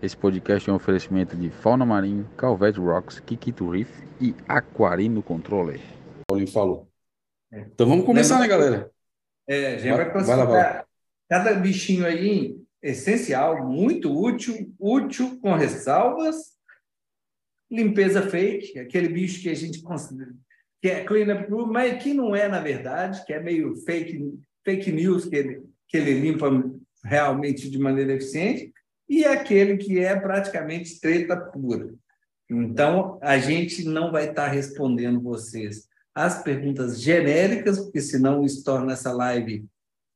Esse podcast é um oferecimento de Fauna Marinho, Calvete Rocks, Kikito Reef e Aquarino Controller. Paulinho falou. Então vamos começar, né, galera? É, a gente vai, Vai- classificar vai lá, vai. cada bichinho aí essencial, muito útil, útil com ressalvas. Limpeza fake, aquele bicho que a gente considera que é clean up mas que não é na verdade, que é meio fake, fake news que ele, que ele limpa realmente de maneira eficiente, e aquele que é praticamente treta pura. Então, a gente não vai estar respondendo vocês as perguntas genéricas, porque senão isso torna essa live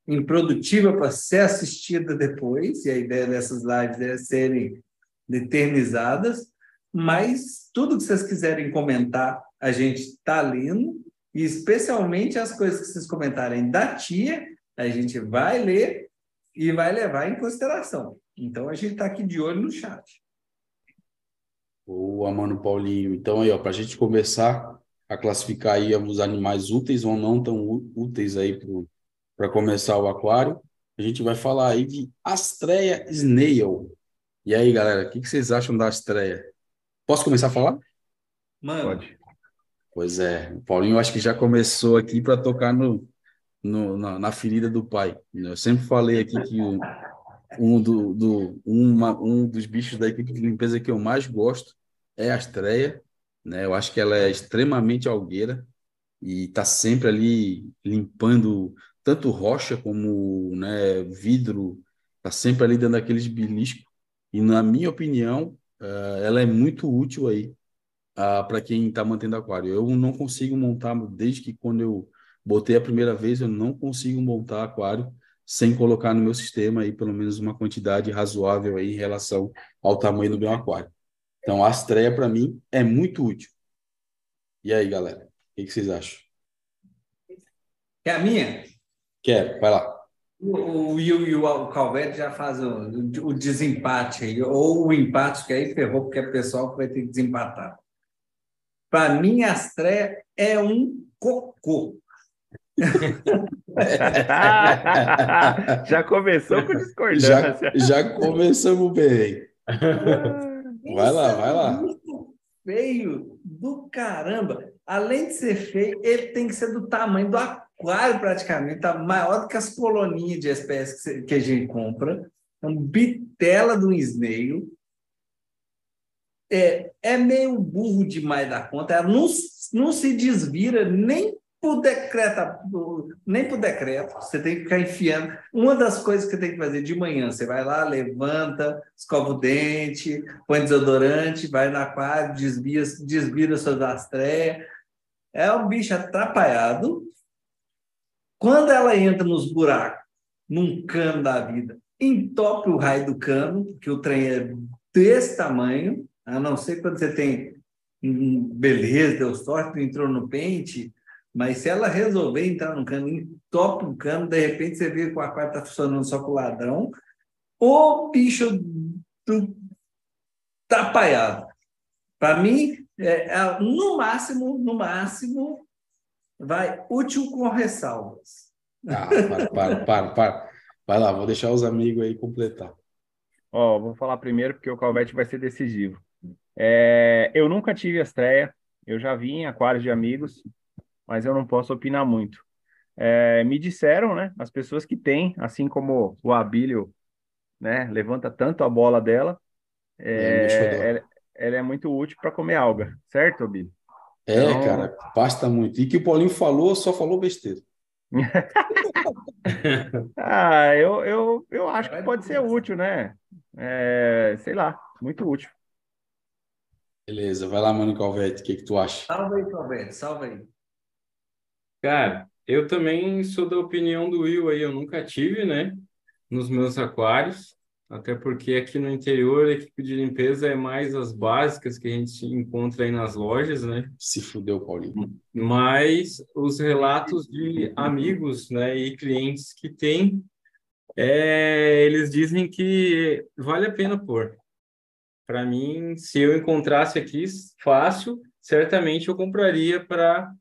improdutiva para ser assistida depois, e a ideia dessas lives é serem eternizadas, mas tudo que vocês quiserem comentar, a gente está lendo, e especialmente as coisas que vocês comentarem da tia, a gente vai ler e vai levar em consideração. Então, a gente está aqui de olho no chat. Boa, mano, Paulinho. Então aí, ó, pra gente começar a classificar aí os animais úteis ou não tão úteis aí para começar o aquário, a gente vai falar aí de Astrea snail. E aí, galera, o que que vocês acham da Astrea? Posso começar a falar? Mano, Pode. Pois é, o Paulinho acho que já começou aqui para tocar no, no- na, na ferida do pai. Eu sempre falei aqui que o- um, do, do, uma, um dos bichos da equipe de limpeza que eu mais gosto é a Astrea, né? Eu acho que ela é extremamente algueira e está sempre ali limpando tanto rocha como, né, vidro, está sempre ali dando aqueles beliscos. E na minha opinião, eh, ela é muito útil aí para quem está mantendo aquário. Eu não consigo montar, desde que quando eu botei a primeira vez, eu não consigo montar aquário sem colocar no meu sistema aí pelo menos uma quantidade razoável aí em relação ao tamanho do meu aquário. Então, a Astrea, para mim, é muito útil. E aí, galera? O que que vocês acham? é a minha? Quer? Vai lá. O Will e o Calvete já fazem o, o desempate aí, ou o empate, que aí ferrou, porque é pessoal que vai ter que desempatar. Para mim, a Astrea é um cocô. Já começou com Já, discordância. já começamos bem. Vai lá, é vai lá. Feio do caramba. Além de ser feio, ele tem que ser do tamanho do aquário, praticamente. Tá maior do que as coloninhas de espécies que a gente compra. É um bitela do snail. É, é meio burro demais da conta. Ela não, não se desvira nem por decreto, nem por decreto. Você tem que ficar enfiando. Uma das coisas que tem que fazer de manhã, você vai lá, levanta, escova o dente, põe desodorante, vai no aquário, desvia, desvira suas astreias. É um bicho atrapalhado. Quando ela entra nos buracos, num cano da vida, entope o raio do cano, porque o trem é desse tamanho, a não ser quando você tem beleza, deu sorte, entrou no pente, mas se ela resolver entrar no cano, entope o cano, de repente você vê que o aquário está funcionando só com o ladrão, o bicho do atrapalhado. Para mim, é, é, no máximo, no máximo, vai útil com ressalvas. Ah, para, para, para, para. Vai lá, vou deixar os amigos aí completar. Ó, vou falar primeiro porque o Calvete vai ser decisivo. É, eu nunca tive estreia, eu já vi em aquários de amigos, mas eu não posso opinar muito. É, me disseram, né, as pessoas que têm, assim como o Abílio, né, levanta tanto a bola dela, É, é, ela, ela é muito útil para comer alga, certo, Abílio? É, Então- cara, basta muito. E que o Paulinho falou, só falou besteira. Ah, eu, eu, eu acho que pode ser útil, né? É, sei lá, muito útil. Beleza, vai lá, mano Calvete, o que que tu acha? Salva aí, Calvete, salva aí. Cara, eu também sou da opinião do Will aí, eu nunca tive, né, nos meus aquários, até porque aqui no interior a equipe de limpeza é mais as básicas que a gente encontra aí nas lojas, né, Se fudeu, Paulinho. mas os relatos de amigos, né, e clientes que têm, é, eles dizem que vale a pena pôr. Para mim, se eu encontrasse aqui fácil, certamente eu compraria para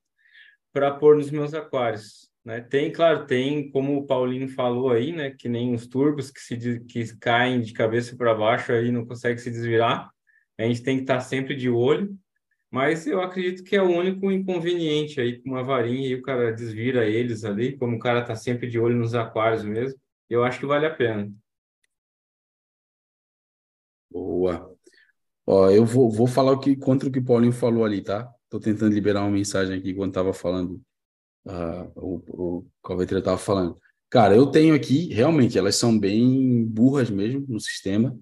para pôr nos meus aquários. Né? Tem, claro, tem, como o Paulinho falou aí, né? Que nem os turbos que se que caem de cabeça para baixo aí não consegue se desvirar. A gente tem que estar sempre de olho. Mas eu acredito que é o único inconveniente aí com uma varinha e o cara desvira eles ali, como o cara tá sempre de olho nos aquários mesmo. Eu acho que vale a pena. Boa. Ó, eu vou, vou falar o que, contra o que o Paulinho falou ali, tá? Tô tentando liberar uma mensagem aqui quando tava falando, uh, o, o Calveteiro tava falando. Cara, eu tenho aqui, realmente, elas são bem burras mesmo no sistema.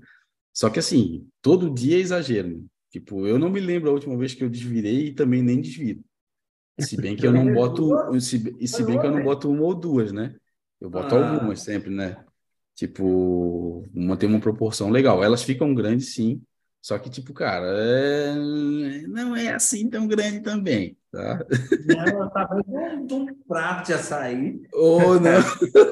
Só que assim, todo dia é exagero. Né? Tipo, eu não me lembro a última vez que eu desvirei e também nem desviro. Se bem que eu não boto, se, e se bem que eu não boto uma ou duas, né? Eu boto ah. algumas sempre, né? Tipo, manter uma proporção legal. Elas ficam grandes, sim. Só que, tipo, cara, é... não é assim tão grande também, tá? Ela tá de um prato de açaí. Ou oh, não.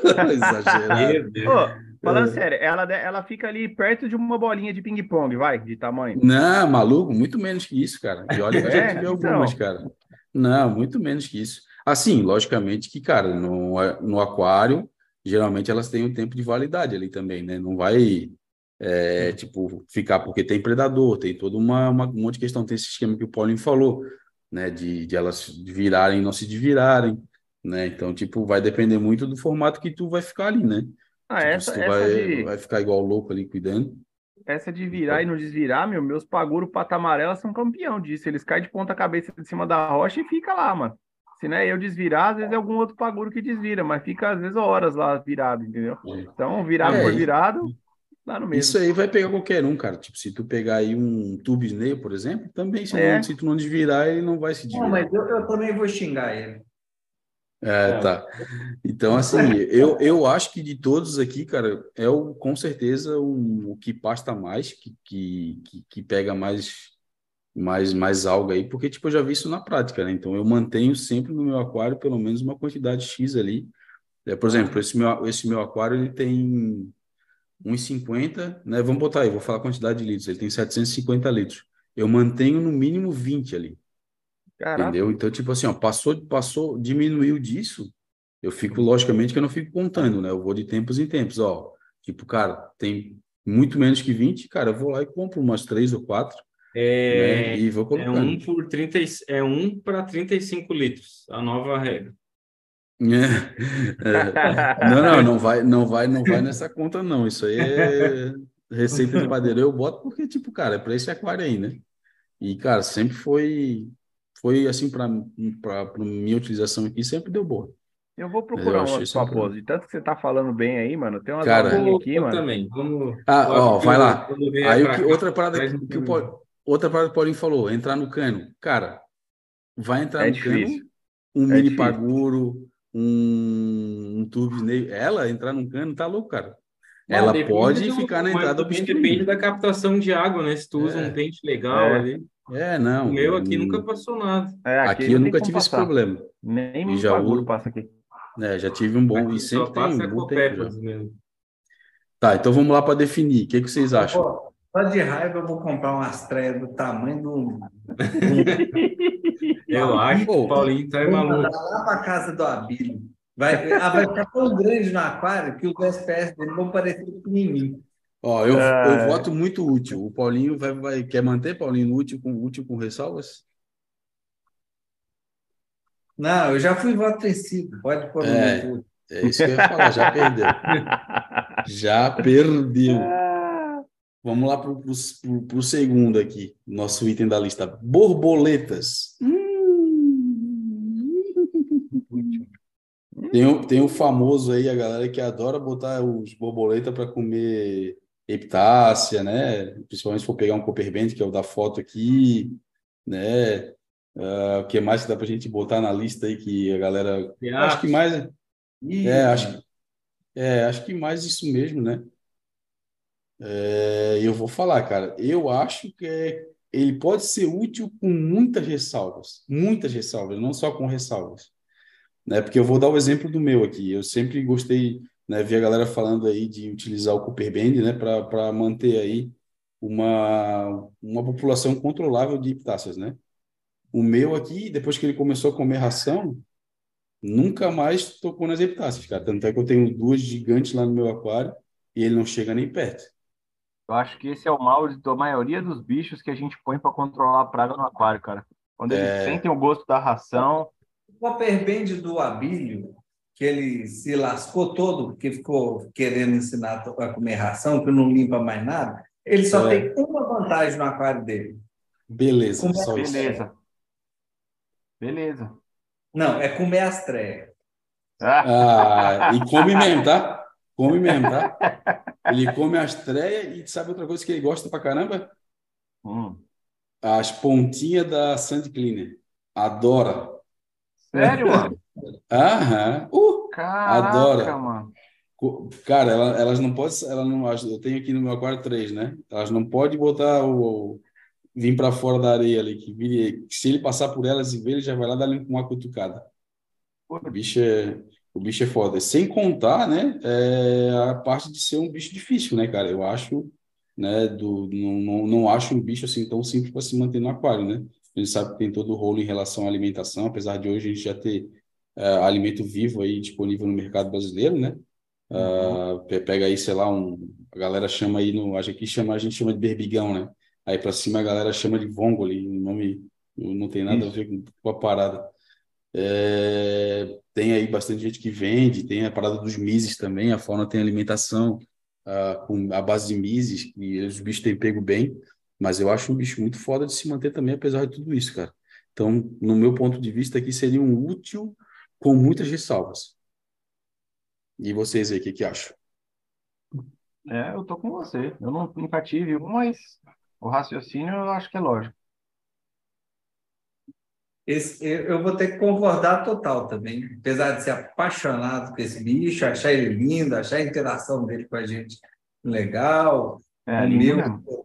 Exagerado. Oh, Falando é. sério, ela, ela fica ali perto de uma bolinha de ping-pong, vai, de tamanho. Não, maluco, muito menos que isso, cara. E olha que eu já é, tive então... algumas, cara. Não, muito menos que isso. Assim, logicamente que, cara, no, no aquário, geralmente elas têm um tempo de validade ali também, né? Não vai, é, tipo, ficar porque tem predador, tem toda uma, uma um monte de questão, tem esse esquema que o Paulinho falou, né? De, de elas virarem e não se desvirarem, né? Então, tipo, vai depender muito do formato que tu vai ficar ali, né? Ah, tipo, essa, essa vai, de... vai ficar igual louco ali cuidando. Essa de virar e não desvirar, meu, meus paguro pata amarela são campeão disso. Eles caem de ponta cabeça de cima da rocha e fica lá, mano. Se não é eu desvirar, às vezes é algum outro paguro que desvira, mas fica às vezes horas lá virado, entendeu? É. Então, virado é, por virado, dá no mesmo. Isso aí vai pegar qualquer um, cara. Tipo, se tu pegar aí um tube snail, por exemplo, também, se, é. não, se tu não desvirar, ele não vai se desvirar. Não, mas eu, eu também vou xingar ele. É, é, tá. Então, assim, eu, eu acho que de todos aqui, cara, é o, com certeza um, o que pasta mais, que, que, que pega mais, mais, mais alga aí, porque, tipo, eu já vi isso na prática, né? Então, eu mantenho sempre no meu aquário pelo menos uma quantidade X ali. É, por exemplo, esse meu, esse meu aquário, ele tem 1,50, né? Vamos botar aí, vou falar a quantidade de litros. Ele tem 750 litros. Eu mantenho no mínimo 20 ali. Caraca. Entendeu? Então, tipo assim, ó, passou, passou, diminuiu disso, eu fico, logicamente, que eu não fico contando, né? Eu vou de tempos em tempos, ó. Tipo, cara, tem muito menos que 20, cara, eu vou lá e compro umas três ou quatro. É, né? e vou colocando. É um por 30, é um para 35 litros, a nova regra. É, é. Não, não, não vai, não vai, não vai nessa conta, não. Isso aí é receita de madeira. Eu boto porque, tipo, cara, é para esse aquário aí, né? E, cara, sempre foi foi assim para minha utilização aqui sempre deu boa. Eu vou procurar uma sua De tanto que você tá falando bem aí, mano. Tem umas Cara, aqui, eu mano. também. Vamos, ah, ó, vai lá. Aí o que, outra parada que, que o outra parada que o Paulinho falou, entrar no cano. Cara, vai entrar é no difícil. cano, um é mini difícil. paguro, um, um turbo Ela entrar no cano, tá louco, cara. Ela pode ficar na entrada do Depende da captação de água, né? Se tu usa é. um pente legal é. ali. É, não. O meu aqui nunca passou nada. É, aqui, aqui eu nunca tive esse problema. Nem e já o passa aqui. É, já tive um bom aqui e sempre tem um bom tempo. Tá, então vamos lá para definir. O que, que vocês acham? Pô, só de raiva eu vou comprar uma estreia do tamanho do. eu acho que o Paulinho tá maluco. lá para casa do Abílio. Vai, ah, vai ficar tão grande no aquário que os SPS dele vão parecer pequenininho. Ó, eu, é... eu voto muito útil. O Paulinho vai, vai quer manter Paulinho útil com útil com ressalvas? Não, eu já fui voto vencido. Pode pôr é, no É isso que eu ia falar, já perdeu. já perdeu. Vamos lá para o segundo aqui, nosso item da lista. Borboletas. Hum. Tem, tem o famoso aí, a galera que adora botar os borboletas para comer Epitácia, né? Principalmente se for pegar um Copperband, que é o da foto aqui, né? Uh, o que mais que dá para a gente botar na lista aí que a galera. Acho que mais. É, acho, é, acho que mais isso mesmo, né? É, eu vou falar, cara. Eu acho que é, ele pode ser útil com muitas ressalvas, muitas ressalvas, não só com ressalvas, né? Porque eu vou dar o exemplo do meu aqui. Eu sempre gostei né, vi a galera falando aí de utilizar o Cooper Band, né, para manter aí uma, uma população controlável de iptáceas, né? O meu aqui, depois que ele começou a comer ração, nunca mais tocou nas epitáceas, cara. Tanto é que eu tenho duas gigantes lá no meu aquário e ele não chega nem perto. Eu acho que esse é o mal da maioria dos bichos que a gente põe para controlar a praga no aquário, cara. Quando eles É. sentem o gosto da ração, O Copperband do Abílio, que ele se lascou todo, porque ficou querendo ensinar a comer ração, que não limpa mais nada, ele só É. tem uma vantagem no aquário dele. Beleza, Como é só isso. beleza. Beleza. Não, é comer as trevas. Ah, Ah, e come mesmo, tá? Come mesmo, tá? Ele come as treias e sabe outra coisa que ele gosta pra caramba? hum. As pontinhas da Sand Cleaner. Adora. Sério, mano? Aham. Uh! Caraca, Adora. mano. Cara, ela- elas não podem, ela não, eu tenho aqui no meu aquário três, né? Elas não podem botar o, o- vir para fora da areia ali, que vire- se ele passar por elas e ver, ele já vai lá dar uma cutucada. O bicho é, o bicho é foda. Sem contar, né, é, a parte de ser um bicho difícil, né, cara? Eu acho, né, do, não, não, não acho um bicho assim tão simples para se manter no aquário, né? A gente sabe que tem todo o rolo em relação à alimentação, apesar de hoje a gente já ter é, alimento vivo aí disponível no mercado brasileiro, né? Ah, pe- pega aí, sei lá, um, a galera chama aí no, acho que chama, a gente chama de berbigão, né? Aí para cima a galera chama de vongole, o nome não tem nada a ver com a parada. É, tem aí bastante gente que vende, tem a parada dos mises também, a fauna tem alimentação com a base de mises, e os bichos têm pego bem, mas eu acho um bicho muito foda de se manter também, apesar de tudo isso, cara. Então, no meu ponto de vista aqui, seria um útil com muitas ressalvas. E vocês aí, o que que acham? É, eu tô com você. Eu não, nunca tive um, mas o raciocínio eu acho que é lógico. Esse, eu vou ter que concordar total também. Apesar de ser apaixonado por esse bicho, achar ele lindo, achar a interação dele com a gente legal. É, o meu,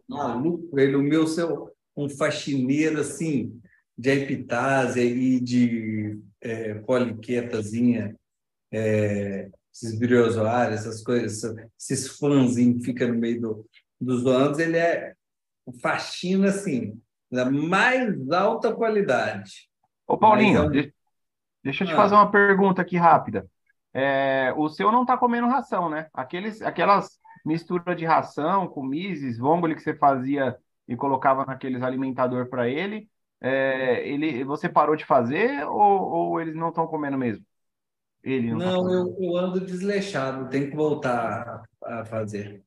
maluco, ele, o meu seu um faxineiro assim, de epitásia e de é, poliquetazinha, é, esses briozoários, essas coisas, esses fãzinhos que ficam no meio do, dos anos, ele é um faxina assim, da mais alta qualidade. Ô, Paulinho, Mas de- deixa eu te Ah. fazer uma pergunta aqui rápida. É, o seu não tá comendo ração, né? Aqueles, aquelas misturas de ração com mises, vongole que você fazia e colocava naqueles alimentador para ele, é, ele, você parou de fazer ou, ou eles não estão comendo mesmo? Ele não tá Não, comendo. eu, eu ando desleixado, tenho que voltar a fazer.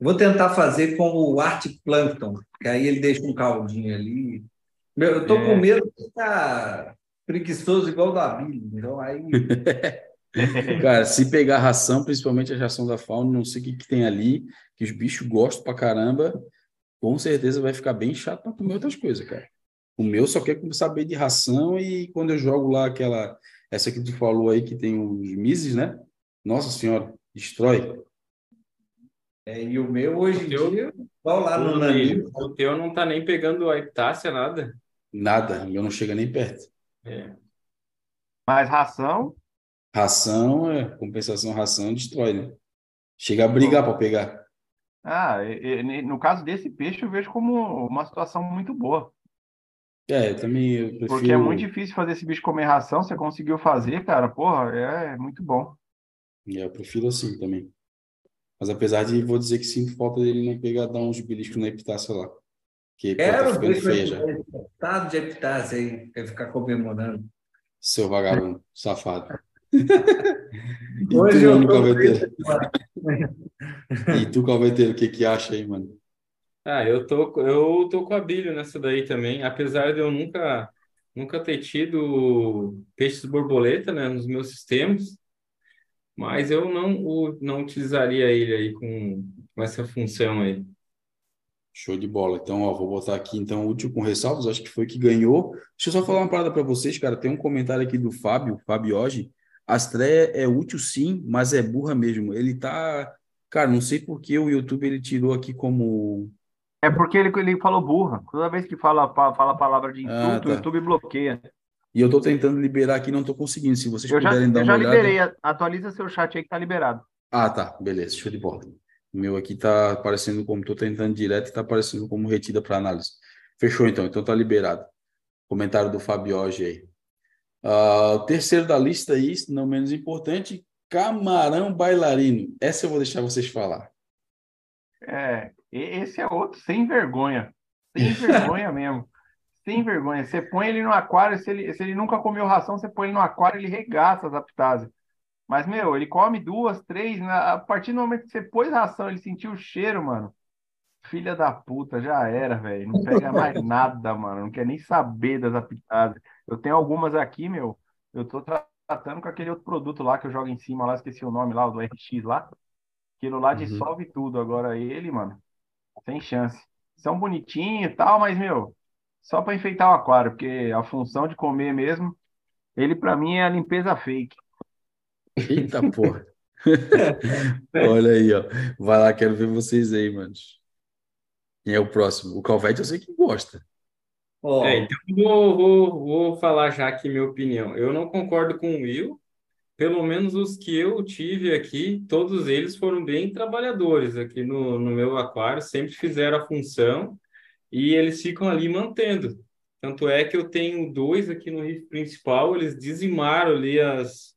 Vou tentar fazer com o Art Plankton, que aí ele deixa um caldinho ali. Meu, eu tô É. com medo de ficar preguiçoso igual o da Billy. Então aí Cara, se pegar ração, principalmente a ração da fauna, não sei o que, que tem ali, que os bichos gostam pra caramba, com certeza vai ficar bem chato pra comer outras coisas, cara. O meu só quer saber de ração e quando eu jogo lá aquela, essa que tu falou aí que tem os mises, né? Nossa senhora, destrói. é, e o meu hoje em O teu- dia, igual lá no O Nani, teu- o teu não tá nem pegando a epitácia, nada. Nada, o meu não chega nem perto. É. Mas ração, Ração, é, compensação, ração destrói, né? Chega a brigar pra pegar. ah, e- e- no caso desse peixe eu vejo como uma situação muito boa. É, eu também eu prefiro. Porque é muito difícil fazer esse bicho comer ração, você conseguiu fazer, cara, porra, é muito bom. É, eu prefiro assim também. Mas apesar de, vou dizer que sinto falta dele não pegar, dar uns beliscos na epitácia lá. Que quero ver já. esse estado de epitácia aí, quer ficar comemorando. Seu vagabundo, safado. E Hoje tu, eu mano, calveteiro? E tu, calveteiro, o que que acha aí, mano? Ah, eu tô, eu tô com a Bilho nessa daí também, apesar de eu nunca, nunca ter tido peixes borboleta, né, nos meus sistemas, mas eu não, o- não utilizaria ele aí com, com essa função aí. Show de bola. Então, ó, vou botar aqui, então, útil com ressalvas, acho que foi que ganhou. Deixa eu só falar uma parada para vocês, cara. Tem um comentário aqui do Fábio, Fábio hoje. A estreia é útil sim, mas é burra mesmo. Ele tá. Cara, não sei por que o YouTube ele tirou aqui como. É porque ele, ele falou burra. Toda vez que fala, fa- fala a palavra de Ah, insulto, tá. o YouTube bloqueia. E eu tô tentando liberar aqui, não tô conseguindo. Se vocês Eu já, puderem dar eu uma já olhada. liberei. a- Atualiza seu chat aí que tá liberado. Ah, tá. Beleza, show de bola. O meu aqui tá aparecendo como tô tentando direto e tá aparecendo como retida para análise. Fechou então, então tá liberado. Comentário do Fabio hoje aí. Uh, terceiro da lista aí, não menos importante, camarão bailarino. Essa eu vou deixar vocês falar. É, esse é outro sem vergonha. Sem vergonha mesmo. Sem vergonha. Você põe ele no aquário, se ele, se ele nunca comeu ração, você põe ele no aquário, ele regaça as aptase. Mas, meu, ele come duas, três. A partir do momento que você pôs ração, ele sentiu o cheiro, mano. Filha da puta, já era, velho. Não pega mais nada, mano. Não quer nem saber das apitadas. Eu tenho algumas aqui, meu. Eu tô tratando com aquele outro produto lá que eu jogo em cima lá, esqueci o nome lá, o do RX lá. Aquilo lá uhum. dissolve tudo. Agora ele, mano, sem chance. São bonitinhos e tal, mas, meu, só para enfeitar o aquário, porque a função de comer mesmo, ele para mim é a limpeza fake. Eita porra. Olha aí, ó. Vai lá, quero ver vocês aí, mano. Quem é o próximo? O Calvete eu sei que gosta. Oh. É, então vou, vou, vou falar já aqui minha opinião. Eu não concordo com o Will. Pelo menos os que eu tive aqui, todos eles foram bem trabalhadores aqui no, no meu aquário, sempre fizeram a função e eles ficam ali mantendo. Tanto é que eu tenho dois aqui no riff principal, eles dizimaram ali as,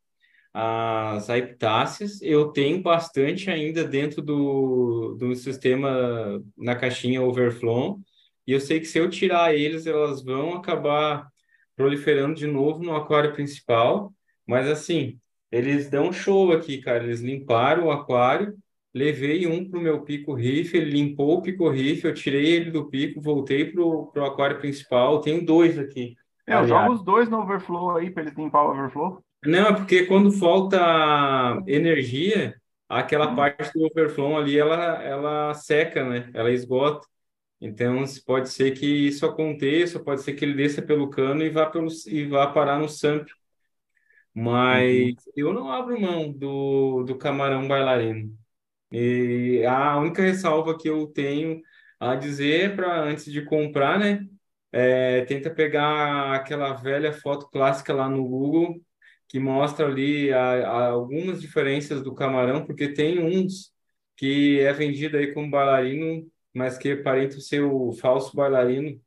as aiptáceas. Eu tenho bastante ainda dentro do, do sistema na caixinha overflow. E eu sei que se eu tirar eles, elas vão acabar proliferando de novo no aquário principal. Mas assim, eles dão show aqui, cara. Eles limparam o aquário, levei um para o meu pico riff, ele limpou o pico riff, eu tirei ele do pico, voltei para o aquário principal. Tenho dois aqui. É, eu jogo os dois no overflow aí para eles limpar o overflow. Não, é porque quando falta energia, aquela parte do overflow ali, ela, ela seca, né? Ela esgota. Então, pode ser que isso aconteça, pode ser que ele desça pelo cano e vá, pelo, e vá parar no SAMP. Mas uhum. eu não abro mão do, do camarão bailarino. E a única ressalva que eu tenho a dizer para antes de comprar, né? É, tenta pegar aquela velha foto clássica lá no Google que mostra ali a, a algumas diferenças do camarão, porque tem uns que é vendido aí como bailarino, mas que aparenta ser o falso bailarino,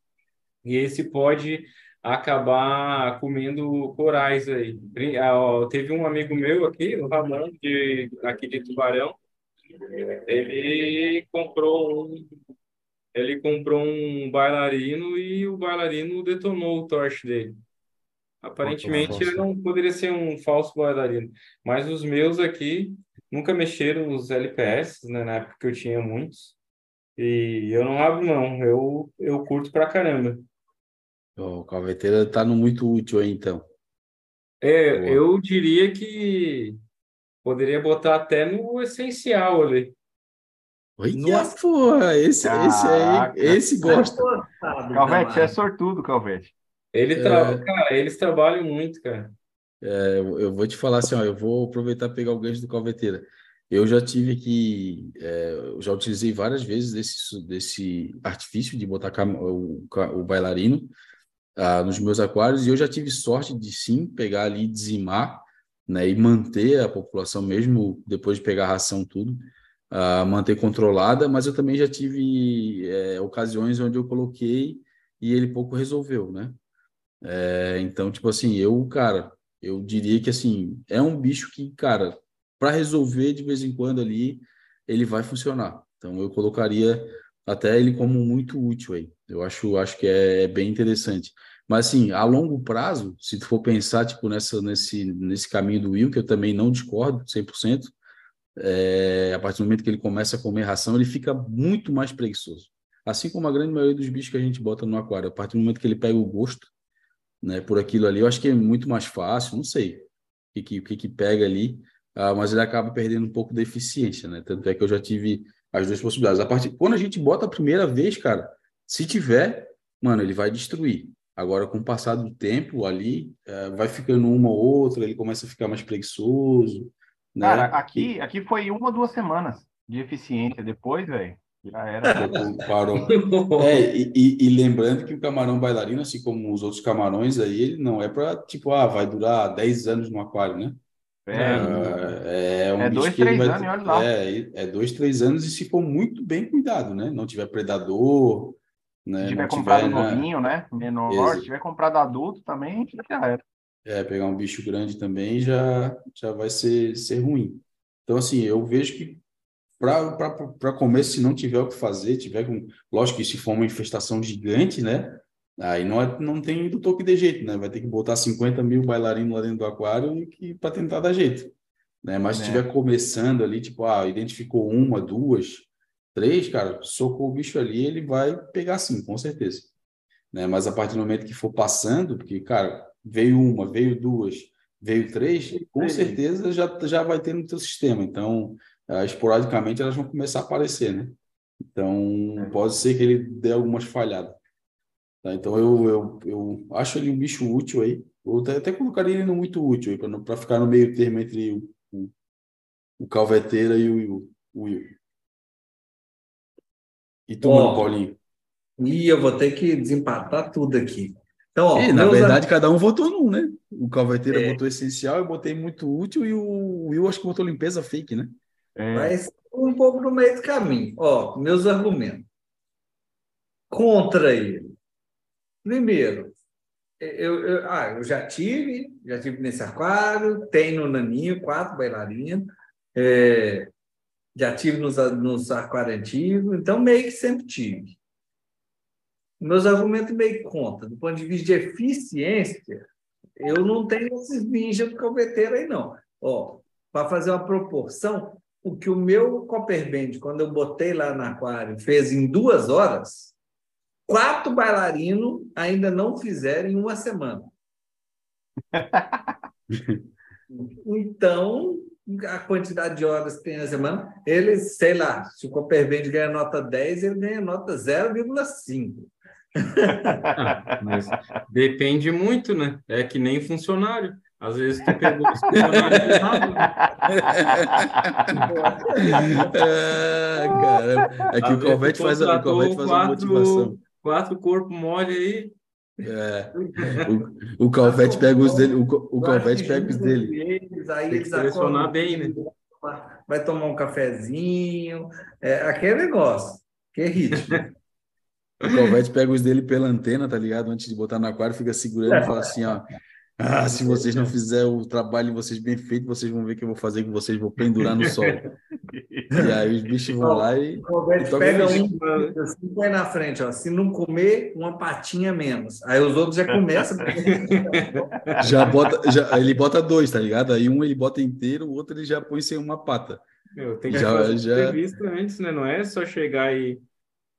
e esse pode acabar comendo corais aí. Ah, teve um amigo meu aqui, o Ramon, de, aqui de Tubarão, ele comprou um ele comprou um bailarino e o bailarino detonou o torche dele. Aparentemente ele não poderia ser um falso bailarino, mas os meus aqui nunca mexeram nos LPS, né, na época que eu tinha muitos. E eu não abro não, eu eu curto pra caramba. O calveteira tá no muito útil aí então. É, Boa. eu diria que poderia botar até no essencial ali. Olha, no... porra, esse, esse aí, esse gosta. Calvete, você é sortudo, Calvete. Ele tra... É... Cara, eles trabalham muito, cara. É, eu vou te falar assim, ó, eu vou aproveitar e pegar o gancho do Calveteira. Eu já tive que, é, já utilizei várias vezes desse, desse artifício de botar o, o bailarino ah, nos meus aquários e eu já tive sorte de sim pegar ali, dizimar, né, e manter a população mesmo depois de pegar a ração tudo, ah, manter controlada, mas eu também já tive é, ocasiões onde eu coloquei e ele pouco resolveu, né? É, então, tipo assim, eu, cara, eu diria que assim, é um bicho que, cara, para resolver de vez em quando ali, ele vai funcionar. Então, eu colocaria até ele como muito útil aí. Eu acho, acho que é, é bem interessante. Mas assim, a longo prazo, se tu for pensar tipo nessa nesse nesse caminho do Will, que eu também não discordo 100%, é, a partir do momento que ele começa a comer ração, ele fica muito mais preguiçoso. Assim como a grande maioria dos bichos que a gente bota no aquário, a partir do momento que ele pega o gosto, né, por aquilo ali. Eu acho que é muito mais fácil, não sei o que, que, que pega ali, uh, mas ele acaba perdendo um pouco da eficiência, né? Tanto é que eu já tive as duas possibilidades. A partir, quando a gente bota a primeira vez, cara, se tiver, mano, ele vai destruir. Agora, com o passar do tempo ali, uh, vai ficando uma ou outra, ele começa a ficar mais preguiçoso. Né? Cara, aqui, aqui foi uma, duas semanas de eficiência. Depois, velho, já era. Parou. É, e, e, lembrando que o camarão bailarino, assim como os outros camarões, aí ele não é para tipo, ah, vai durar 10 anos no aquário, né? É, é, é um é dois, três vai, anos, olha lá. É, é dois, três anos e se for muito bem cuidado, né? Não tiver predador, né? Se tiver não comprado tiver, novinho, né? Menor, se tiver comprado adulto também, já era. É, pegar um bicho grande também já, já vai ser, ser ruim. Então, assim, eu vejo que para começo, se não tiver o que fazer, tiver com. Lógico que se for uma infestação gigante, né? Aí não, é, não tem do toque de jeito, né? Vai ter que botar 50 mil bailarinos lá dentro do aquário para tentar dar jeito. Né? Mas se É. estiver começando ali, tipo, ah, identificou uma, duas, três, cara, socou o bicho ali, ele vai pegar sim, com certeza. Né? Mas a partir do momento que for passando, porque, cara, veio uma, veio duas, veio três, com certeza já, já vai ter no teu sistema. Então, ah, esporadicamente elas vão começar a aparecer, né? Então, pode ser que ele dê algumas falhadas. Tá? Então, eu, eu, eu acho ele um bicho útil aí. Eu até, até colocaria ele no muito útil, para ficar no meio termo entre o, o, o Calveteira e o, o Will. E tu, mano, Paulinho? E eu vou ter que desempatar tudo aqui. Então, ó, na verdade, cada um votou num, né? O Calveteira É. botou essencial, eu botei muito útil, e o Will acho que botou limpeza fake, né? É, Mas um pouco no meio do caminho. Ó, meus argumentos. Contra ele. Primeiro, eu, eu, ah, eu já tive, já tive nesse aquário, tem no Naninho, quatro bailarinos, é, já tive nos, nos aquários antigos, então meio que sempre tive. Meus argumentos meio conta. Do ponto de vista de eficiência, eu não tenho esses ninjas do calveteiro aí, não. Para fazer uma proporção, o que o meu Copperband, quando eu botei lá no aquário, fez em duas horas, quatro bailarinos ainda não fizeram em uma semana. Então, a quantidade de horas que tem na semana, ele, sei lá, se o Copperband ganha nota 10, ele ganha nota 0,5. Ah, mas depende muito, né? É que nem funcionário. Às vezes tu pegou os ah, caramba. É que Às o tu faz, a- o faz uma quatro- motivação. Quatro corpos mole aí. É. O, o Calvete pega os dele, o, o Calvete pega os dele. Eles, aí Tem que eles selecionar bem, né? Vai tomar um cafezinho, é, aquele negócio, que é ritmo. O Calvete pega os dele pela antena, tá ligado? Antes de botar no aquário, fica segurando e fala assim, ó. Ah, se vocês não fizerem o trabalho de vocês bem feito, vocês vão ver o que eu vou fazer com vocês, vou pendurar no solo. E aí os bichos vão lá e. Roberto Então, pega um, assim, põe na frente, ó. Se não comer, uma patinha menos. Aí os outros já começam. Já bota, já, ele bota dois, tá ligado? Aí um ele bota inteiro, o outro ele já põe sem uma pata. Meu, tem que Já- fazer já- entrevista antes, né? Não é só chegar e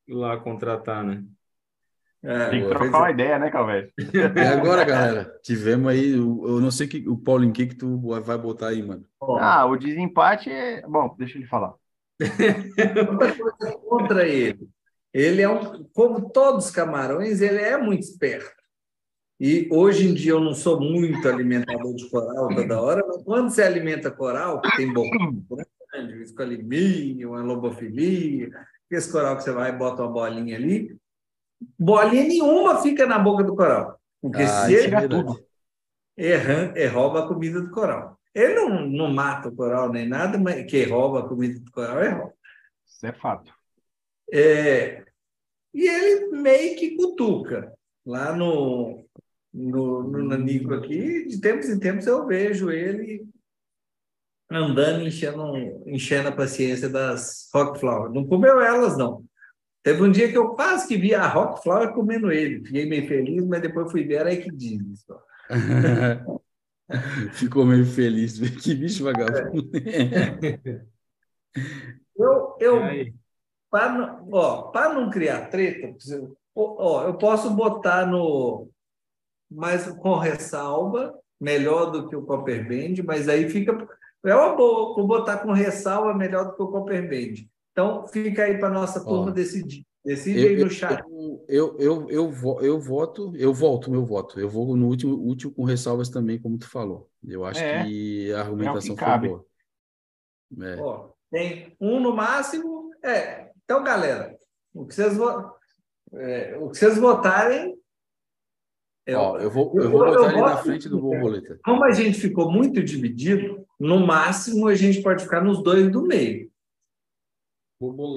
ir lá contratar, né? É, Tem que trocar uma ideia, né, Calvete? E agora, galera, tivemos aí, eu, não sei que, o Paulinho, o que que tu vai botar aí, mano? Ah, o desempate é. Bom, deixa ele falar. contra ele. Ele é um, como todos os camarões, ele é muito esperto. E hoje em dia eu não sou muito alimentador de coral toda hora, mas quando você alimenta coral, que tem boca grande, escolimia, uma lobofilia, esse coral que você vai e bota uma bolinha ali, bolinha nenhuma fica na boca do coral. Porque Ah, se é ele erra, ele rouba a comida do coral. Ele não, não mata o coral nem nada, mas quem rouba a comida do coral é rouba. Isso é fato. É, e ele meio que cutuca. Lá no, no, no Nanico aqui, de tempos em tempos eu vejo ele andando, enchendo, enchendo a paciência das Rockflower. Não comeu elas, não. Teve um dia que eu quase que vi a Rockflower comendo ele. Fiquei meio feliz, mas depois fui ver, era aí que diz. Ficou meio feliz. Que bicho vagabundo. Eu, eu, para não, ó, para não criar treta, ó, eu posso botar no mais com ressalva, melhor do que o Copperband, mas aí fica é uma boa, vou botar com ressalva melhor do que o Copperband. Então fica aí para nossa turma Ó, decidir. Decide Eu, aí eu, no chat. eu, eu, eu, vo- eu voto, eu volto meu voto. Eu vou no último, último com ressalvas também, como tu falou. Eu acho É, que a argumentação foi cabe. boa. É. Ó, tem um no máximo. É, então galera, o que vocês vo- é, o que vocês votarem é, Ó, eu vou, eu eu- vou eu botar ele na voto frente do borboleta. Como a gente ficou muito dividido, no máximo a gente pode ficar nos dois do meio.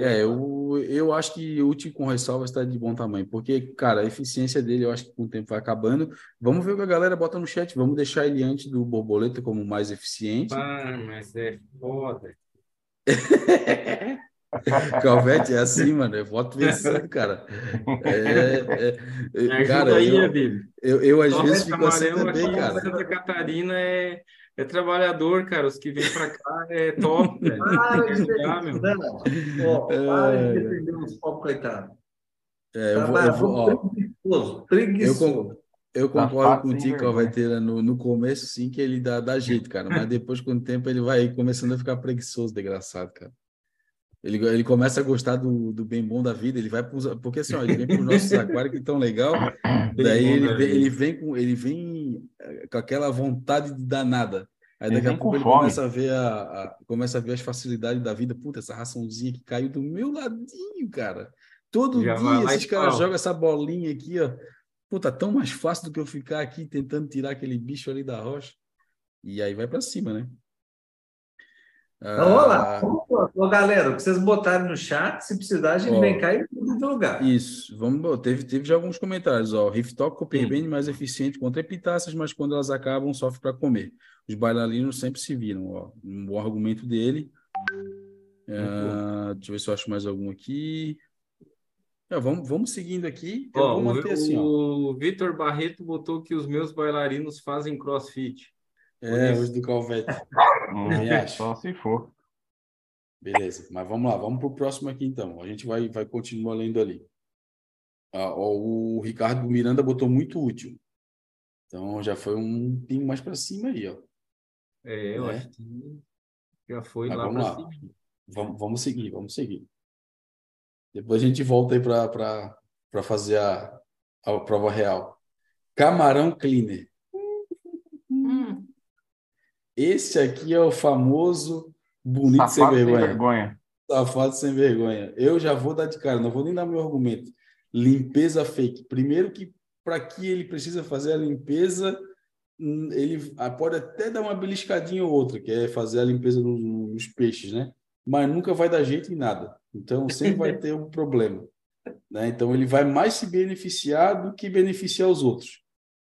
É, eu, eu, eu acho que o útil com ressalva está de bom tamanho, porque, cara, a eficiência dele eu acho que com o tempo vai acabando. Vamos ver o que a galera bota no chat, vamos deixar ele antes do borboleta como mais eficiente. Ah, mas é foda. Calvete é assim, mano. Eu voto vencido, cara. É, é, Me cara, aí, eu, eu, eu às Só vezes fico assim também, cara. Santa Catarina é, é trabalhador, cara. Os que vêm pra cá é top, velho. Para de ajudar, meu. defender, ó, para É, de defender os pobres coitados. É, eu vou, eu vou, ó, preguiçoso, eu, preguiçoso. con- eu Tá concordo contigo. Calveteira, no, no começo sim que ele dá, dá jeito, cara, mas depois com o tempo ele vai começando a ficar preguiçoso, desgraçado, cara. Ele, ele começa a gostar do, do bem bom da vida, ele vai pros, porque assim, ó, ele vem para os nossos aquários que tão legal, daí ele ele vem com ele vem com aquela vontade de dar nada. Aí daqui a pouco ele fome. começa a ver a, a- começa a ver as facilidades da vida. Puta, essa raçãozinha que caiu do meu ladinho, cara. Todo Já dia esses caras jogam essa bolinha aqui, ó. Puta, tão mais fácil do que eu ficar aqui tentando tirar aquele bicho ali da rocha. E aí vai para cima, né? Então, vamos lá. Ah. Ô, galera, o que vocês botarem no chat, se precisar, a gente Ó. vem cá e muda de lugar. Isso, vamos, teve, teve já alguns comentários, ó, Riftalk Hum. Copperbane mais eficiente contra epitáceas, mas quando elas acabam, sofre para comer. Os bailarinos sempre se viram, ó, um bom argumento dele. Ah, deixa eu ver se eu acho mais algum aqui. É, vamos, vamos seguindo aqui, Ó, o, assim, o Vitor Barreto botou que os meus bailarinos fazem crossfit. É, os do Calvete. Hum, Também acho. Só se for. Beleza, mas vamos lá, vamos pro próximo aqui então. A gente vai, vai continuar lendo ali. Ah, ó, o Ricardo Miranda botou muito útil. Então já foi um pingo mais para cima aí, ó. É, eu É. acho que já foi Mas lá lá. cima. Vamos, vamos seguir, vamos seguir. Depois a gente volta aí para fazer a, a prova real. Camarão Cleaner. Esse aqui é o famoso bonito sem Safado sem vergonha. vergonha. Safado sem vergonha. Eu já vou dar de cara, não vou nem dar meu argumento. Limpeza fake. Primeiro que para que ele precisa fazer a limpeza, hum, ele pode até dar uma beliscadinha ou outra, que é fazer a limpeza nos, nos peixes, né? Mas nunca vai dar jeito em nada. Então sempre vai ter um problema. Né? Então ele vai mais se beneficiar do que beneficiar os outros.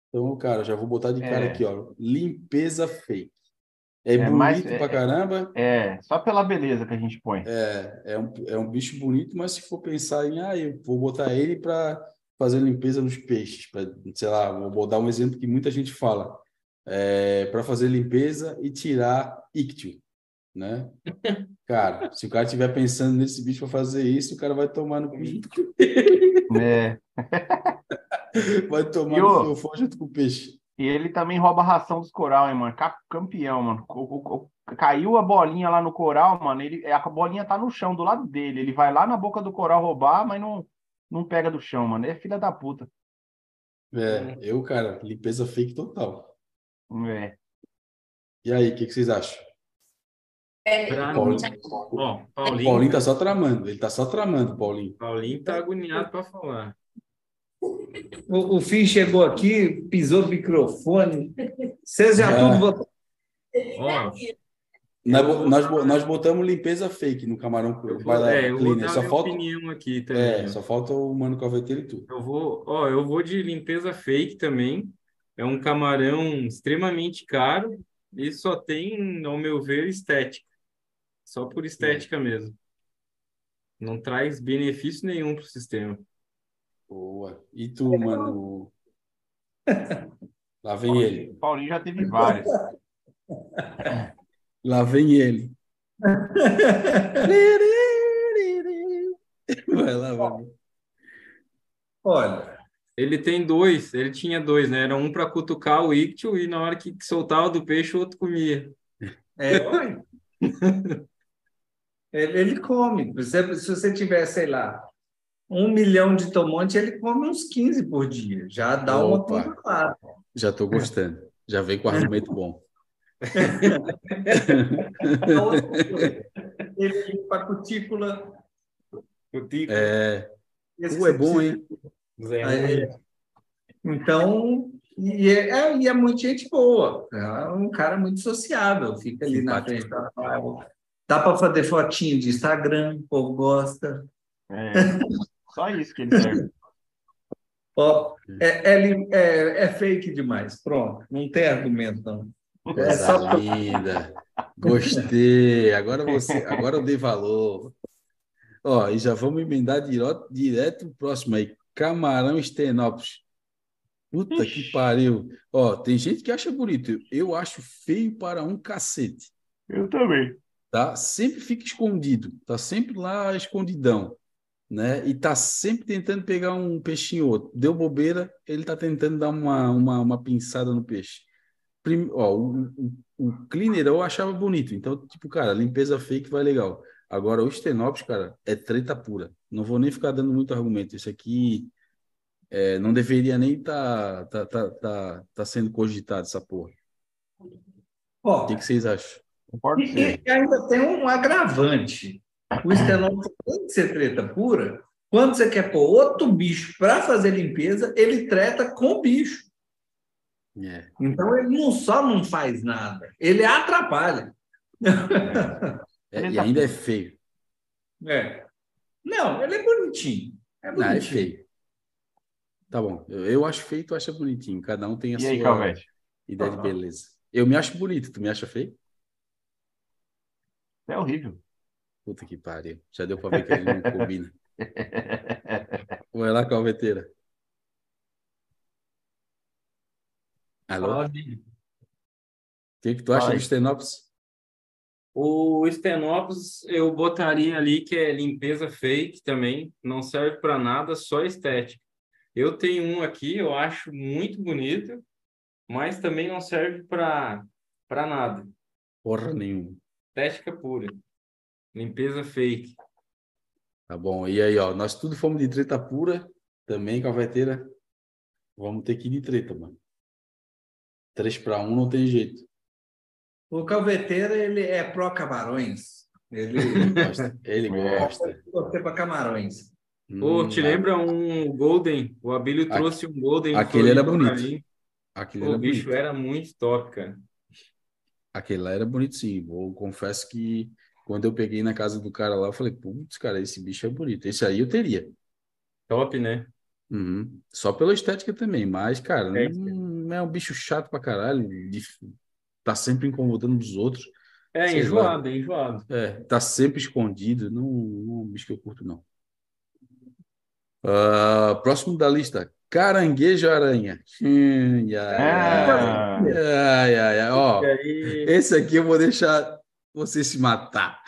Então, cara, já vou botar de cara É. aqui, ó. Limpeza fake. É, É bonito mais- pra é- caramba. É, só pela beleza que a gente põe. É, é um, é um bicho bonito, mas se for pensar em, ah, eu vou botar ele para fazer limpeza nos peixes, para, sei lá, vou dar um exemplo que muita gente fala, é, para fazer limpeza e tirar ictio, né? Cara, se o cara estiver pensando nesse bicho para fazer isso, o cara vai tomar no cu junto com, É. vai tomar E, ô, no fiofó junto com o peixe. E ele também rouba a ração dos coral, hein, mano? Cap- Campeão, mano. Caiu a bolinha lá no coral, mano. Ele, a bolinha tá no chão, do lado dele. Ele vai lá na boca do coral roubar, mas não, não pega do chão, mano. É filha da puta. É, eu, cara, limpeza fake total. É. E aí, o que, que vocês acham? Pra Paulinho, mim, ó, o Paulinho, Paulinho tá só tramando, ele tá só tramando, Paulinho. Paulinho tá agoniado para falar. O, o Fim chegou aqui, pisou no microfone. Vocês já É. tudo votaram. Nós, nós, bo- nós botamos limpeza fake no camarão eu vou, Bailar é, eu vou cleaner. dar Só minha falta, opinião aqui também. é, ó. só falta o mano calveteiro e tudo. Eu vou, ó, eu vou de limpeza fake também. É um camarão extremamente caro e só tem, ao meu ver, estética. Só por estética mesmo. Não traz benefício nenhum para o sistema. Boa. E tu, mano? Lá vem ele. Paulinho já teve várias. Lá vem ele. Vai lá, vai. Olha, Ele tem dois, ele tinha dois, né? Era um para cutucar o íctio e na hora que soltava do peixe, o outro comia. é, oi. ele, ele come. Por exemplo, se você tiver, sei lá, um milhão de tomate, ele come uns 15 por dia. Já dá uma Opa. controlada. Já tô gostando. Já veio com argumento bom. Ele limpa a cutícula. Cutícula. É, esse uh, é bom, hein? Aí, então, e é, é- e é muito gente boa. É um cara muito sociável. Fica ali na Simpático. frente da Dá para fazer fotinho de Instagram, o povo gosta. É, só isso que ele serve. Ó, é, é, é- é fake demais. Pronto, não tem argumento, não. É Coisa só linda. Gostei. Agora você, agora eu dei valor. Ó, e já vamos emendar direto, direto pro próximo aí. Camarão Estenópolis. Puta que pariu. Ó, tem gente que acha bonito. Eu acho feio para um cacete. Eu também. Tá? Sempre fica escondido. Tá sempre lá escondidão. Né? E tá sempre tentando pegar um peixinho ou outro. Deu bobeira, ele tá tentando dar uma, uma, uma pinçada no peixe. Prim- ó, o, o, o cleaner eu achava bonito. Então, tipo, cara, limpeza fake vai legal. Agora, o Stenópolis, cara, é treta pura. Não vou nem ficar dando muito argumento. Isso aqui é, não deveria nem tá, tá, tá, tá, tá sendo cogitado, essa porra. Ó, O que, que vocês acham? E, e ainda tem um agravante. O estenópolis, além de ser treta pura, quando você quer pôr outro bicho para fazer limpeza, ele treta com o bicho. É. Então ele não só não faz nada, ele atrapalha. É, e ainda é feio. É. Não, ele é bonitinho. É Não, é bonitinho. feio. Tá bom. Eu, eu acho feio, tu acha bonitinho. Cada um tem a E aí, sua Calvete? ideia de beleza. Eu me acho bonito, tu me acha feio? É horrível. Puta que pariu. Já deu pra ver que a gente não combina. Vai lá, calveteira. Alô? O que, que tu acha do Stenópolis? O Stenópolis eu botaria ali que é limpeza fake também, não serve para nada, só estética. Eu tenho um aqui, eu acho muito bonito, mas também não serve para para nada. Porra nenhuma. Estética pura. Limpeza fake. Tá bom. E aí, ó, nós tudo fomos de treta pura, também, calveteira. Vamos ter que ir de treta, mano. Três para um não tem jeito. O calveteiro, ele é pró-camarões. Ele Ele gosta. Ele É. gosta. torcer para camarões. Pô, Hum, te lembra um Golden? O Abílio trouxe um Golden. aquele era bonito. Aquele Pô, era O bicho bonito. era muito top, cara. Aquele lá era bonito, sim. Eu confesso que quando eu peguei na casa do cara lá, eu falei, putz, cara, esse bicho é bonito. Esse aí eu teria. Top, né? Uhum. Só pela estética também, mas, cara, É. não é um bicho chato pra caralho. de- Tá sempre incomodando os outros. É Sei enjoado, é enjoado. É, tá sempre escondido. Não, não é um bicho que eu curto, não. Ah, próximo da lista, caranguejo aranha. Hum, ai, Ah, ai, ai, ai. Ó, esse aqui eu vou deixar você se matar.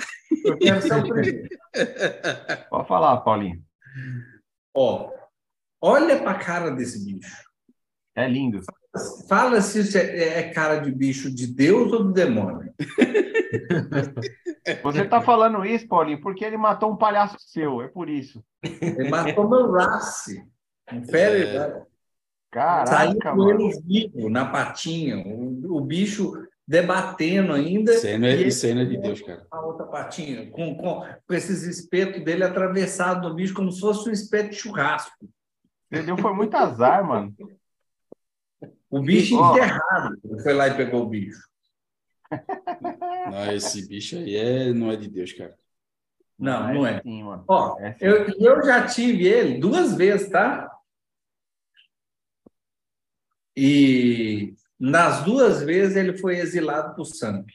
Eu quero ser o primeiro. pode falar, Paulinho. Ó, olha para a cara desse bicho. É lindo. Fala se isso é, é cara de bicho de Deus ou do demônio. Você tá falando isso, Paulinho, porque ele matou um palhaço seu, é por isso. Ele matou meu race. Um É. Saiu Caraca, com mano. ele vivo na patinha. O, o bicho debatendo ainda. Isso aí não é, e isso aí não é de Deus, cara. a outra patinha, com, com, com esses espetos dele atravessados no bicho, como se fosse um espeto de churrasco. Você deu foi muito azar, mano. O bicho Ó. enterrado. Foi lá e pegou o bicho. Não, esse bicho aí é, não é de Deus, cara. Não, não é. Sim, mano. Ó, É sim. eu, eu já tive ele duas vezes, tá? E nas duas vezes ele foi exilado por Samp.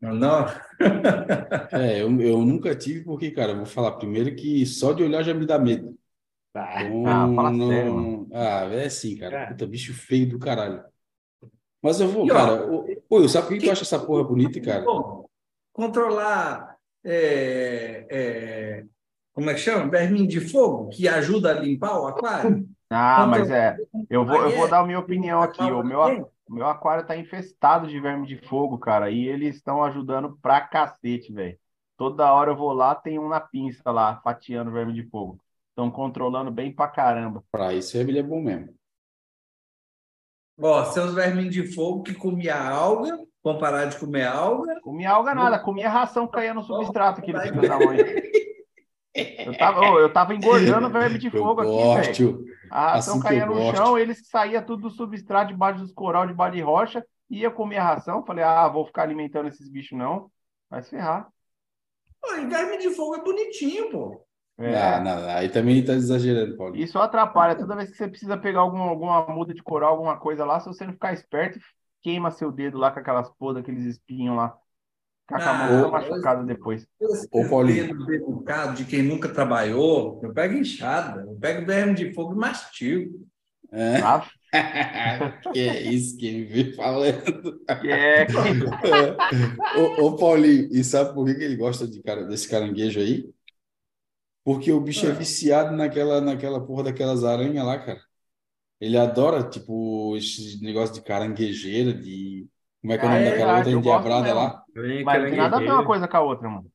Não. É, eu, eu nunca tive, porque, cara, eu vou falar primeiro que só de olhar já me dá medo. Então, Ah, fala não- sério, mano. Ah, é assim, cara. Cara. Puta, bicho feio do caralho. Mas eu vou, E, ó, cara. Ô, ô, sabe por que tu acha essa porra bonita, cara? Bom, controlar. é, é, como é que chama? Verminho de fogo, que ajuda a limpar o aquário. Ah, mas é. Eu vou, eu vou dar a minha opinião aqui. O meu, o meu aquário tá infestado de verme de fogo, cara. E eles estão ajudando pra cacete, velho. Toda hora eu vou lá, tem um na pinça lá, fatiando verme de fogo. Estão controlando bem pra caramba. Pra isso, ele é bom mesmo. Ó, seus verminhos de fogo que comia alga, vão parar de comer alga. Comia alga nada, comia ração que caía no substrato, aquele filho da mãe. Eu tava, eu tava engordando verme de Eu fogo aqui, velho. A ração assim caía eu no gosto. chão, eles saía tudo do substrato, debaixo dos coral, debaixo de rocha, ia comer a ração. Falei, ah, vou ficar alimentando esses bichos não. Vai se ferrar. Pô, e verme de fogo é bonitinho, pô. É, Não, não, não, aí também tá exagerando, Paulinho. isso atrapalha. Toda vez que você precisa pegar algum, alguma muda de coral, alguma coisa lá, se você não ficar esperto, queima seu dedo lá com aquelas podas, aqueles espinhos lá. Fica com a mão Ah, toda machucada depois. Ô, Paulinho. dedo delicado de quem nunca trabalhou, eu pego enxada, eu pego berme de fogo e mastigo. É. Tá? Que é isso que ele veio falando. Que é. Ô, ô, Paulinho, e sabe por que que ele gosta de cara, desse caranguejo aí? Porque o bicho é Ah. viciado naquela, naquela porra daquelas aranhas lá, cara. Ele adora, tipo, esse negócio de caranguejeira, de. Como é que é o Ah, nome é daquela outra eu endiabrada mesmo. lá? Mas não tem nada a ver uma coisa com a outra, mano.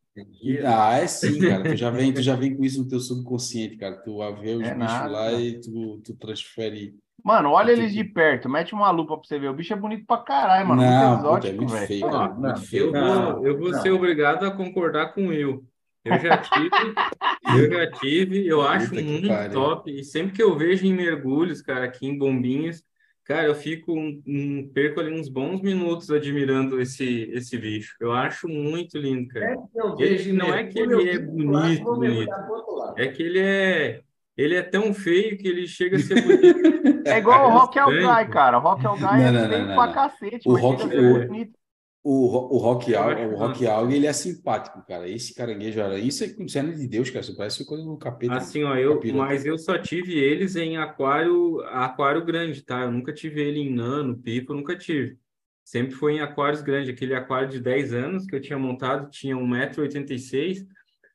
Ah, é sim, cara. Tu já vem, tu já vem com isso no teu subconsciente, cara. Tu vê os É bichos nada, lá cara. e tu, tu transfere. Mano, olha eles de perto, mete uma lupa pra você ver. O bicho é bonito pra caralho, mano. Não, Muito puta, é exótico, muito feio, cara. não, Muito feio. Eu Não, vou, eu vou não. ser obrigado a concordar com o Will. Eu já tive, eu já tive, eu acho muito top. E sempre que eu vejo em mergulhos, cara, aqui em Bombinhas, cara, eu fico um, um- perco ali uns bons minutos admirando esse esse bicho. Eu acho muito lindo, cara. Eu Ele- não é que ele é fico lá, bonito, bonito. É que ele é ele é tão feio que ele chega a ser bonito. É igual o É Rock estranho, All Guy, cara. O Rock All Guy Não, é não, não, feio não, pra não. cacete, O mas Rock- chega a ser o- bonito. O, o Rock acho o Rock Alga, ele é simpático, cara. Esse caranguejo aranha, isso é cena de Deus, cara. Isso parece coisa do capeta. Assim, ó, eu, mas eu só tive eles em aquário, aquário grande, tá? Eu nunca tive ele em nano, pipo, nunca tive. Sempre foi em aquários grandes. Aquele aquário de 10 anos que eu tinha montado tinha 1,86m.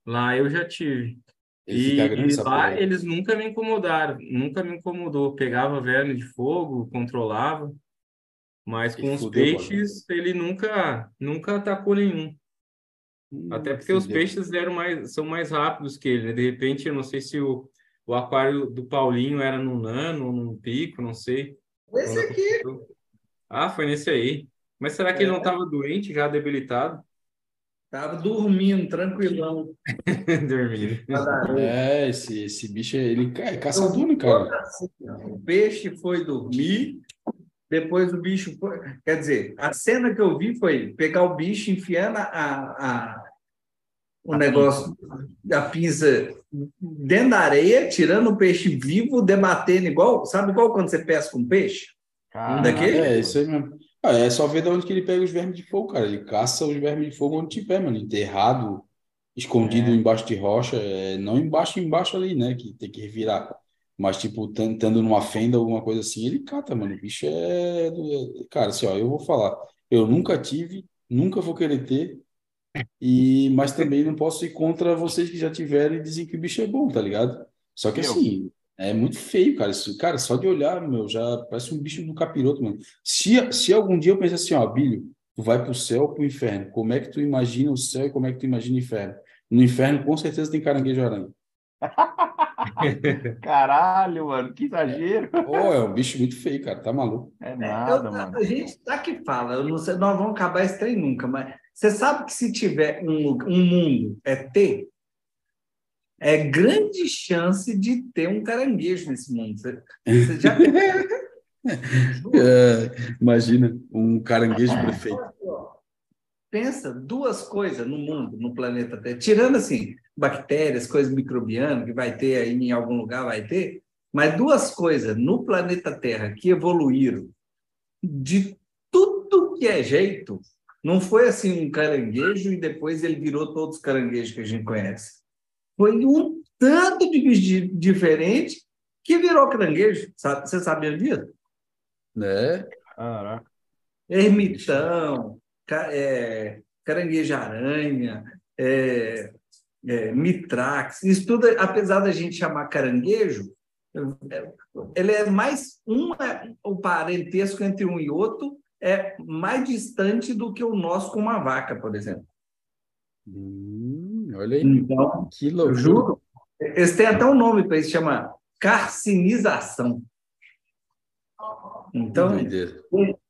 Lá eu já tive. Ele E, fica grande, e lá eles nunca me incomodaram, nunca me incomodou. Pegava verme de fogo, controlava, mas com os fudeu, peixes ele nunca, nunca atacou nenhum. Hum, Até porque os fudeu. peixes eram mais, são mais rápidos que ele, né? De repente, eu não sei se o, o aquário do Paulinho era num nano ou num pico, não sei. Esse aqui. Ah, foi nesse aí. Mas será que ele não estava doente, já debilitado? Tava dormindo, tranquilão. Dormindo. É, esse, esse bicho, ele é caçador, né, cara? O peixe foi dormir, depois o bicho foi. Quer dizer, a cena que eu vi foi pegar o bicho, enfiando a, a, o A negócio da pinça dentro da areia, tirando o peixe vivo, debatendo igual. Sabe igual quando você pesca um peixe? Cara, daqui? É, isso aí mesmo. Ah, é só ver de onde que ele pega os vermes de fogo, cara. Ele caça os vermes de fogo onde tiver, mano. Enterrado, escondido É. embaixo de rocha. É, não embaixo, embaixo ali, né? Que tem que revirar. Mas, tipo, tan- estando numa fenda, alguma coisa assim, ele cata, mano. O bicho é. do- Cara, assim, ó, eu vou falar. Eu nunca tive, nunca vou querer ter. E, mas também não posso ir contra vocês que já tiveram e dizem que o bicho é bom, tá ligado? Só que assim, é muito feio, cara. Isso, cara, só de olhar, meu, já parece um bicho do capiroto, mano. Se, se algum dia eu pensar assim, ó, Bílio, tu vai pro céu ou pro inferno? Como é que tu imagina o céu e como é que tu imagina o inferno? No inferno, com certeza, tem caranguejo aranha. Caralho, mano, que exagero. Pô, é um bicho muito feio, cara. Tá maluco. É Eu- nada, mano. a gente tá que fala, eu não sei, nós vamos acabar esse trem nunca, mas você sabe que se tiver um, um mundo ET, é grande chance de ter um caranguejo nesse mundo. Você, você já É, imagina, um caranguejo prefeito. Pensa duas coisas no mundo, no planeta Terra, tirando assim, bactérias, coisas microbianas que vai ter aí em algum lugar, vai ter, mas duas coisas no planeta Terra que evoluíram de tudo que é jeito, não foi assim um caranguejo e depois ele virou todos os caranguejos que a gente conhece. Foi um tanto de diferente que virou caranguejo. Sabe- Você sabia disso? Né? Caraca. Ermitão, é, caranguejo-aranha, é, é, mitrax, isso tudo, apesar da gente chamar caranguejo, ele é mais um, é, o parentesco entre um e outro é mais distante do que o nosso com uma vaca, por exemplo. Hum, olha aí, Então, que eu loucura. juro, eles têm até um nome para isso, chama carcinização. Então.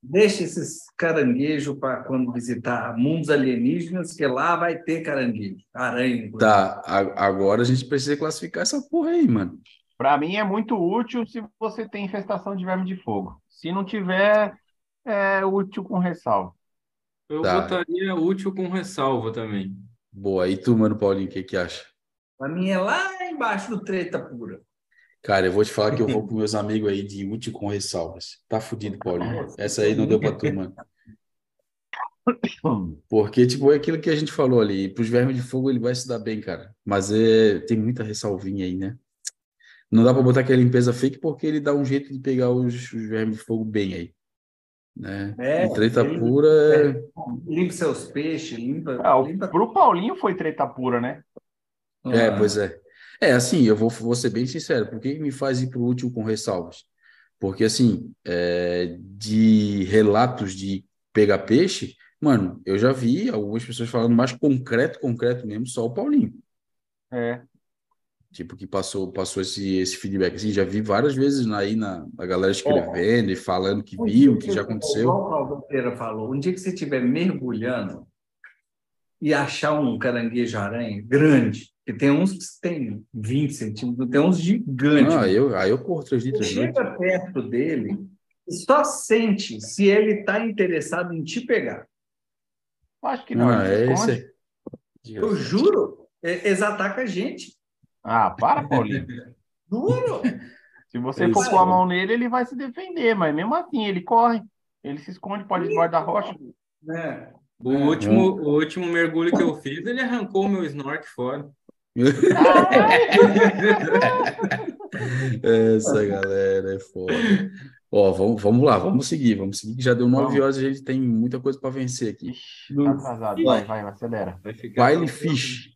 Deixa esses caranguejos para quando visitar mundos alienígenas, que lá vai ter caranguejo, aranha. Tá, a- agora a gente precisa classificar essa porra aí, mano. Pra mim é muito útil se você tem infestação de verme de fogo. Se não tiver, é útil com ressalva. Eu Tá. botaria útil com ressalva também. Boa, e tu, mano, Paulinho, o que que acha? A minha é lá embaixo do treta pura. Cara, eu vou te falar que eu vou com meus amigos aí de útil com ressalvas. Tá fudido, Paulinho. Essa aí não deu pra tu, mano. Porque, tipo, é aquilo que a gente falou ali. Pros vermes de fogo ele vai se dar bem, cara. Mas é, tem muita ressalvinha aí, né? Não dá pra botar aquela limpeza fake porque ele dá um jeito de pegar os, os vermes de fogo bem aí. Né? É, E treta ele- pura é... Limpa seus peixes, limpa. Ah, o- limpa... pro Paulinho foi treta pura, né? É, Ah, pois é. É, assim, eu vou, vou ser bem sincero, por que me faz ir para o útil com ressalvas? Porque, assim, é, de relatos de pegar peixe, mano, eu já vi algumas pessoas falando mais concreto, concreto mesmo, só o Paulinho. É. Tipo, que passou, passou esse, esse feedback. Assim, já vi várias vezes aí na, a galera escrevendo e falando que Um viu, dia que já aconteceu. Igual o Paulo Pereira falou, um dia que você estiver mergulhando e achar um caranguejo-aranha grande, que tem uns que tem 20 centímetros, tem uns gigantes. Ah, eu, aí eu corro três Você litros de noite. chega perto dele e só sente se ele está interessado em te pegar. Acho que não. Ah, é esconde. esse. Eu juro, e- eles atacam a gente. Ah, para, Paulinho. Juro. Se você Ele for pôr a mão nele, ele vai se defender, mas mesmo assim, ele corre. Ele se esconde, pode ir da rocha. É. O último, o último mergulho que eu fiz, ele arrancou o meu snork fora. Essa galera é foda. Ó, vamos, vamos lá, vamos seguir, vamos seguir, que já deu nove Vamos. horas e a gente tem muita coisa para vencer aqui. Tá atrasado. Vai, vai, acelera. Vai ficar File fish.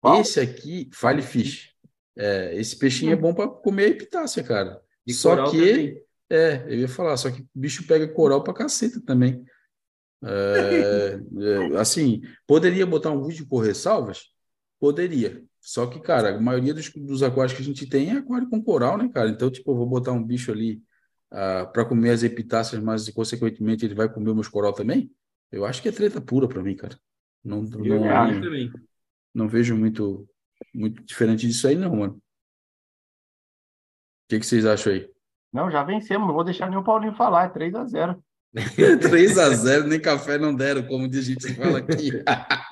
Qual? Esse aqui, file fish. É, esse peixinho é bom para comer epitácia, cara. E Só coral que, também. é, eu ia falar, só que o bicho pega coral pra caceta também. É, é, assim, poderia botar um vídeo por ressalvas? Poderia. Só que, cara, a maioria dos, dos aquários que a gente tem é aquário com coral, né, cara? Então, tipo, eu vou botar um bicho ali ah, para comer as epitáceas, mas consequentemente ele vai comer meus coral também? Eu acho que é treta pura para mim, cara. Não, não, também. não vejo muito, muito diferente disso aí, não, mano. O que, que vocês acham aí? Não, já vencemos. Não vou deixar nem o Paulinho falar. É 3 a 0 3 a 0 nem café não deram, como a gente fala aqui.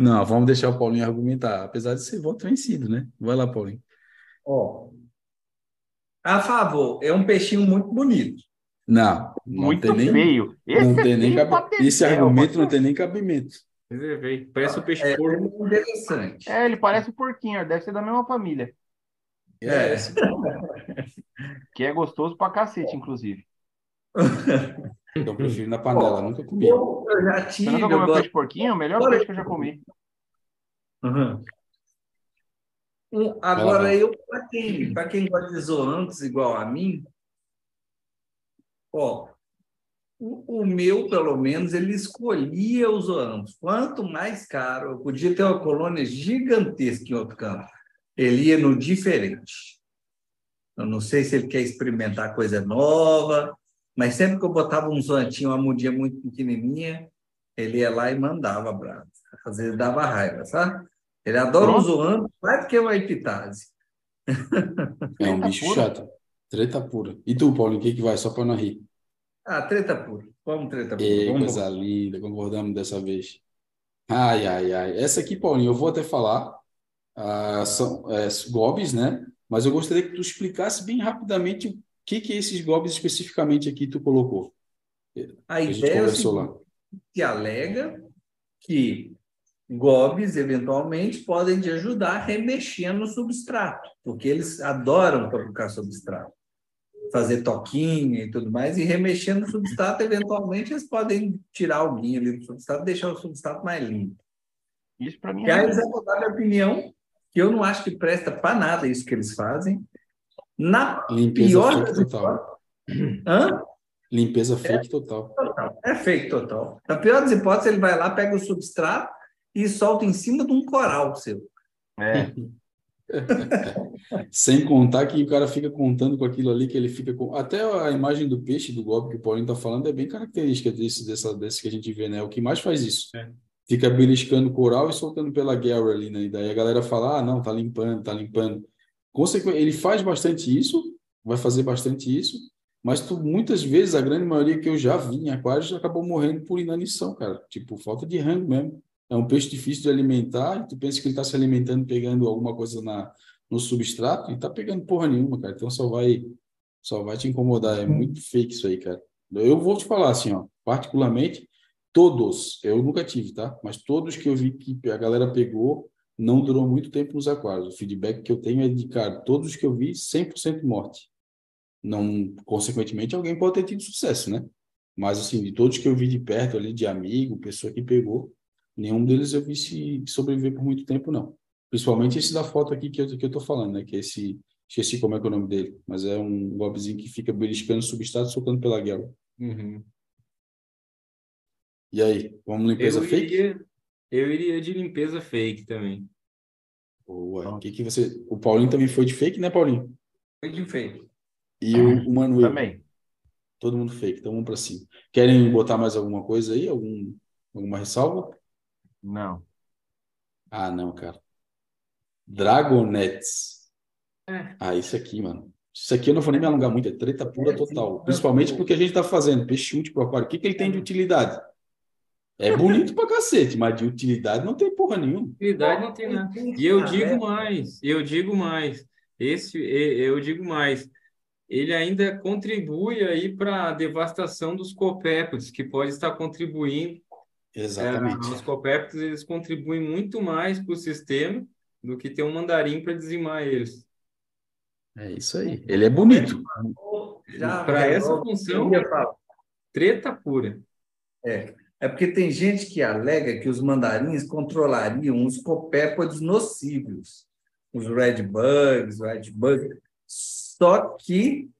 não, vamos deixar o Paulinho argumentar, apesar de ser voto vencido, né? Vai lá, Paulinho. Ó. A favor, é um peixinho muito bonito. Não, não Muito tem nem, feio. Esse não tem é nem cabe... ter Esse argumento não tem nem cabimento. Reservei. Parece o peixe É, porco. é interessante. É, ele parece o porquinho. Deve ser da mesma família. É. Que é gostoso pra cacete, inclusive. Eu prefiro na panela, nunca comi. Eu, eu já Você tive, nunca eu comeu gosto- peixe porquinho? É o melhor Olha- peixe que eu já comi. Uhum. Um, agora, eu, para quem, pra quem gosta de zoantes igual a mim, ó, o, o meu, pelo menos, ele escolhia os zoantes. Quanto mais caro, eu podia ter uma colônia gigantesca em outro campo. Ele ia no diferente. Eu não sei se ele quer experimentar coisa nova, mas sempre que eu botava um zoantinho, uma mudinha muito pequenininha, ele ia lá e mandava bravo. Às vezes dava raiva, sabe? Ele adora Pronto. um zoando, mais do que uma epitase. É um bicho pura. chato. Treta pura. E tu, Paulinho, o que, que vai? Só para não rir. Ah, treta pura. Vamos, treta pura. Ei, Vamos coisa linda, concordamos dessa vez. Ai, ai, ai. Essa aqui, Paulinho, eu vou até falar. ah, são é, gobs, né? Mas eu gostaria que tu explicasse bem rapidamente que que esses gobs especificamente aqui tu colocou. A a ideia é que alega que gobs, eventualmente, podem te ajudar a remexer no substrato, porque eles adoram colocar substrato, fazer toquinha e tudo mais, e remexer no substrato, eventualmente, eles podem tirar alguém ali do substrato, deixar o substrato mais limpo. Isso pra mim E aí é. eles vão dar minha opinião, que eu não acho que presta para nada isso que eles fazem. Na Limpeza pior fake total. Hã? Limpeza fake total. Total. É fake total. Na pior das hipóteses, ele vai lá, pega o substrato e solta em cima de um coral seu. É. Sem contar que o cara fica contando com aquilo ali que ele fica com. Até a imagem do peixe, do gobe que o Paulinho tá falando, é bem característica desse, dessa, desse que a gente vê, né? O que mais faz isso. É. Fica beliscando coral e soltando pela guerra ali, né? E daí a galera fala: ah, não, tá limpando, tá limpando. Ele faz bastante isso, vai fazer bastante isso, mas tu, muitas vezes, a grande maioria que eu já vi em aquários acabou morrendo por inanição, cara. Tipo, falta de rango mesmo. é um peixe difícil de alimentar, tu pensa que ele está se alimentando pegando alguma coisa na, no substrato e tá pegando porra nenhuma, cara. Então só vai, só vai te incomodar. É muito fake isso aí, cara. Eu vou te falar assim, ó, particularmente, todos, eu nunca tive, tá? Mas todos que eu vi que a galera pegou, não durou muito tempo nos aquários. O feedback que eu tenho é de, cara, todos que eu vi, 100% morte. Não, consequentemente, alguém pode ter tido sucesso, né? Mas, assim, de todos que eu vi de perto ali, de amigo, pessoa que pegou, nenhum deles eu vi se sobreviver por muito tempo, não. Principalmente esse da foto aqui que eu, que eu tô falando, né? Que é esse, esqueci como é que é o nome dele, mas é um gobzinho que fica beliscando substrato soltando pela guela. Uhum. E aí, vamos limpeza Eu fake? iria, eu iria de limpeza fake também. Boa. O que que você... O Paulinho também foi de fake, né, Paulinho? Foi de feito. E o, o Manuel? Também. Todo mundo fake, então vamos para cima. Querem botar mais alguma coisa aí? Algum, alguma ressalva? Não. Ah, não, cara. Dragonets. É. Ah, isso aqui, mano. Isso aqui eu não vou nem me alongar muito, é treta pura total. Principalmente porque a gente tá fazendo peixe útil pro aquário. O que que ele tem de utilidade? É bonito pra cacete, mas de utilidade não tem porra nenhuma. Utilidade não tem nada. E eu digo mais, eu digo mais. Esse, e- eu digo mais. Ele ainda contribui aí para a devastação dos copépodes, que pode estar contribuindo. É, Exatamente. os copépodes eles contribuem muito mais para o sistema do que ter um mandarim para dizimar eles. É isso aí. Ele é bonito. Para essa função, treta pura. É porque tem gente que alega que os mandarins controlariam os copépodes nocivos, os red bugs, red bug. Só que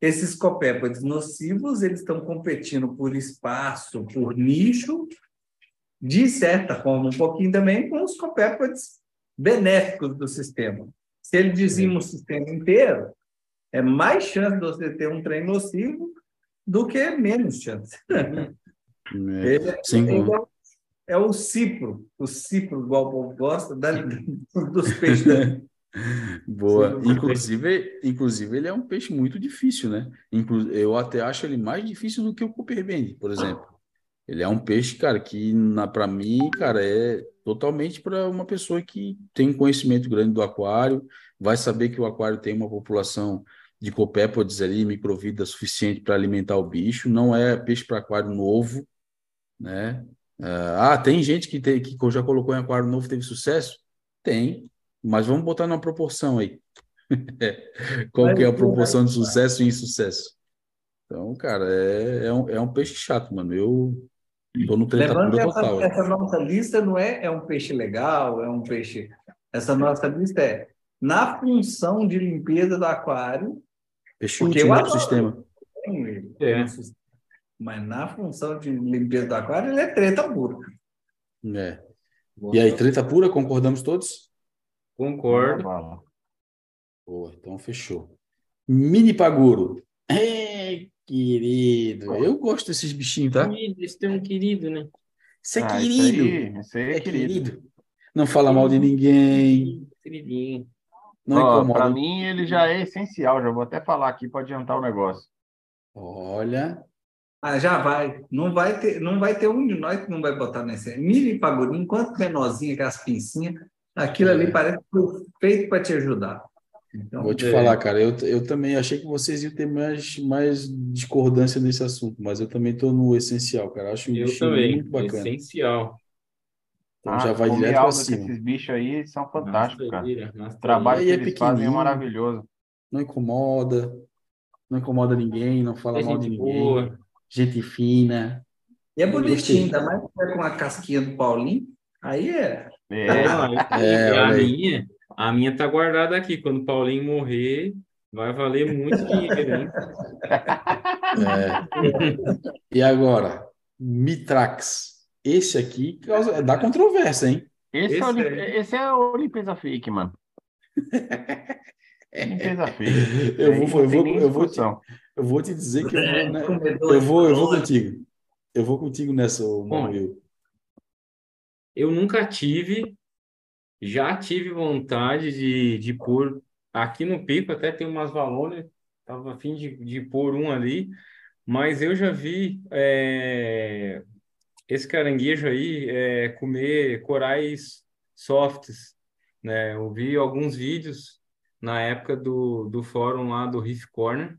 esses copépodes nocivos, eles estão competindo por espaço, por nicho, de certa forma, um pouquinho também com os copépodes benéficos do sistema. Se ele dizima o sistema inteiro, é mais chance de você ter um trem nocivo do que menos chance. É. Ele, Sim, é, o- é cipro, o cipro, igual o povo gosta, da- dos peixes. da- Boa. Inclusive, inclusive, ele é um peixe muito difícil, né? Inclu eu até acho ele mais difícil do que o Copperbend, por exemplo. Ele é um peixe, cara, que para mim, cara, é totalmente para uma pessoa que tem conhecimento grande do aquário, vai saber que o aquário tem uma população de copépodes ali, microvida suficiente para alimentar o bicho. Não é peixe para aquário novo, né? Ah, tem gente que, tem, que já colocou em aquário novo e teve sucesso? Tem, mas vamos botar numa proporção aí. Qual que é a proporção de sucesso e insucesso? Então, cara, é, é, um, é um peixe chato, mano. Eu tô no treta Lembrando que pura essa, total. essa nossa lista não é, é um peixe legal, é um peixe. Essa nossa lista é na função de limpeza do aquário, Peixe Porque útil no adoro. sistema. tem ele. É. Mas na função de limpeza do aquário, ele é treta pura. É. E aí, treta pura, concordamos todos? Concordo. Boa, então fechou. Mini paguro. É, querido. Eu gosto desses bichinhos, tá? Eles têm um querido, né? Isso é Ah, isso querido. aí, isso aí é É querido. querido. Não fala mal de ninguém. Queridinho. Não Ó, incomoda. Para mim, ele já é essencial. Já vou até falar aqui para adiantar o negócio. Olha, Ah, já vai. Não vai ter, não vai ter um de nós que não vai botar nesse. Mini pagodinho, enquanto menorzinho, com as pincinhas, aquilo ali É. parece que foi feito para te ajudar. Então, vou te É. falar, cara. Eu, eu também achei que vocês iam ter mais, mais discordância nesse assunto, mas eu também tô no essencial, cara. Acho um Eu bichinho também. muito bacana. Essencial. Então já vai direto que cima. Esses bichos aí são fantásticos, cara. Nossa, nossa, O trabalho E que é eles fazem é maravilhoso. Não incomoda, não incomoda ninguém, não fala É mal de ninguém. boa. Gente fina. E é Gostei. bonitinho, ainda mais com a casquinha do Paulinho. Aí é. É, Não, É, a minha, a minha tá guardada aqui. Quando o Paulinho morrer, vai valer muito dinheiro, hein? É. E agora, Mitrax. Esse aqui causa, dá controvérsia, hein? esse, é o, Esse aí. esse é o limpeza fake, mano. Limpeza fake. Eu vou, eu vou, eu vou. Eu vou te dizer que eu vou, né? Eu vou, eu vou de contigo. Eu vou contigo nessa, Bom, Manuel. Eu nunca tive, já tive vontade de, de pôr aqui no pico, até tem umas valores, tava a fim de, de pôr um ali, mas eu já vi é, esse caranguejo aí é comer corais softs, né? Eu vi alguns vídeos na época do, do fórum lá do Reef Corner,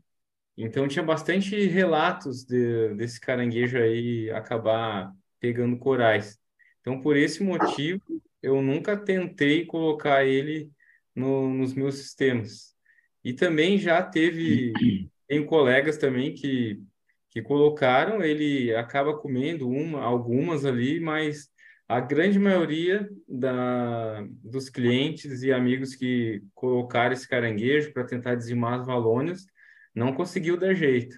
então tinha bastante relatos de, desse caranguejo aí acabar pegando corais. Então, por esse motivo, eu nunca tentei colocar ele no, nos meus sistemas. E também já teve tem colegas também que que colocaram, ele acaba comendo uma, algumas ali, mas a grande maioria da, dos clientes e amigos que colocaram esse caranguejo para tentar dizimar as valônias não conseguiu dar jeito.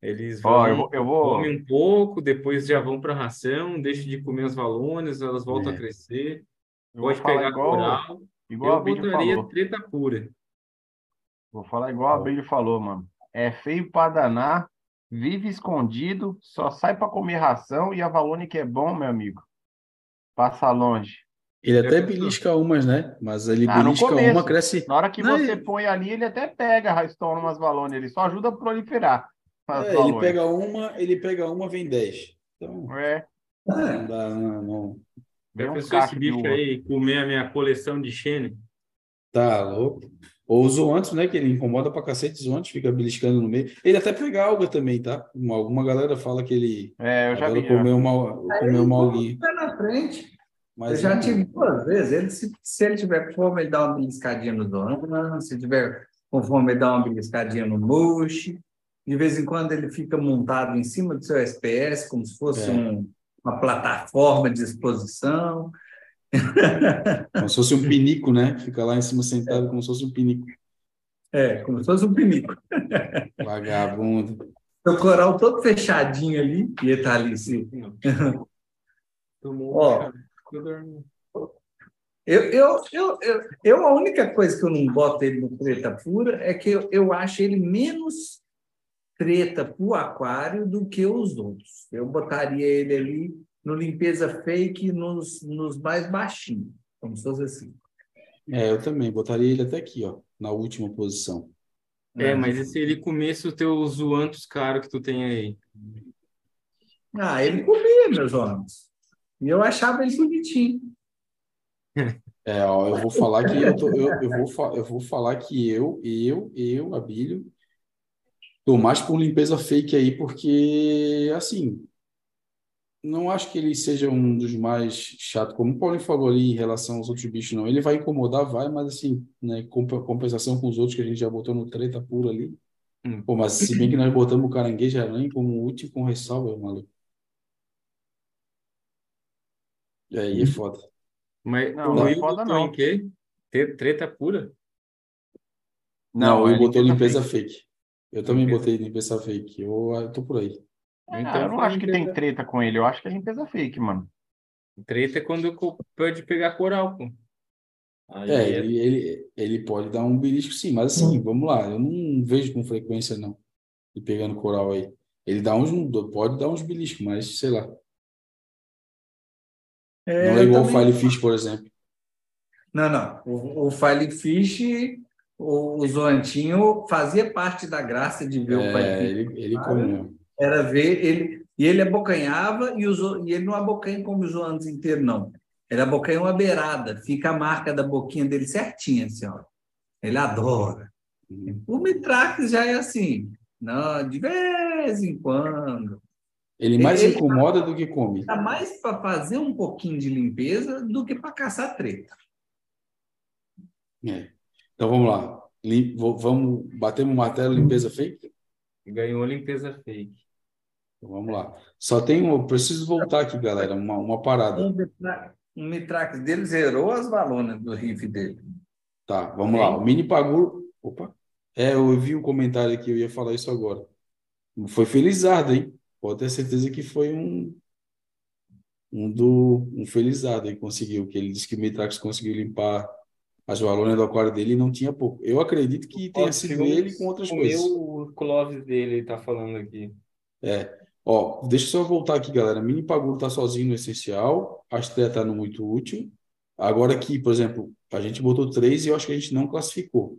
Eles vão, Ó, eu vou, eu vou... comem um pouco, depois já vão para a ração, deixam de comer as valônias, elas voltam É. a crescer. eu Pode pegar igual, coral. igual Eu a botaria falou. treta pura. Vou falar igual a Bíblia falou, mano. É feio pra danar, vive escondido, só sai pra comer ração e a Valone que é bom, meu amigo. Passa longe. Ele até pensou? belisca umas, né? Mas ele Ah, belisca começo. uma, cresce. Na hora que Não, você ele- põe ali, ele até pega, rastona umas Valone, ele só ajuda a proliferar É, ele pega uma, ele pega uma, vem dez. Então, É, não dá, não, não. vem um esse bicho aí comer a minha coleção de Xene? Tá louco. Ou o zoantes, né? Que ele incomoda pra cacete, zoantes, fica beliscando no meio. Ele até pega alga também, tá? Uma- Alguma galera fala que ele É, eu já vi. já. comer uma, comer uma alguinha. Pé na frente. Mas eu já tive duas vezes. Ele, se, se ele tiver fome, ele dá uma beliscadinha no Zoan. Se tiver com fome, ele dá uma beliscadinha no Mush. De vez em quando, ele fica montado em cima do seu SPS, como se fosse É. um- uma plataforma de exposição. Como se fosse um pinico, né? Fica lá em cima sentado como se fosse um pinico. É, como se fosse um pinico. Vagabundo. O coral todo fechadinho ali, e ele tá ali. Assim. Tomou Ó. Eu, eu, eu, eu, eu, a única coisa que eu não boto ele no treta pura é que eu, eu acho ele menos treta para o aquário do que os outros. Eu botaria ele ali no limpeza fake nos, nos mais baixinhos, como se fosse assim. É, eu também. Botaria ele até aqui, ó. Na última posição. É, mas e se ele comesse os teus zoantos caros que tu tem aí? Ah, ele comia, meus homens. E eu achava ele bonitinho. É, ó, eu vou falar que eu, tô, eu, eu, vou, fa- eu vou falar que eu, eu, eu, Abílio, tô mais por limpeza fake aí, porque, assim, não acho que ele seja um dos mais chatos, como o Paulinho falou ali em relação aos outros bichos, não. Ele vai incomodar, vai, mas, assim, né, comp- compensação com os outros que a gente já botou no treta pura ali. Hum. Pô, mas se bem que nós botamos o caranguejo aranha como último com ressalva, maluco. E aí é foda. Mas Não, não é foda, não. em quê? Tre- Treta pura? Não, é eu botou limpeza fake. fake. Eu também Limpeza. botei limpeza fake. Eu, eu tô por aí. Ah, Então eu não acho que tem treta com ele, eu acho que é limpeza fake, mano. Treta é quando pode pegar coral, pô. Aí É, ele, ele, ele pode dar um belisco sim, mas assim, vamos lá, eu não vejo com frequência não. Ele pegando coral aí. Ele dá uns, pode dar uns beliscos, mas sei lá. Não é igual o também- File Fish, por exemplo. Não, não. O, o File Fish, o, o Zoantinho fazia parte da graça de ver o É, Fish. ele, ele Ah, come mesmo. Era ver ele. E ele abocanhava e, o, e ele não abocanha como os zoantes inteiros, não. Ele abocanha uma beirada, fica a marca da boquinha dele certinha, assim, ó. Ele adora. Uhum. O Mitrax já é assim. Não, de vez em quando. Ele mais Ele- incomoda do que come. Tá mais para fazer um pouquinho de limpeza do que para caçar treta. É. Então vamos lá. Lim- vamos bater um martelo, limpeza fake? ganhou limpeza fake. Então, vamos lá. Só tem um, eu preciso voltar aqui, galera, uma, uma parada. Um Mitrax, um dele zerou as balonas do riff dele. Tá, vamos lá. O mini Paguro. Opa. É, eu vi um comentário aqui, eu ia falar isso agora. Foi Felizardo, hein? Pode ter certeza que foi um. Um do. Um Felizardo aí conseguiu, que ele disse que o Mitrax conseguiu limpar as balonas do aquário dele e não tinha pouco. Eu acredito que tenha sido ele com outras coisas. O Clóvis dele, ele tá falando aqui. Ó, deixa eu só voltar aqui, galera. Mini Paguro tá sozinho no essencial, a estreia tá no muito útil. Agora aqui, por exemplo, a gente botou três e eu acho que a gente não classificou.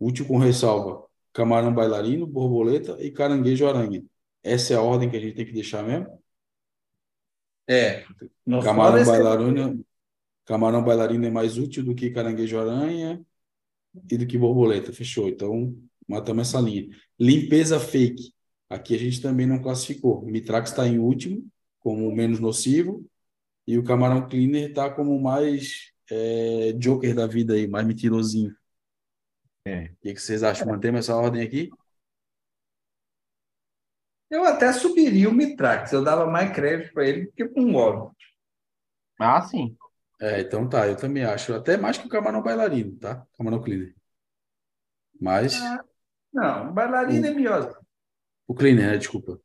Útil com ressalva: camarão bailarino, borboleta e caranguejo aranha. Essa é a ordem que a gente tem que deixar mesmo? É. Camarão bailarino, camarão bailarino é mais útil do que caranguejo aranha e do que borboleta. Fechou. Então, matamos essa linha. Limpeza fake. Aqui a gente também não classificou. Mitrax está em último, como menos nocivo, e o camarão cleaner está como mais é, joker da vida aí, mais mentirosinho. É. O que, que vocês acham? Mantemos essa ordem aqui? Eu até subiria o Mitrax. Eu dava mais crédito para ele do que para um óleo. Ah, sim. É, então tá, eu também acho. Até mais que o camarão bailarino, tá? Camarão cleaner. Mas Não, o bailarino é melhor. o cleaner, né? Desculpa.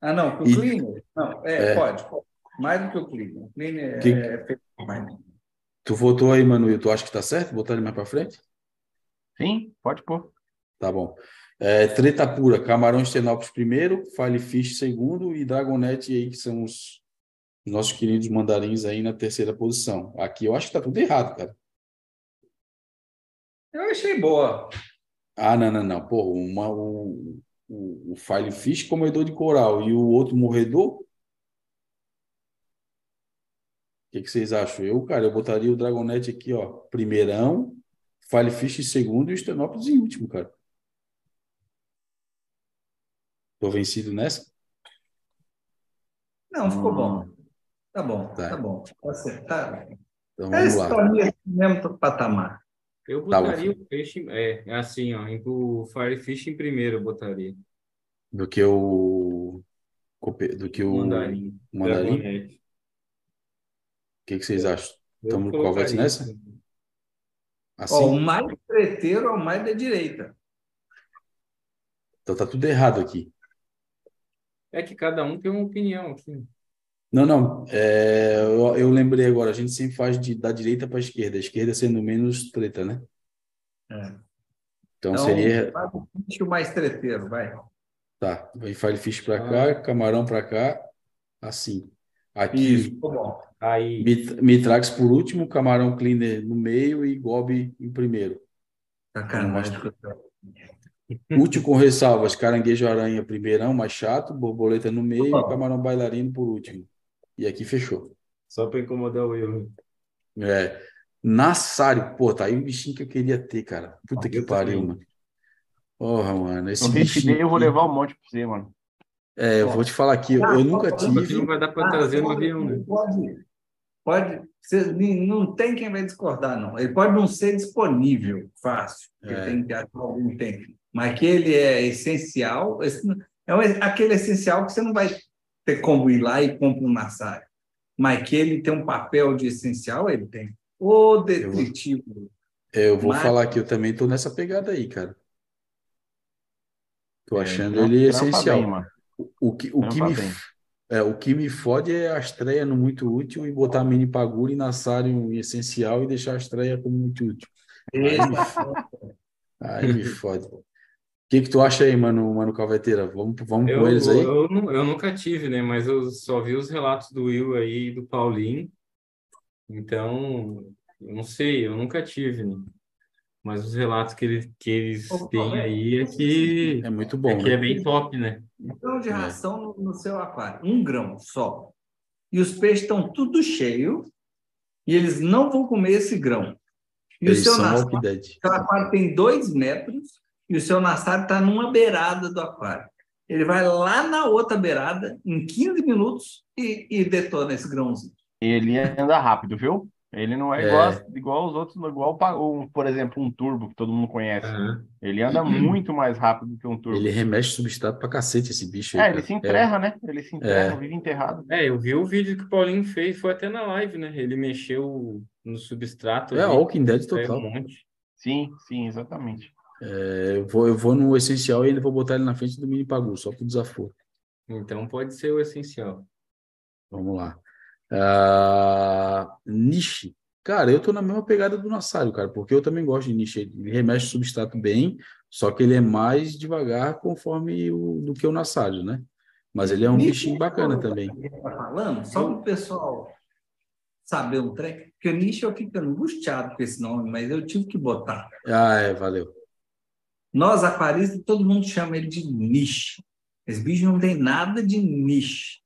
Ah, não, o E- cleaner? Não, é, É. pode, pode. Mais do que o cleaner. O cleaner Que- é feito mais. Tu votou aí, Manuel. Tu acha que tá certo? Botar ele mais pra frente? Sim, pode pôr. Tá bom. É, treta pura, Camarão Estenópolis primeiro, File Fish segundo e Dragonete aí, que são os, os nossos queridos mandarins aí na terceira posição. Aqui eu acho que tá tudo errado, cara. Eu achei boa. Ah, não, não, não. Porra, uma, o, o, o File Fish comedor de coral e o outro morredor? O que, que vocês acham? Eu, cara, eu botaria o Dragonete aqui, ó, primeirão, File Fish em segundo e o Estenópolis em último, cara. Tô vencido nessa? Não, ficou Hum. bom. Tá bom, Tá. tá bom. Tá certo. Tá. Então É vamos lá. história mesmo patamar. Eu Tá, botaria o peixe, é, é assim, ó, em- o Firefish em primeiro eu botaria. Do que o. Do que o. Mandarim. Mandarim? O que, que vocês acham? Eu Tamo com o nessa? Assim? Ó, o mais treteiro é o mais da direita. Então tá tudo errado aqui. É que cada um tem uma opinião aqui. Não, não. é, eu, eu lembrei agora, a gente sempre faz de, da direita para a esquerda, a esquerda sendo menos treta, né? É. Então seria. faz o mais treteiro, vai. Tá, vai File Fish para Ah. cá, camarão para cá, assim. Aqui, Isso, bom. Aí, Mit- Mitrax por último, camarão cleaner no meio e Gobi em primeiro. Sacanagem. Útil com ressalvas, caranguejo aranha primeirão, mais chato, borboleta no meio e camarão bailarino por último. E aqui fechou. só para incomodar o Will. É. Nassário, pô, tá aí um bichinho que eu queria ter, cara. Puta que Eu pariu, também. mano. Porra, mano, esse bichinho. eu vou levar um monte pra você, mano. É, eu vou te falar aqui, eu, eu nunca que não tive. vai dar para trazer no avião, né? Pode, pode ser, não tem quem vai discordar, não. Ele pode não ser disponível fácil, porque É. tem que achar algum tempo. Mas que ele é essencial, é aquele essencial que você não vai ter como ir lá e comprar um massagem. Mas que ele tem um papel de essencial, ele tem. O detritivo. Eu vou Mas- falar que eu também tô nessa pegada aí, cara. Tô É, achando trampa- ele essencial. bem, mano. O que, o que me, bem. é, o que me fode é a estreia no muito útil e botar mini pagura e Nassário em essencial e deixar a estreia como muito útil. Aí me, fode. aí me fode. O que que tu acha aí, mano, mano Calveteira? Vamos, vamos Eu, com eles aí? eu, nu- eu nunca tive, né? Mas eu só vi os relatos do Will aí e do Paulinho. Então, eu não sei, eu nunca tive, né? Mas os relatos que, ele, que eles Ô, têm Paulo, aí é que É muito é, bom, que é né? bem top, né? Um grão de É. ração no, no seu aquário, um grão só. E os peixes estão tudo cheio e eles não vão comer esse grão. E Eles o seu o seu aquário tem dois metros e o seu nassário está numa beirada do aquário. Ele vai lá na outra beirada em 15 minutos e, e detona esse grãozinho. Ele anda rápido, viu? Ele não é É. igual, igual os outros, igual, um, por exemplo, um turbo que todo mundo conhece. Aham. Ele anda muito mais rápido que um turbo. Ele remexe substrato pra cacete, esse bicho aí, É, cara. ele se enterra, né? Ele se enterra, vive enterrado. É, eu vi o vídeo que o Paulinho fez, foi até na live, né? Ele mexeu no substrato É, é ali, Walking Dead total. um monte. Sim, sim, exatamente. É, eu vou, eu vou no essencial e ainda vou botar ele na frente do mini pagu, só pro desaforo. Então pode ser o essencial. Vamos lá. Ah, niche. Cara, eu tô na mesma pegada do Nassário, cara, porque eu também gosto de niche. Ele remexe o substrato bem, só que ele é mais devagar conforme o, do que o Nassário, né? Mas ele é um Niche, bichinho bacana também. Tá falando? Só para o pessoal saber um treco, porque nicho eu fico angustiado com esse nome, mas eu tive que botar. Ah, é, valeu. Nós, aquaristas, todo mundo chama ele de niche. Esse bicho não tem nada de niche,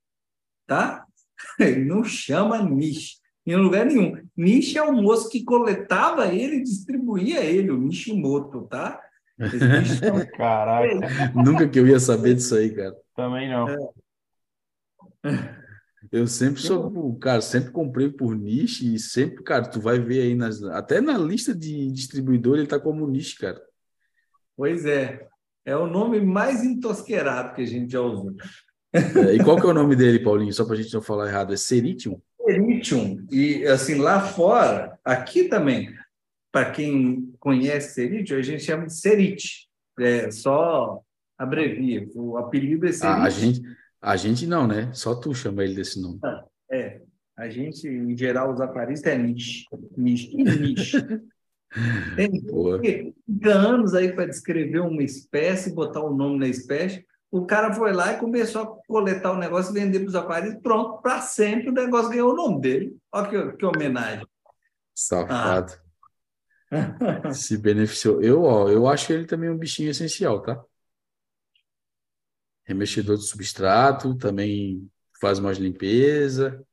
tá? Ele não chama Nish em lugar nenhum. Nish é o moço que coletava ele e distribuía ele, o Nishimoto, tá? Esse bicho é Caraca, Nunca que eu ia saber disso aí, cara. também não. Eu sempre sou, cara, sempre comprei por niche e sempre, cara, tu vai ver aí nas, até na lista de distribuidor ele tá como niche, cara. Pois é. É o nome mais entosqueirado que a gente já usou. É, e qual que é o nome dele, Paulinho? Só pra gente não falar errado, é Seritium? Seritium. E assim, lá fora, aqui também, para quem conhece Seritium, a gente chama de Serite. É só abrevia. O apelido é Serite. Ah, a gente, a gente não, né? Só tu chama ele desse nome. É. A gente, em geral, os aquaristas é. E niche. Tem que anos aí para descrever uma espécie, botar o nome na espécie. O cara foi lá e começou a coletar o negócio, vender para os aquaristas, pronto, para sempre o negócio ganhou o nome dele. Olha que, que homenagem. Safado. Se beneficiou. Eu, ó, eu acho ele também um bichinho essencial, tá? Remexedor de substrato, também faz mais limpeza.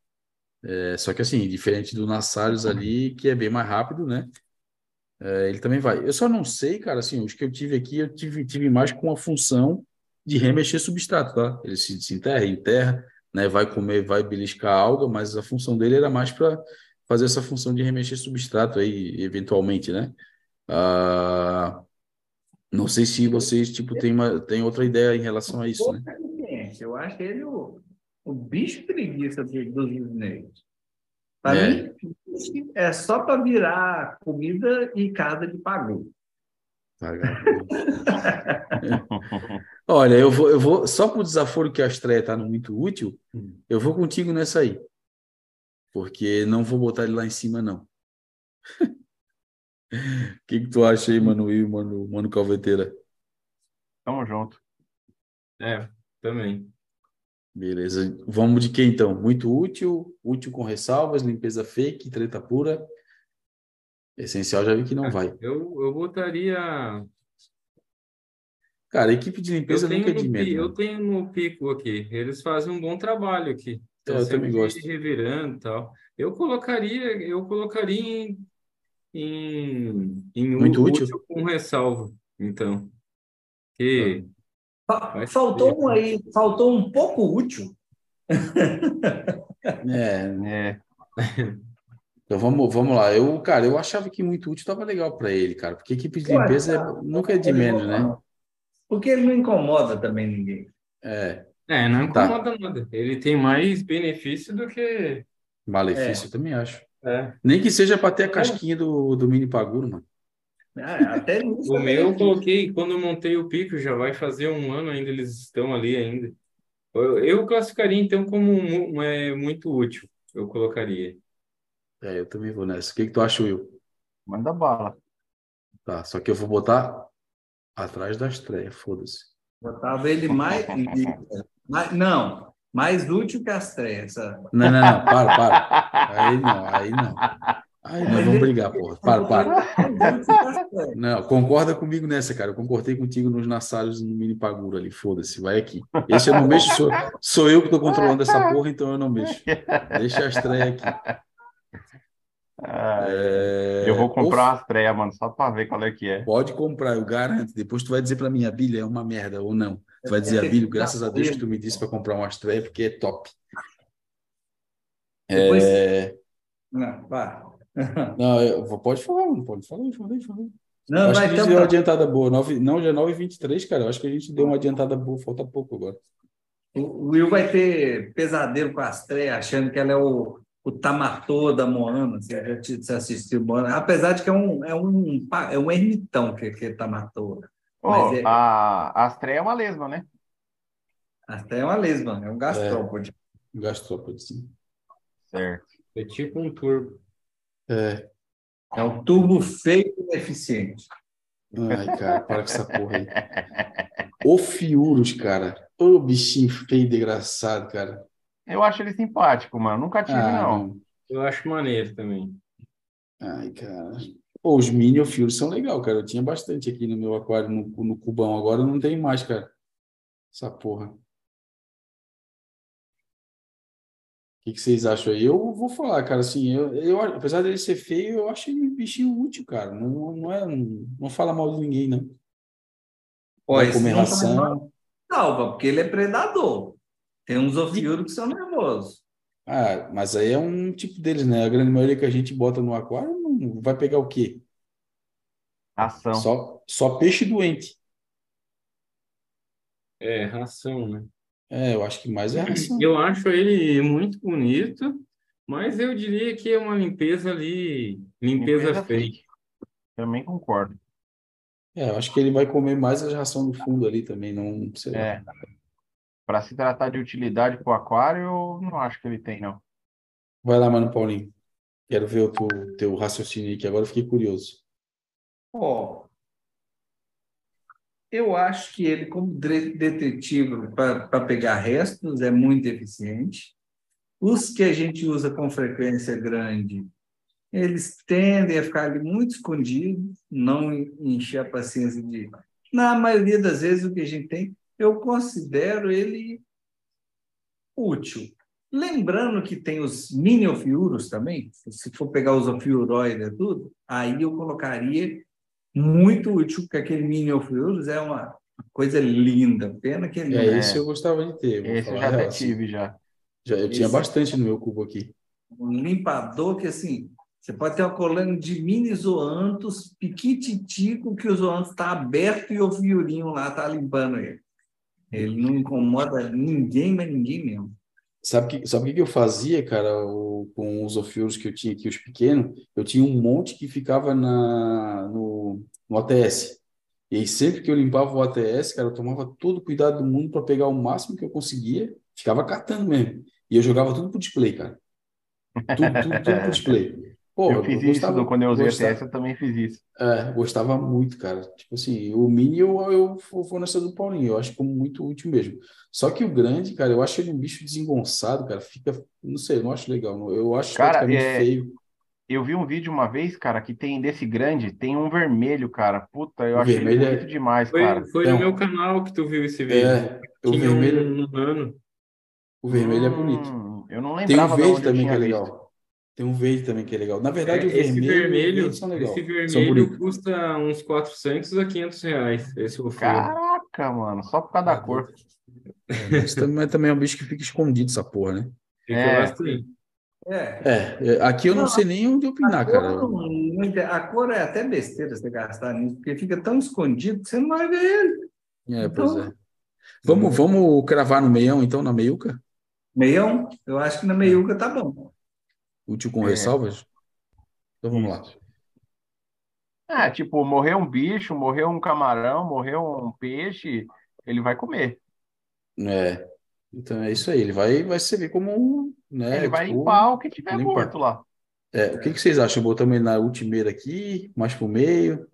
É, só que assim, diferente do Nassarius ali, que é bem mais rápido, né? É, ele também vai. Eu só não sei, cara, assim, os que eu tive aqui, eu tive, tive mais com a função de remexer substrato, tá? Ele se desenterra, enterra, né? Vai comer, vai beliscar alga, mas a função dele era mais para fazer essa função de remexer substrato aí, eventualmente, né? Ah, não sei se vocês, tipo, têm uma, têm outra ideia em relação a isso, né? Eu acho ele o, o bicho preguiça do- dos negros. Para É. mim, é só para virar comida e casa de pagou. Vagabundo. Olha, eu vou, eu vou, só por desaforo que a estreia tá no muito útil, eu vou contigo nessa aí. Porque não vou botar ele lá em cima, não. O que que tu acha aí, mano, Will, mano, mano Calveteira? Tamo junto. É, também. Beleza. Vamos de que então? Muito útil, útil com ressalvas, limpeza fake, treta pura. Essencial já vi que não vai. Eu, eu botaria. Cara, equipe de limpeza nunca é de menos. eu mano. tenho no pico aqui. Eles fazem um bom trabalho aqui. É, eu Estão também gosto. revirando tal. Eu colocaria, eu colocaria em, em, em Muito u- útil? com ressalva, então. Que Vai Faltou um aí, faltou um pouco útil. É, É, Então vamos, vamos lá. Eu, cara, eu achava que muito útil estava legal para ele, cara, porque equipe de Eu limpeza é- achava. nunca é de menos, né? Porque ele não incomoda também ninguém. É, é, não Tá. incomoda nada. Ele tem mais benefício do que. malefício, eu também acho. É. Nem que seja para ter a casquinha do, do mini paguro, mano. Ah, até nisso O é meu eu benefício. coloquei quando eu montei o pico, já vai fazer um ano ainda, eles estão ali ainda. Eu, eu classificaria então como um, é, muito útil. Eu colocaria. É, eu também vou nessa. O que que tu acha, Will? manda bala. Tá, só que eu vou botar atrás da estreia, foda-se. Botava ele mais, mais- Não, mais útil que as três. essa- Não, não, não, para, para. Aí não, aí não. Nós vamos brigar, porra. Para, para. Não, concorda comigo nessa, cara. Eu concordei contigo nos nassários no mini paguro ali. Foda-se, vai aqui. Esse eu não mexo, sou, sou eu que tô controlando essa porra, então eu não mexo. Deixa a estreia aqui. Ah, É, eu vou comprar of- uma estreia, mano, só pra ver qual é que é. Pode comprar, eu garanto. Depois tu vai dizer pra mim, a Bíblia é uma merda ou não. Tu vai dizer, Abílio, graças a Deus que tu me disse para comprar uma estreia, porque é top. Depois- É... Não, vá. Não, eu... pode falar, mano, pode falar, fala aí, fala aí. Não, acho vai que gente deu uma adiantada boa. Nove... Não, já é 9h23, cara. Eu acho que a gente deu uma adiantada boa, falta pouco agora. O Will vai ter pesadelo com a Astrea, achando que ela é o, o Tamatô da Moana. Você já te- você assistiu Moana? Apesar de que é um, é um, é um ermitão que, que é Tamatô. Ô, Mas é- a, a estreia é uma lesma, né? A Astrea é uma lesma, é um gastrópode. Gastrópode, sim. Certo. É tipo um turbo. É. É um tubo feio e eficiente. Ai, cara, para com essa porra aí. Ofiuros, cara. Ô, bichinho feio e desgraçado, cara. Eu acho ele simpático, mano. Nunca tive, Ah, não. Eu acho maneiro também. Ai, cara. Pô, os mini ofiuros são legal, cara. Eu tinha bastante aqui no meu aquário, no, no cubão. Agora não tem mais, cara. Essa porra. Que, que vocês acham aí? Eu vou falar, cara, assim, eu, eu, apesar dele ser feio, eu acho ele um bichinho útil, cara. Não, não, é, não, não fala mal de ninguém, não. Pode Vai comer ração. Salva, porque ele é predador. Tem uns ofiuros que são nervosos. Ah, mas aí é um tipo deles, né? A grande maioria que a gente bota no aquário não vai pegar o quê? Ação. Só, só peixe doente. É, ração, né? É, eu acho que mais é ração. Eu acho ele muito bonito, mas eu diria que é uma limpeza ali, limpeza, Limpeza feia. fake. Também concordo. É, eu acho que ele vai comer mais a ração do fundo ali também, não sei lá. É. Para se tratar de utilidade para o aquário, eu não acho que ele tem, não. Vai lá, mano, Paulinho. Quero ver o teu, teu raciocínio aqui. Agora eu fiquei curioso. Ó, eu acho que ele, como detetive para pegar restos, é muito eficiente. Os que a gente usa com frequência grande, eles tendem a ficar ali muito escondidos, não encher a paciência de. Na maioria das vezes, o que a gente tem, eu considero ele útil. Lembrando que tem os mini ofiuros também, se for pegar os ofiuroides e tudo, aí eu colocaria muito útil, porque aquele mini ofiuros é uma coisa linda. Pena que ele É, É. esse eu gostava de ter. vou Esse eu já a real, até assim. tive já. Já, eu tinha Esse- bastante no meu cubo aqui. um limpador que assim você pode ter uma colônia de mini zoantos piquititico que o zoanto está aberto e o fiorinho lá está limpando ele. Ele não incomoda ninguém, mas ninguém mesmo. Sabe que, sabe o que eu fazia, cara, o- com os ofiuros que eu tinha aqui, os pequenos? Eu tinha um monte que ficava na, no, no ATS. E aí, sempre que eu limpava o ATS, cara, eu tomava todo o cuidado do mundo para pegar o máximo que eu conseguia, ficava catando mesmo. E eu jogava tudo pro display, cara. Tudo, tudo, tudo pro display. Pô, eu fiz isso gostava- do- quando eu usei gostava- ATS, eu também fiz isso. É, gostava muito, cara. Tipo assim, o mini eu, eu vou nessa do Paulinho, eu acho como muito útil mesmo. Só que o grande, cara, eu acho ele um bicho desengonçado, cara. Fica, não sei, eu não acho legal. não. Eu acho Cara, praticamente é- feio. Eu vi um vídeo uma vez, cara, que tem desse grande, tem um vermelho, cara. Puta, eu O achei vermelho é- bonito demais, Foi, cara. foi Então- no meu canal que tu viu esse vídeo. É, o vermelho, um, um ano. o vermelho é Hum, bonito. Eu não Tem um verde eu também que é visto. legal. Tem um verde também que é legal. Na verdade, É, o esse vermelho legal. esse vermelho custa uns 400 a 500 reais, esse. Caraca, mano, só por causa da cor. Mas também, também é um bicho que fica escondido, essa porra, né? Fica É. É. É, é, aqui eu não Não, sei nem onde opinar, A cara. cor, não- a cor é até besteira você gastar nisso, porque fica tão escondido que você não vai ver ele. É, pois Então- é. Vamos, vamos cravar no meião, então, na meiuca? Meião, eu acho que na meiuca tá bom. Útil com É. ressalvas? Então vamos lá. É, tipo, morreu um bicho, morreu um camarão, morreu um peixe, ele vai comer. É. Então é isso aí. Ele vai, vai servir como um, né? Ele vai tipo, limpar o que tiver limpar. morto lá. É, o que que vocês acham? Botamos ele na ultimeira aqui, mais pro meio.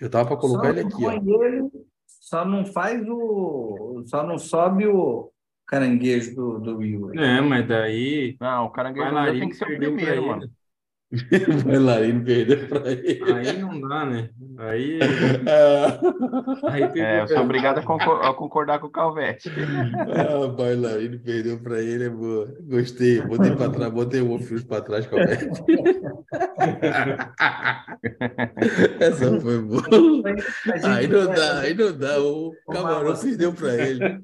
Eu tava para colocar Só ele aqui, ó. ele, só não faz o. Só não sobe o caranguejo do, do Will. É, mas daí Não, o caranguejo tem que ser o primeiro, mano. O bailarino perdeu para ele. Aí não dá, né? Aí, Ah, aí É, eu sou obrigado a concor- a concordar com o Calvete. ah, bailarino perdeu para ele, é boa. Gostei. Botei para trás, botei o fios para trás, Calvete. Essa foi boa. Aí não dá, aí não dá. O camarão perdeu para ele.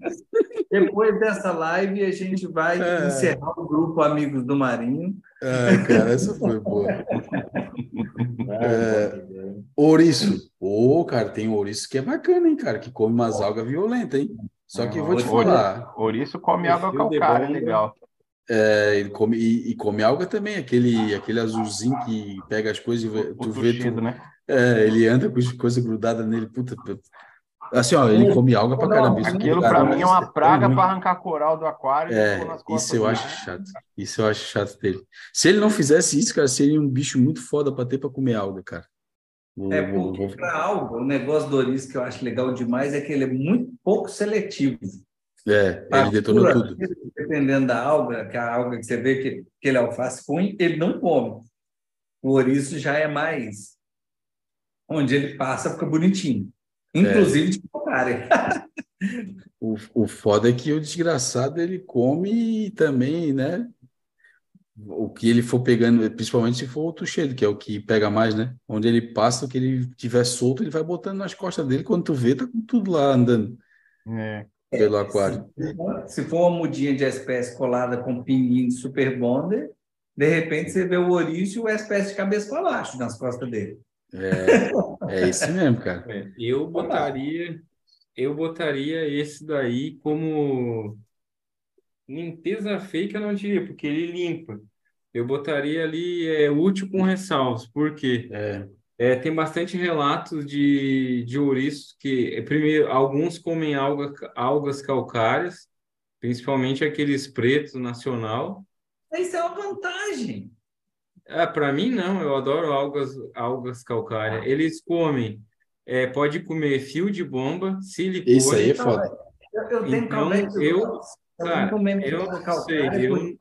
Depois dessa live, a gente vai É. encerrar o grupo Amigos do Marinho. Ai, cara, essa foi boa. É, ouriço. Ô, cara, tem ouriço que é bacana, hein, cara, que come umas algas violentas, hein? Só que eu vou te falar, Ouriço come água calcária, bomba. legal. é, ele come, e, e come alga também, aquele, aquele azulzinho que pega as coisas e vê- O tu vê, tu, né? é, ele anda com as coisas grudadas nele, puta, puta. Assim, ó, ele come alga pra caramba. isso Aquilo pra mim é uma tão praga pra arrancar coral do aquário e É, isso eu acho chato. Isso eu acho chato dele. Se ele não fizesse isso, cara, seria um bicho muito foda pra ter pra comer alga, cara. É porque para algo, o negócio do Ouriço que eu acho legal demais é que ele é muito pouco seletivo. É, Pra ele detonou pura- tudo. Dependendo da alga, que a alga que você vê que aquele alface ruim, ele não come. O ouriço já é mais onde ele passa, fica bonitinho. Inclusive de área. O, o foda é que o desgraçado ele come e também, né? O que ele for pegando, principalmente se for o tucheiro, que é o que pega mais, né? Onde ele passa, o que ele tiver solto, ele vai botando nas costas dele. Quando tu vê, tá com tudo lá andando É. pelo aquário. Se for uma mudinha de espécie colada com pininho de super bonder, de repente você vê o ouriço e o espécie de cabeça para baixo nas costas dele. É, é isso mesmo, cara. É, eu botaria, eu botaria esse daí como limpeza fake, eu não diria, porque ele limpa. Eu botaria ali é, útil com ressalvas, porque É, é, tem bastante relatos de, de ouriços que, primeiro, alguns comem alga, algas calcárias, principalmente aqueles pretos nacional. Isso é uma vantagem. Ah, para mim não, eu adoro algas, algas calcárias. Eles comem, é, pode comer fio de bomba, silicone. isso aí é foda. Eu, eu tenho Então, eu- cara, eu não sei, eu-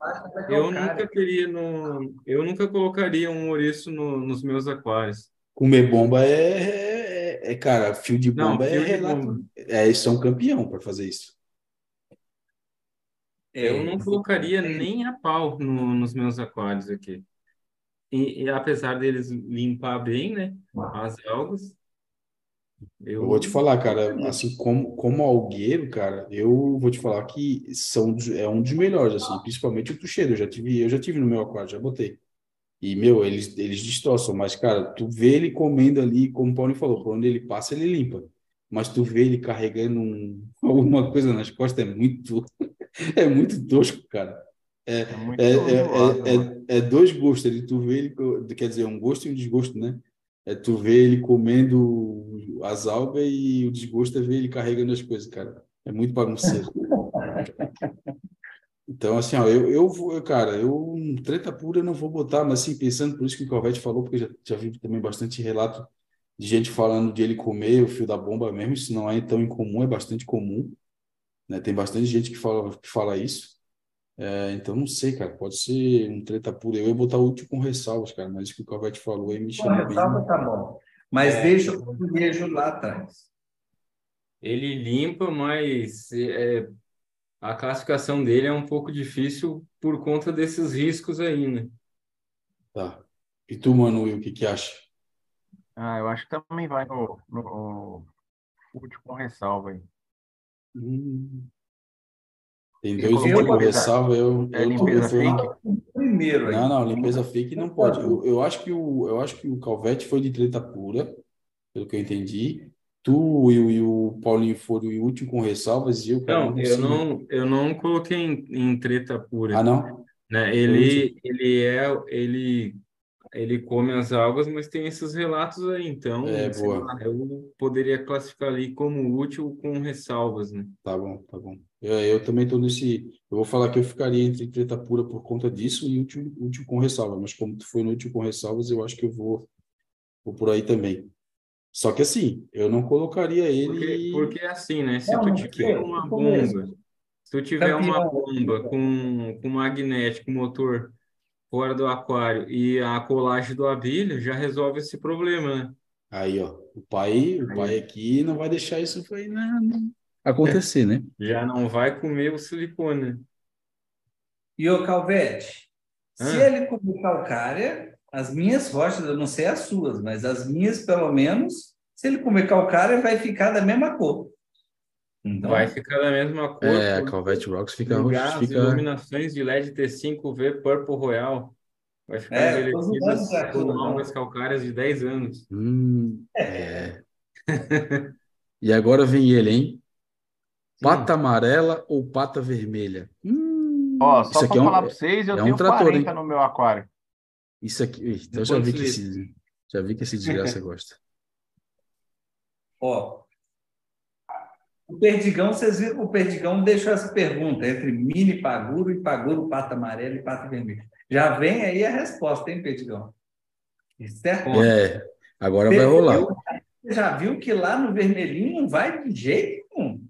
é Eu nunca teria no, eu nunca colocaria um ouriço no- nos meus aquários. Comer bomba é, é, é- cara, fio de Não, bomba é fio de relato. bomba. É, eles são campeão para fazer isso. Eu não colocaria nem a pau no- nos meus aquários aqui. E, e apesar deles limpar bem, né, as algas, Eu vou te falar, cara, assim, como, como algueiro, cara, eu vou te falar que são, é um dos melhores, assim, principalmente o tucheiro. Eu já tive, eu já tive no meu aquário, já botei. E, meu, eles, eles destroçam, mas, cara, tu vê ele comendo ali, como o Paulo falou, por onde ele passa, ele limpa. Mas tu vê ele carregando um- alguma coisa nas costas, é muito, é muito tosco, cara. É É, é, zoado, é, mano. é, é dois gostos, ele, tu vê ele, quer dizer, um gosto e um desgosto, né? É tu vê ele comendo as algas e o desgosto é ver ele carregando as coisas, cara. É muito bagunceiro. Então, assim, ó, eu, eu vou, cara, eu, treta pura eu não vou botar, mas assim, pensando por isso que o Calvete falou, porque já, já vi também bastante relato de gente falando de ele comer o fio da bomba mesmo, isso não é tão incomum, é bastante comum, né? Tem bastante gente que fala, que fala isso. É, então, não sei, cara, pode ser um treta pura. Eu ia botar útil com ressalvas, cara, mas isso que o Calvete falou aí me chamou bem. ressalva tá bom. Mas É. deixa o beijo lá atrás. ele limpa, mas é, a classificação dele é um pouco difícil por conta desses riscos aí, né? Tá. E tu, Manu, o que que acha? Ah, eu acho que também vai no, no último com ressalva aí. Hum. Tem E dois como útil com ressalva, eu, É eu tô- limpeza eu fake? Primeiro aí. Não, não, limpeza fake não pode. Eu, eu acho que o, eu acho que o Calvete foi de treta pura, pelo que eu entendi. Tu, Will e o Paulinho foram o último com ressalvas e eu, Não, eu não, eu não coloquei em, em treta pura, Ah, não? né? Ele, ele é, ele, ele come as algas, mas tem esses relatos aí, então, É, lá, eu poderia classificar ali como útil com ressalvas, né? Tá bom, tá bom. Eu, eu também tô nesse. Eu vou falar que eu ficaria entre treta pura por conta disso e útil, útil com ressalva, mas como tu foi no útil com ressalvas, eu acho que eu vou, vou por aí também. Só que assim, eu não colocaria Porque, ele. porque é assim, né? Se Não, tu tiver porque- uma bomba, se tu tiver uma bomba com, com magnético, motor fora do aquário e a colagem do abelha, já resolve esse problema, né? Aí, ó, o pai, o pai aqui não vai deixar isso aí não, não acontecer, né? Já não vai comer o silicone. né? E o Calvete, se ele comer calcária, as minhas rochas, eu não sei as suas, mas as minhas, pelo menos, se ele comer calcária, vai ficar da mesma cor. Então, Vai ficar da mesma cor. É, a por Calvete Rocks fica roxo, as fica. iluminações de LED T5V Purple Royal. Vai ficar É, envelhecidas anos é com tudo, algas calcárias de 10 anos. Hum, é. E agora vem ele, hein? Pata amarela ou pata vermelha? Hum, Ó, isso só aqui pra é um, falar pra vocês, eu é um tenho trator, 40 hein? no meu aquário. isso aqui. Então eu já vi que esse, já vi que esse desgraça gosta. ó, o Perdigão, vocês viram que o Perdigão deixou essa pergunta entre mini paguro e paguro pata amarela e pata vermelha. Já vem aí a resposta, hein, Perdigão? Certo? É, agora vai rolar. Você já viu que lá no vermelhinho não vai de jeito nenhum.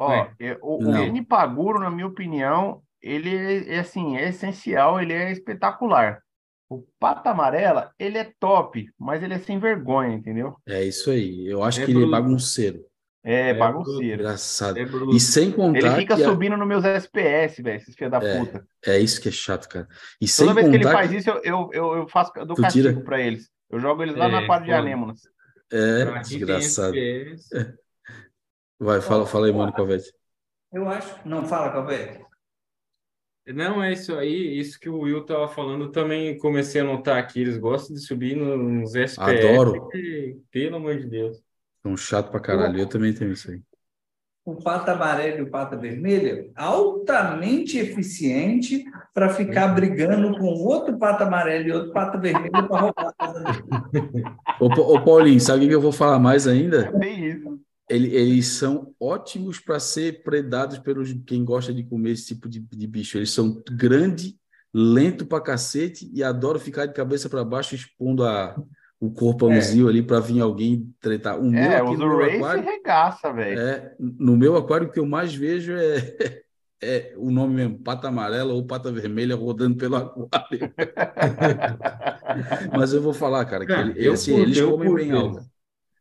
Ó, É. eu- o, o mini paguro, na minha opinião, ele é, é assim, é essencial, ele é espetacular. O pata amarela, ele é top, mas ele é sem vergonha, entendeu? É isso aí. Eu acho É que ele é bagunceiro. É, É bagunceiro. Engraçado. É E sem Ele contar fica que a- subindo nos meus SPS, velho, esses filhos da É, puta. é isso que é chato, cara. E sem Toda vez que ele contar faz isso, eu, eu, eu, eu faço, eu dou Tu castigo tira? pra eles. Eu jogo eles lá na É, quadra de foda. anêmonas. é tem desgraçado. Vai, fala, fala aí, Mônica Covete. Eu acho. Não, fala, Calvete. Não, é isso aí, isso que o Will tava falando, eu também comecei a notar aqui, eles gostam de subir nos SPS. Adoro. e, pelo amor de Deus. É um chato pra caralho. Eu também tenho isso aí. O pata amarelo e o pata vermelho, altamente eficiente para ficar brigando com outro pata amarelo e outro pata vermelho para roubar. Ô, Pa- ô, Paulinho, sabe o que eu vou falar mais ainda? Tem isso. Ele- eles são ótimos para ser predados pelos quem gosta de comer esse tipo de, de bicho. Eles são grande, lento pra cacete e adoram ficar de cabeça para baixo expondo a, o corpãozinho ali para vir alguém tretar. O meu É, aqui os no meu Race aquário, regaça, velho. é, no meu aquário o que eu mais vejo é, é o nome mesmo, pata amarela ou pata vermelha rodando pelo aquário. Mas eu vou falar, cara, que ele- eu assim, curto, eles eu comem bem eles. alga.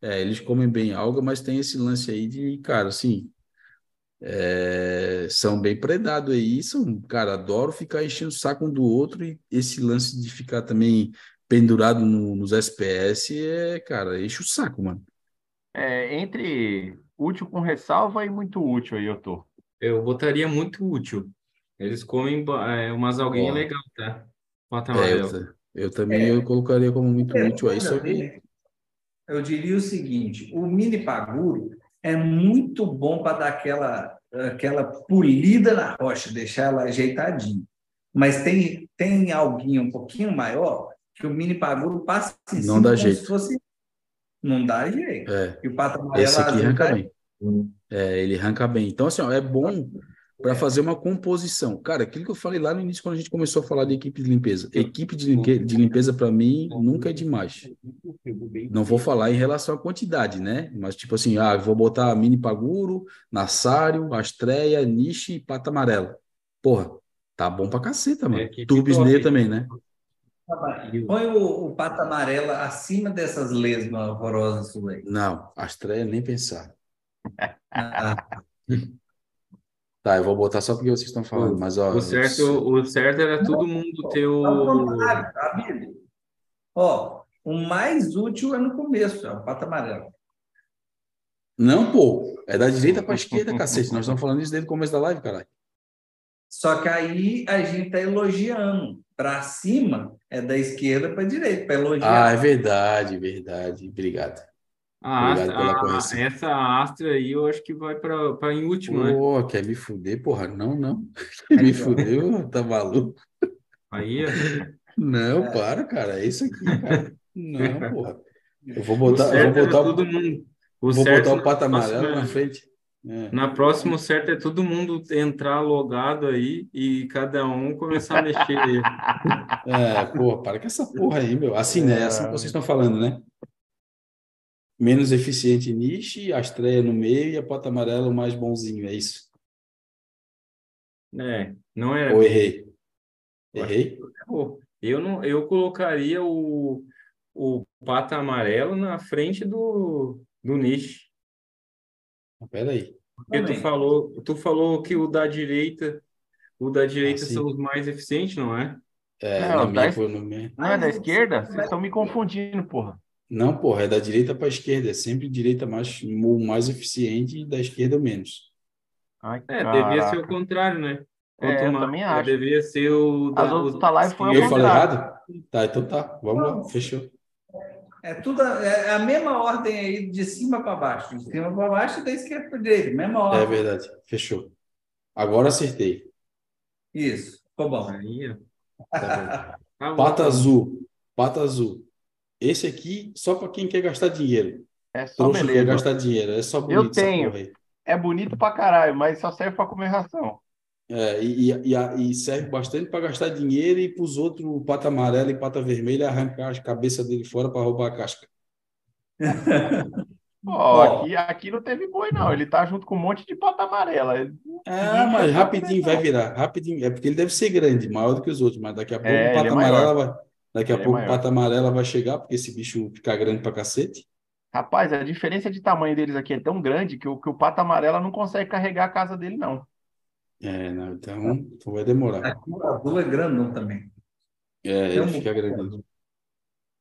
É, eles comem bem alga, mas tem esse lance aí de, cara, assim, é, são bem predados aí, são, cara, adoro ficar enchendo o saco um do outro e esse lance de ficar também pendurado no- nos SPS é, cara, enche o saco, mano. É, entre útil com ressalva e muito útil aí eu tô. Eu botaria muito útil. Eles comem é, umas Ó. legal, tá? Pata É, eu, eu também eu colocaria como muito útil aí, só que É, Eu diria o seguinte: o mini paguro é muito bom para dar aquela, aquela polida na rocha, deixar ela ajeitadinha. Mas tem, tem alguinho um pouquinho maior que o mini paguro passa em Não dá como jeito. se fosse. Não dá jeito. é, E o pato amarelo esse aqui arranca tá- bem. É, ele arranca bem. Então, assim, ó, é bom para fazer uma composição. Cara, aquilo que eu falei lá no início, quando a gente começou a falar de equipe de limpeza. Equipe de, limpe- de limpeza, para mim, nunca é demais. Não vou falar em relação à quantidade, né? Mas, tipo assim, ah, vou botar mini paguro, nassário, astreia, niche e pata amarela. Porra, tá bom pra caceta, mano. É, top. também, né? Põe o, o pato amarela acima dessas lesmas horrorosas suas aí. Não, astreia nem pensar. Ah, Tá, eu vou botar só porque vocês estão falando, mas ó. O certo, o certo era todo mundo ter o. tá? Ó, o mais útil é no começo, é o pato amarelo. Não, pô, é da direita pra esquerda, cacete. Nós estamos falando isso desde o começo da live, caralho. Só que aí a gente tá elogiando. Para cima é da esquerda para direita, para Ah, elogiar. é verdade, verdade. Obrigado. A Obrigado Astra, pela a- correção. essa Astra aí eu acho que vai para em último, né? Pô, quer me fuder, porra? Não, não. Quer me fuder, ô, tá maluco? Aí, ó. Não, para, cara. É isso aqui, cara. Não, porra. Eu vou O botar, eu vou botar, todo o, mundo. O vou certo botar o próxima- amarelo na frente. É. Na próxima, o certo é todo mundo entrar logado aí e cada um começar a mexer. É, porra, para com essa porra aí, meu. Assim, né? Assim que vocês estão falando, né? Menos eficiente niche, a estreia no meio e a pata amarela o mais bonzinho, é isso? É, não é. Ou errei? Errei? Pô, eu não, eu colocaria o, o pata amarelo na frente do, do niche. Pera Porque tu falou, tu falou que o da direita, o da direita Ah, são os mais eficientes, não é? É, Não, na dá minha foi no meio. Não é da esquerda? Vocês estão me confundindo, porra. Não, porra, é da direita para a esquerda. É sempre direita mais, o mais eficiente e da esquerda o menos. Ai, É, devia ser o caraca. contrário, né? É, Quanto eu mais- também acho. Devia ser o As da, outras lives foi ao Eu falei errado? Tá, então tá. Vamos lá, fechou. É tudo a, é a mesma ordem aí, de cima para baixo. De cima para baixo e da esquerda para direita. Mesma É ordem. verdade, fechou. Agora acertei. Isso, ficou bom. Aí. Tá Tá. Pata azul, pata azul. Esse aqui só para quem quer gastar dinheiro. É só Trouxa quer beleza. gastar dinheiro. É só bonito essa tenho. É bonito pra caralho, mas só serve pra comer ração. É, e, e, e, a- serve bastante para gastar dinheiro e para os outros, pata amarela e pata vermelha, arrancar as cabeças dele fora para roubar a casca. Ó, Ó. aqui, aqui não teve boi, não. Ele tá junto com um monte de pata amarela. Ah, mas rapidinho vai virar, rapidinho. É porque ele deve ser grande, maior do que os outros, mas daqui a pouco É, o pata é amarela vai, daqui a é pouco o maior. pata amarela vai chegar, porque esse bicho fica grande pra cacete. Rapaz, a diferença de tamanho deles aqui é tão grande que o, que o pato amarela não consegue carregar a casa dele, não. É, não, então, então vai demorar. Aqui o azul é grandão também. É, ele um- fica grande.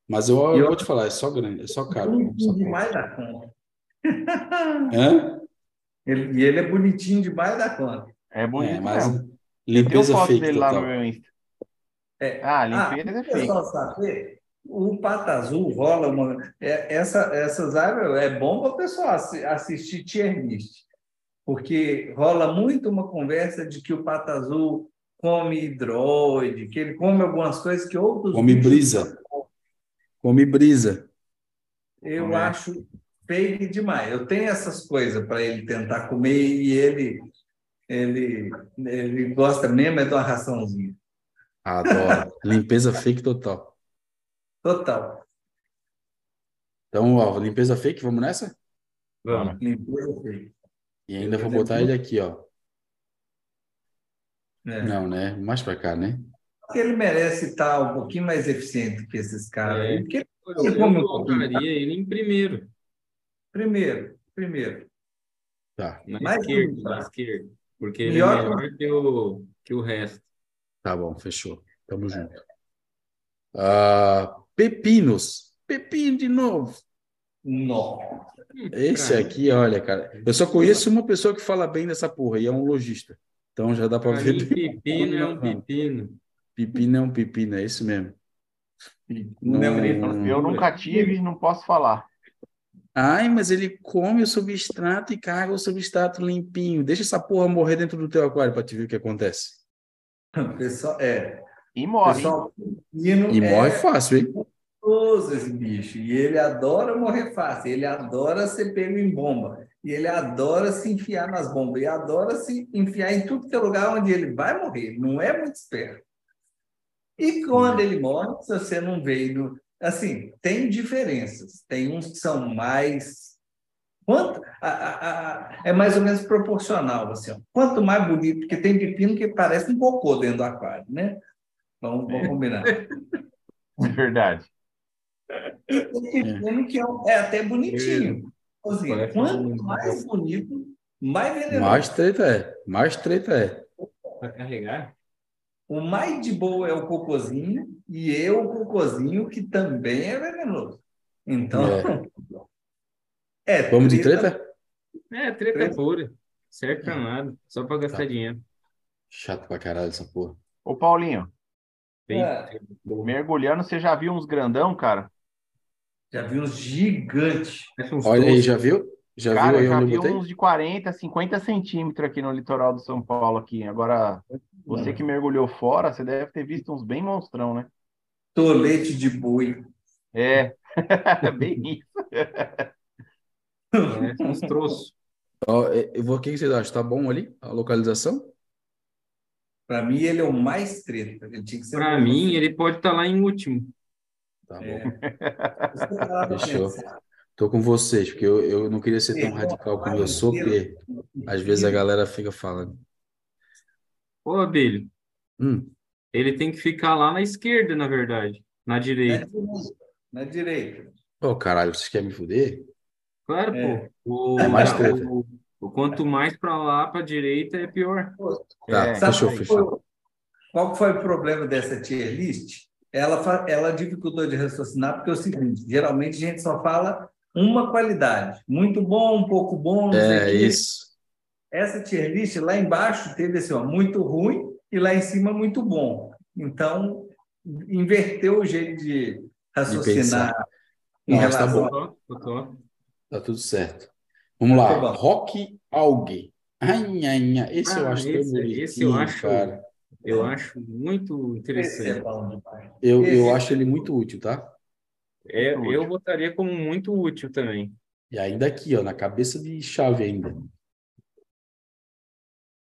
Mas eu, eu eu- vou te falar, é só grande, é só caro. Bonitinho Só demais da conta. Hã? Ele- e ele é bonitinho demais da conta. É bonito É, mas mesmo. Limpeza foto fake dele lá no meu Insta. É. Ah, Ah, limpeza é o fake. saber, o Pato Azul rola uma. é- essa, essas áreas é bom para o pessoal assi- assistir tier list, porque rola muito uma conversa de que o Pato Azul come hidroide, que ele come algumas coisas que outros. Come brisa. Come brisa. Eu É. acho fake demais. Eu tenho essas coisas para ele tentar comer e ele, ele, ele gosta mesmo é de uma raçãozinha. Adoro. Limpeza fake total. Total. Então, ó, limpeza fake, vamos nessa? Vamos. Limpeza fake. E ainda vou botar ele aqui, ó. É. Não, né? Mais pra cá, né? Porque ele merece estar um pouquinho mais eficiente que esses caras É. aí. Porque, Eu, eu um pouquinho. colocaria ele em primeiro, primeiro, primeiro, Tá, na Mais esquerda, um, na tá. esquerda. Porque ele Melhor é melhor que o, que o resto. tá bom, fechou. Tamo junto. Ah, pepinos. Pepino de novo. não. Esse aqui, olha, cara. Eu só conheço uma pessoa que fala bem dessa porra, e é um lojista. Então já dá pra Pra ver. pepino é um pepino. Pepino é um pepino, é isso mesmo. Não é Não- bonito. Eu nunca tive, não posso falar. Ai, mas ele come o substrato e caga o substrato limpinho. Deixa essa porra morrer dentro do teu aquário pra te ver o que acontece. Pessoal, é, E morre. pessoal E é morre fácil, hein? Gostoso esse bicho. E ele adora morrer fácil. Ele adora ser pego em bomba. E ele adora se enfiar nas bombas. E adora se enfiar em tudo que é lugar onde ele vai morrer. Não é muito esperto. E quando ele morre, se você não veio. Assim, tem diferenças. Tem uns que são mais. Quanto, a- a- a- é mais ou menos proporcional. Assim, ó. Quanto mais bonito, porque tem pepino que parece um cocô dentro do aquário, né? Vamos, vamos combinar. É verdade. Pepino que é, é até bonitinho. Assim, quanto mais bonito, mais venenoso. Mais treta é. Mais treta é. Para carregar? O mais de boa é o cocôzinho e eu o cocôzinho, que também é venenoso. Então, é, Vamos de treta? É, treta Treta. pura. Serve pra nada. Só pra gastar Tá. dinheiro. Chato pra caralho essa porra. Ô, Paulinho, Bem, É. mergulhando, você já viu uns grandão, cara? Já vi uns gigantes. uns Olha aí, toast. já viu? Já Cara, viu aí já onde eu botei? uns de 40, 50 centímetros aqui no litoral do São Paulo aqui. Agora, você que mergulhou fora, você deve ter visto uns bem monstrão, né? Tolete de boi. É, bem isso. Parece uns troços. Ó, é, eu vou- o que vocês acham? Tá bom ali a localização? Para mim, ele é o mais treta. O- mim, ele pode estar lá em último. Tá É. bom. Fechou. Tô com vocês, porque eu, eu não queria ser tão radical como eu sou, porque às vezes a galera fica falando. Ô, Abelho, Hum, ele tem que ficar lá na esquerda, na verdade. Na direita. Na direita. Ô, caralho, vocês querem me fuder? Claro, É. pô. O, É mais o- treta. o- o quanto mais pra lá, pra direita, é pior. Tá, É. fechou, Sabe fechou. qual- foi o problema dessa tier list? Ela, ela dificultou de raciocinar, porque é o seguinte: geralmente a gente só fala uma qualidade. Muito bom, um pouco bom, não sei o É isso. Essa tier list lá embaixo teve assim, ó, muito ruim e lá em cima muito bom. Então, inverteu o jeito de raciocinar em Não, tá relação bom. a- Tô, tô, tô. Tá tudo certo. Vamos lá. Tá bom. Rock Algue. Ai, ai, ai. Esse eu Ah, acho tão esse- bonitinho, esse eu acho- cara. Eu acho muito é interessante. Eu, eu acho ele muito útil, tá? É, Muito eu útil. botaria como muito útil também. E ainda aqui, ó, na cabeça de chave ainda.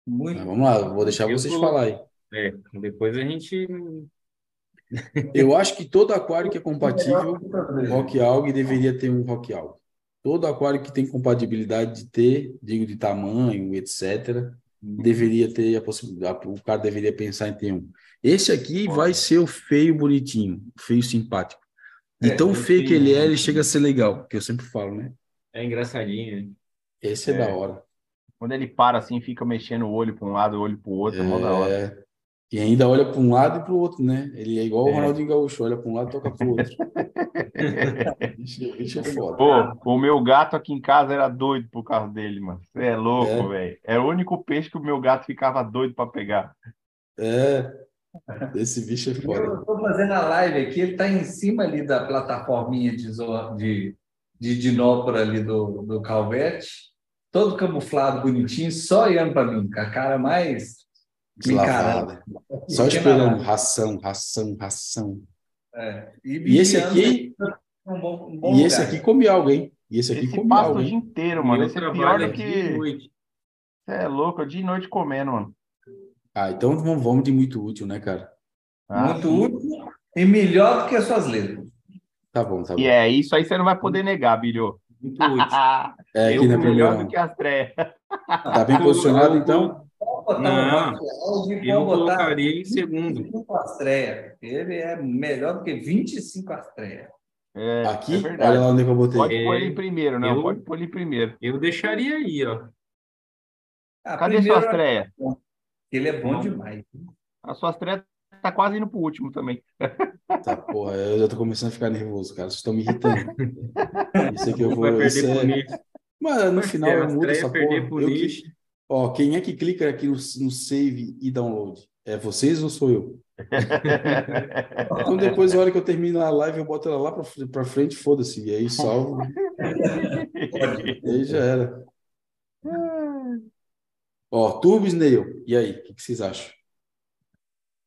Muito Mas vamos lá, vou deixar Eu vocês tô- falarem. É, depois a gente. Eu acho que todo aquário que é compatível Melhor Rock Algae deveria ter um Rock Algae. Todo aquário que tem compatibilidade de ter, digo de tamanho, etc., deveria ter a possibilidade, o cara deveria pensar em ter um. Esse aqui vai ser o feio bonitinho, o feio simpático. E É, tão eu feio que ele é, ele chega a ser legal, que eu sempre falo, né? É engraçadinho, né? Esse é, É. da hora. Quando ele para assim, fica mexendo o olho para um lado, o olho para o outro, é mó da hora. E ainda olha para um lado e para o outro, né? Ele é igual o É. Ronaldinho Gaúcho, olha para um lado e toca para o outro. Bicho, é foda. Pô, o meu gato aqui em casa era doido por causa dele, mano. Você é louco, É. velho. É o único peixe que o meu gato ficava doido para pegar. É, esse bicho é foda. Eu estou fazendo a live aqui, ele está em cima ali da plataforminha de, de, de dinópora ali do, do Calvete, todo camuflado, bonitinho, só olhando para mim, com a cara mais. Deslavada. Só esperando ração, ração, ração. É. E esse aqui, um bom, um bom e esse lugar. aqui come algo, hein? E esse aqui Esse come passa algo, o dia inteiro, mano. Esse é pior do que. de noite. Você é louco, eu dia e noite comendo, mano. Ah, então vamos, de muito útil, né, cara? Ah, muito útil e melhor do que as suas letras. Tá bom, tá bom. E é isso aí você não vai poder negar, Bilho. Muito útil. É aqui Eu na melhor primeira. do que as três. Tá bem posicionado, então? Pode botar Não, um rock áudio e Eu botar colocaria em segundo. 25 Astreia. Ele é melhor do que 25 Astreia. É, Aqui? é Olha verdade. onde é eu botei. Pode É, pôr ele primeiro, não. eu- Pode pôr ele primeiro. Eu deixaria aí, ó. Ah, Cadê primeiro, sua estreia? Ele é bom demais. A sua estreia tá quase indo pro último também. Tá, porra, eu já tô começando a ficar nervoso, cara. Vocês estão me irritando. Isso aqui eu vou. Vai Isso perder é... pro nicho. Mas no final eu A mudo essa perder porra. pro Eu que- Ó, quem é que clica aqui no, no save e download? É vocês ou sou eu? Então depois, na hora que eu termino a live, eu boto ela lá pra frente, foda-se. E aí salvo. E aí já era. Ó, Turbo Snail. E aí, o que, que vocês acham?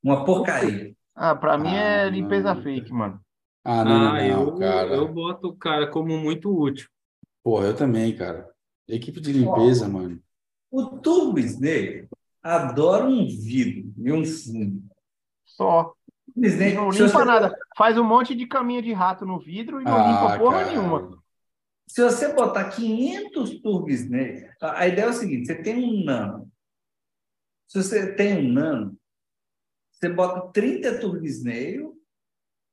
Uma porcaria. Ah, pra mim é Ah, limpeza não. fake, mano. Ah, não, Ah, não, eu, cara. eu boto o cara como muito útil. Porra, eu também, cara. Equipe de limpeza, mano. O Turbo Snake adora um vidro e um fundo. Só. Snake, Não limpa você- nada. Faz um monte de caminho de rato no vidro e não Ah, limpa porra cara. nenhuma. Se você botar 500 Turbo Snake, a ideia é o seguinte: você tem um nano. Se você tem um nano, você bota 30 Turbo Snail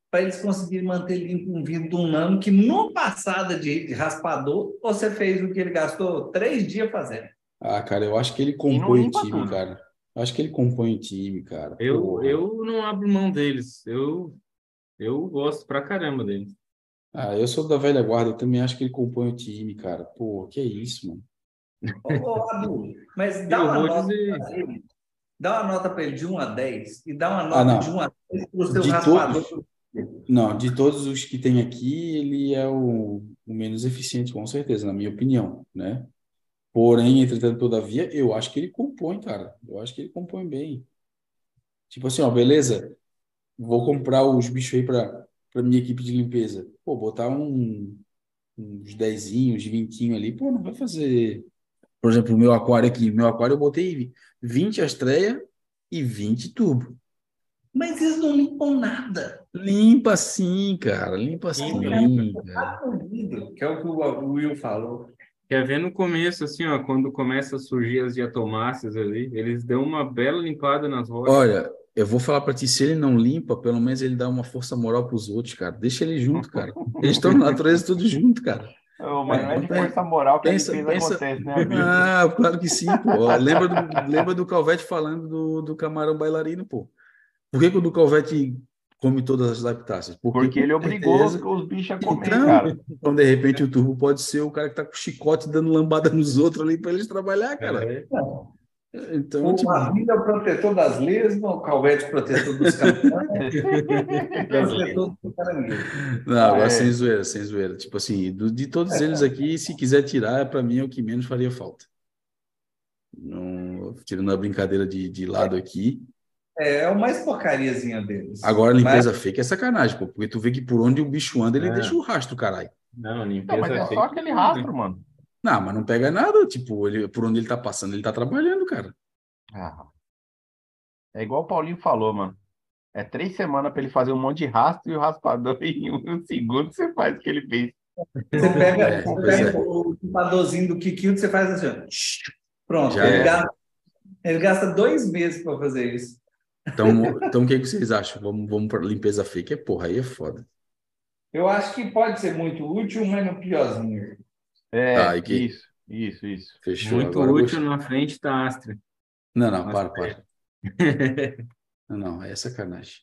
para eles conseguirem manter limpo um vidro de um nano que no passado de raspador você fez o que ele gastou três dias fazendo. Ah, cara, eu acho que ele compõe o time, tudo. cara. Eu acho que ele compõe o time, cara. Eu, Porra. eu não abro mão deles. Eu, eu gosto pra caramba deles. Ah, eu sou da velha guarda, eu também acho que ele compõe o time, cara. Pô, que isso, mano. Ô, ô, Adu, mas dá Eu uma nota dizer- pra ele. Dá uma nota para ele de 1 a 10 e dá uma Ah, nota não. de 1 a 10 para o seu De raspador. Não, de todos os que tem aqui, ele é o, o menos eficiente, com certeza, na minha opinião, né? Porém, entretanto, todavia, eu acho que ele compõe, cara. Eu acho que ele compõe bem. Tipo assim, ó, beleza, vou comprar os bichos aí para para minha equipe de limpeza. Pô, botar um, uns dezinhos, vintinho ali, pô, não vai fazer. Por exemplo, o meu aquário aqui, meu aquário eu botei 20 astreia e 20 tubo. Mas eles não limpam nada. Limpa sim, cara, limpa sim, Limpa. cara. Tá no vidro, que é o que o Will falou. Quer ver no começo, assim, ó, quando começa a surgir as diatomáceas ali, eles dão uma bela limpada nas rochas. Olha, eu vou falar pra ti, se ele não limpa, pelo menos ele dá uma força moral pros outros, cara. Deixa ele junto, cara. Eles estão na natureza tudo junto, cara. Ô, mas não é de força moral que pensa- limpeza pensa- acontece, né, amigo? Ah, claro que sim, pô. Lembra do, lembra do Calvete falando do, do camarão bailarino, pô. Por que, que o do Calvete come todas as lactáceas? Porque ele com obrigou os, certeza- os bichos a comer, Então, cara. então, de repente, o turbo pode ser o cara que tá com chicote dando lambada nos outros ali pra eles trabalhar, cara. É. Então, O tipo, é o protetor das lesmas, o Calvete é o protetor dos campeões, o protetor do caranguejo. Não, agora É. sem zoeira, sem zoeira. Tipo assim, do- de todos eles aqui, se quiser tirar, para mim é o que menos faria falta. Não, tirando a brincadeira de, de lado aqui. É, é o mais porcariazinha deles. Agora, limpeza fake é sacanagem, pô, porque tu vê que por onde o bicho anda, ele É. deixa o rastro, caralho. Não, Não, limpeza mas é fake. só aquele rastro, mano. Não, mas não pega nada, tipo, ele, por onde ele tá passando, ele tá trabalhando, cara. Ah. É igual o Paulinho falou, mano. É três semanas pra ele fazer um monte de rastro e o raspador em um segundo você faz o que ele fez. Você pega, É, você pega é. o limpadorzinho do Kikildo, você faz assim, ó. Pronto. Já Ele é. gasta, ele gasta dois meses para fazer isso. Então, então o que, que vocês acham? Vamos, vamos para limpeza fake? É porra, aí é foda. Eu acho que pode ser muito útil, mas no piorzinho. É, Tá, e que- isso, isso, isso. Fechou. Muito Agora útil gostei. na frente da Astra. Não, não, para, para. Não, não, é sacanagem.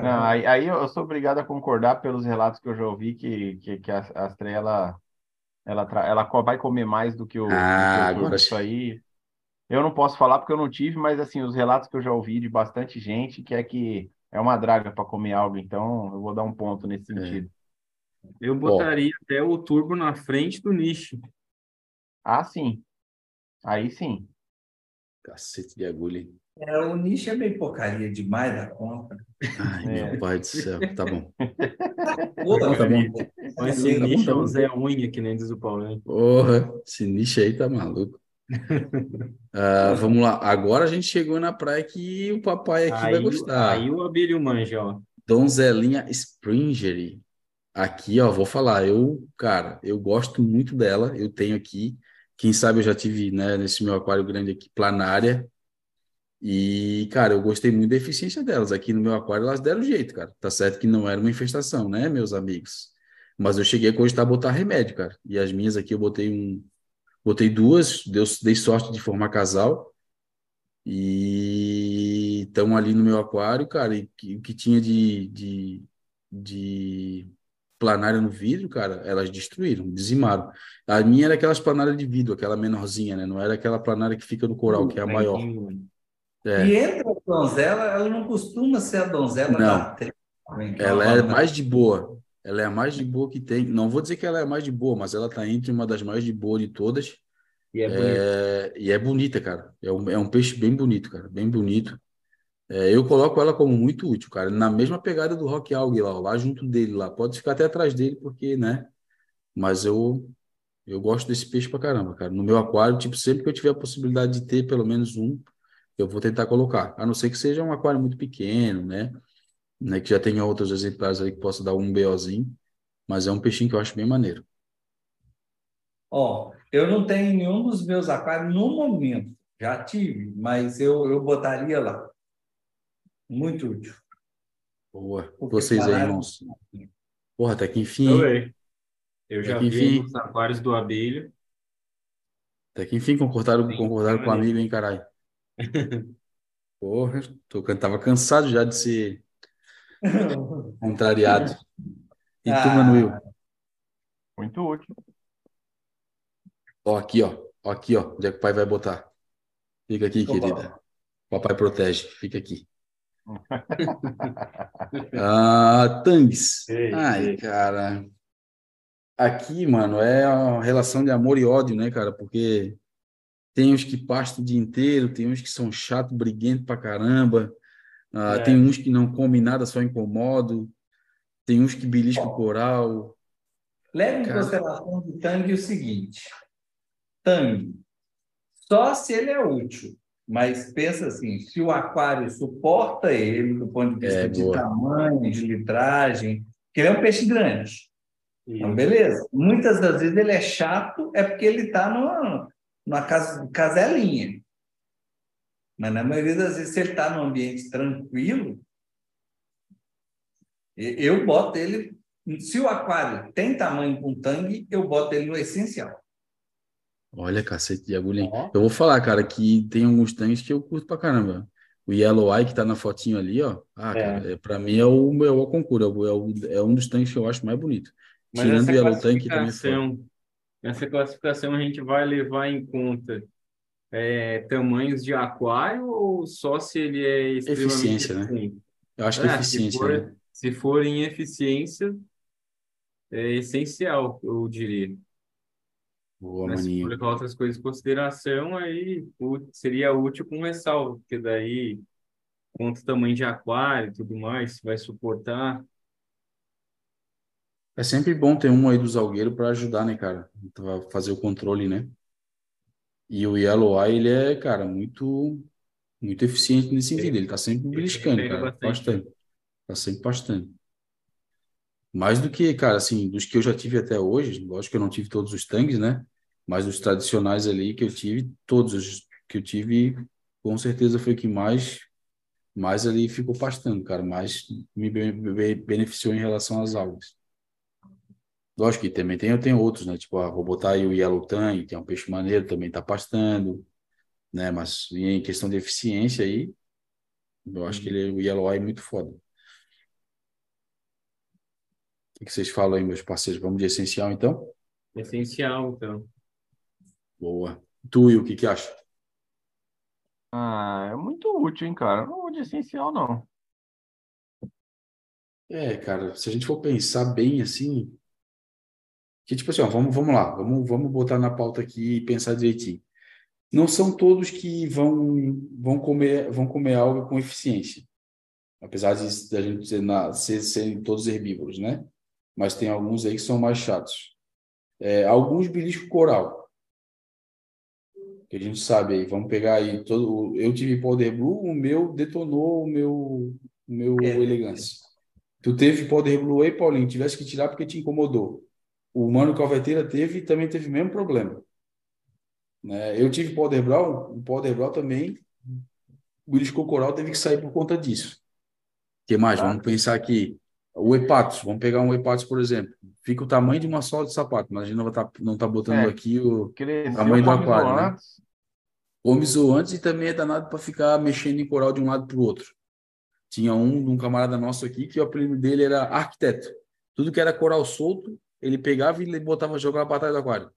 Não, aí, aí eu sou obrigado a concordar pelos relatos que eu já ouvi que, que, que a, a Astrea, ela, ela, tra- ela vai comer mais do que o, do que o Ah, agora Isso aí eu não posso falar porque eu não tive, mas assim, os relatos que eu já ouvi de bastante gente que é que é uma draga para comer algo, então eu vou dar um ponto nesse É. sentido. Eu botaria até o turbo na frente do nicho. Ah, sim. Aí sim. Cacete de agulha. hein? É, o nicho é meio porcaria demais da conta. Ai, É. meu pai do céu. Tá bom. Pô, Tá bom. Mas É, esse tá bom, nicho tá é um bom. Zé Unha, que nem diz o Paulinho. Porra, esse nicho aí tá maluco. Ah, vamos lá. Agora a gente chegou na praia que o papai aqui vai Aí, gostar. aí o Abílio manja, ó. Donzelinha Springery. Aqui, ó, vou falar. Eu, cara, eu gosto muito dela. Eu tenho aqui. Quem sabe eu já tive, né, nesse meu aquário grande aqui, planária. E, cara, eu gostei muito da eficiência delas. Aqui no meu aquário elas deram jeito, cara. Tá certo que não era uma infestação, né, meus amigos? Mas eu cheguei a cogitar botar remédio, cara. E as minhas aqui eu botei um. Botei duas, deu, dei sorte de formar casal. E estão ali no meu aquário, cara. E que- o que tinha de, de, de planária no vidro, cara, elas destruíram, dizimaram. A minha era aquelas planárias de vidro, aquela menorzinha, né? Não era aquela planária que fica no coral, que é a maior. É. E entre a donzela, ela não costuma ser a donzela Não. da né? Que Ela é mais de boa. Ela é a mais de boa que tem. Não vou dizer que ela é a mais de boa, mas ela tá entre uma das mais de boa de todas. E é. É, e é bonita, cara. É um, é um peixe bem bonito, cara. Bem bonito. É, eu coloco ela como muito útil, cara. Na mesma pegada do Rock Alg lá, lá junto dele lá. Pode ficar até atrás dele, porque, né? Mas eu eu gosto desse peixe pra caramba, cara. No meu aquário, tipo, sempre que eu tiver a possibilidade de ter pelo menos um, eu vou tentar colocar. A não ser que seja um aquário muito pequeno, né? Né, que já tenha outros exemplares aí que possa dar um BOzinho. Mas é um peixinho que eu acho bem maneiro. Ó, eu não tenho nenhum dos meus aquários no momento. Já tive, mas eu, eu botaria lá. Muito útil. Boa. Porque Vocês aí, irmãos. Porra, até que enfim. Também. Eu já vi enfim. os aquários do Abílio. Até que enfim concordaram, Sim, concordaram com o amigo, hein, caralho. Porra, tô, tava cansado já de ser contrariado. E tu, Ah. Manuel? Muito útil. Ó, aqui, ó. Ó, aqui, ó. Onde é que o pai vai botar? Fica aqui, Opa. querida. Papai protege. Fica aqui. Ah, Tangues. Ei, Ai, ei. cara. Aqui, mano, é a relação de amor e ódio, né, cara? Porque tem uns que pastam o dia inteiro, tem uns que são chato, briguento pra caramba. Ah, É. Tem uns que não comem nada, só incomodam. Tem uns que beliscam o coral. Leve em consideração do tangue o seguinte: tangue, só se ele é útil. Mas pensa assim, se o aquário suporta ele do ponto de vista É, de boa. tamanho, de litragem, porque ele é um peixe grande. Então, beleza. Muitas das vezes ele é chato, é porque ele está numa, numa cas- caselinha. Mas na maioria das vezes, se ele está num ambiente tranquilo, eu boto ele. Se o aquário tem tamanho com tangue, eu boto ele no essencial. Olha, cacete de agulha. Ó. Eu vou falar, cara, que tem alguns tanques que eu curto pra caramba. O Yellow Eye que tá na fotinho ali, ó. Ah, É. cara, é, pra mim é o meu concurso. É, o- é, o- é um dos tanques que eu acho mais bonito. Mas Tirando essa o Yellow Tank, também é essa classificação a gente vai levar em conta é, tamanhos de aquário ou só se ele é extremamente Eficiência, né? eficiente? Eu acho que é Ah, se eficiência, for, né? se for em eficiência, é essencial, eu diria. Boa, Mas se maninho. for levar outras coisas em consideração, aí seria útil com ressalva, porque daí conta o tamanho de aquário e tudo mais, se vai suportar. É sempre bom ter um aí do Salgueiro para ajudar, né, cara? Pra fazer o controle, né? E o Yellow Eye, ele é, cara, muito, muito eficiente nesse sentido. Ele tá sempre beliscando, cara. bastante. Bastante. Tá sempre pastando. Mais do que, cara, assim, dos que eu já tive até hoje, lógico que eu não tive todos os tanques, né? Mas os tradicionais ali que eu tive, todos os que eu tive, com certeza foi o que mais mais ali ficou pastando, cara, mais me beneficiou em relação às algas. Lógico que também tem, eu tenho outros, né? Tipo, ah, vou botar aí o Yellow Tang, que é um peixe maneiro, também tá pastando, né? Mas em questão de eficiência aí, eu acho que ele, o Yellow Eye é muito foda. O que vocês falam aí, meus parceiros? Vamos de essencial, então? Essencial, então. Boa. Tu, e o que que acha? Ah, é muito útil, hein, cara? Não vou de essencial, não. É, cara, se a gente for pensar bem assim, que tipo assim, ó, vamos, vamos lá, vamos, vamos botar na pauta aqui e pensar direitinho. Não são todos que vão, vão comer vão comer algo com eficiência, apesar de, de a gente ser, na, ser, serem todos herbívoros, né? Mas tem alguns aí que são mais chatos. É, alguns belisco coral, que a gente sabe aí, vamos pegar aí todo, eu tive Powder Blue, o meu detonou o meu, o meu é. elegância. Tu teve Powder Blue aí, Paulinho, tivesse que tirar porque te incomodou. O Mano Calveteira teve também teve o mesmo problema. Né? Eu tive Powder Brown, o Powder Brown também, o Belisco Coral teve que sair por conta disso. Que mais? Tá. Vamos pensar aqui. O Hepatos, vamos pegar um Hepatos, por exemplo. Fica o tamanho de uma sola de sapato, mas a gente não está não tá botando é, aqui o tamanho do aquário. Né? Zoantes e também é danado para ficar mexendo em coral de um lado para o outro. Tinha um, um camarada nosso aqui que o apelido dele era arquiteto. Tudo que era coral solto, ele pegava e botava jogar para trás do aquário.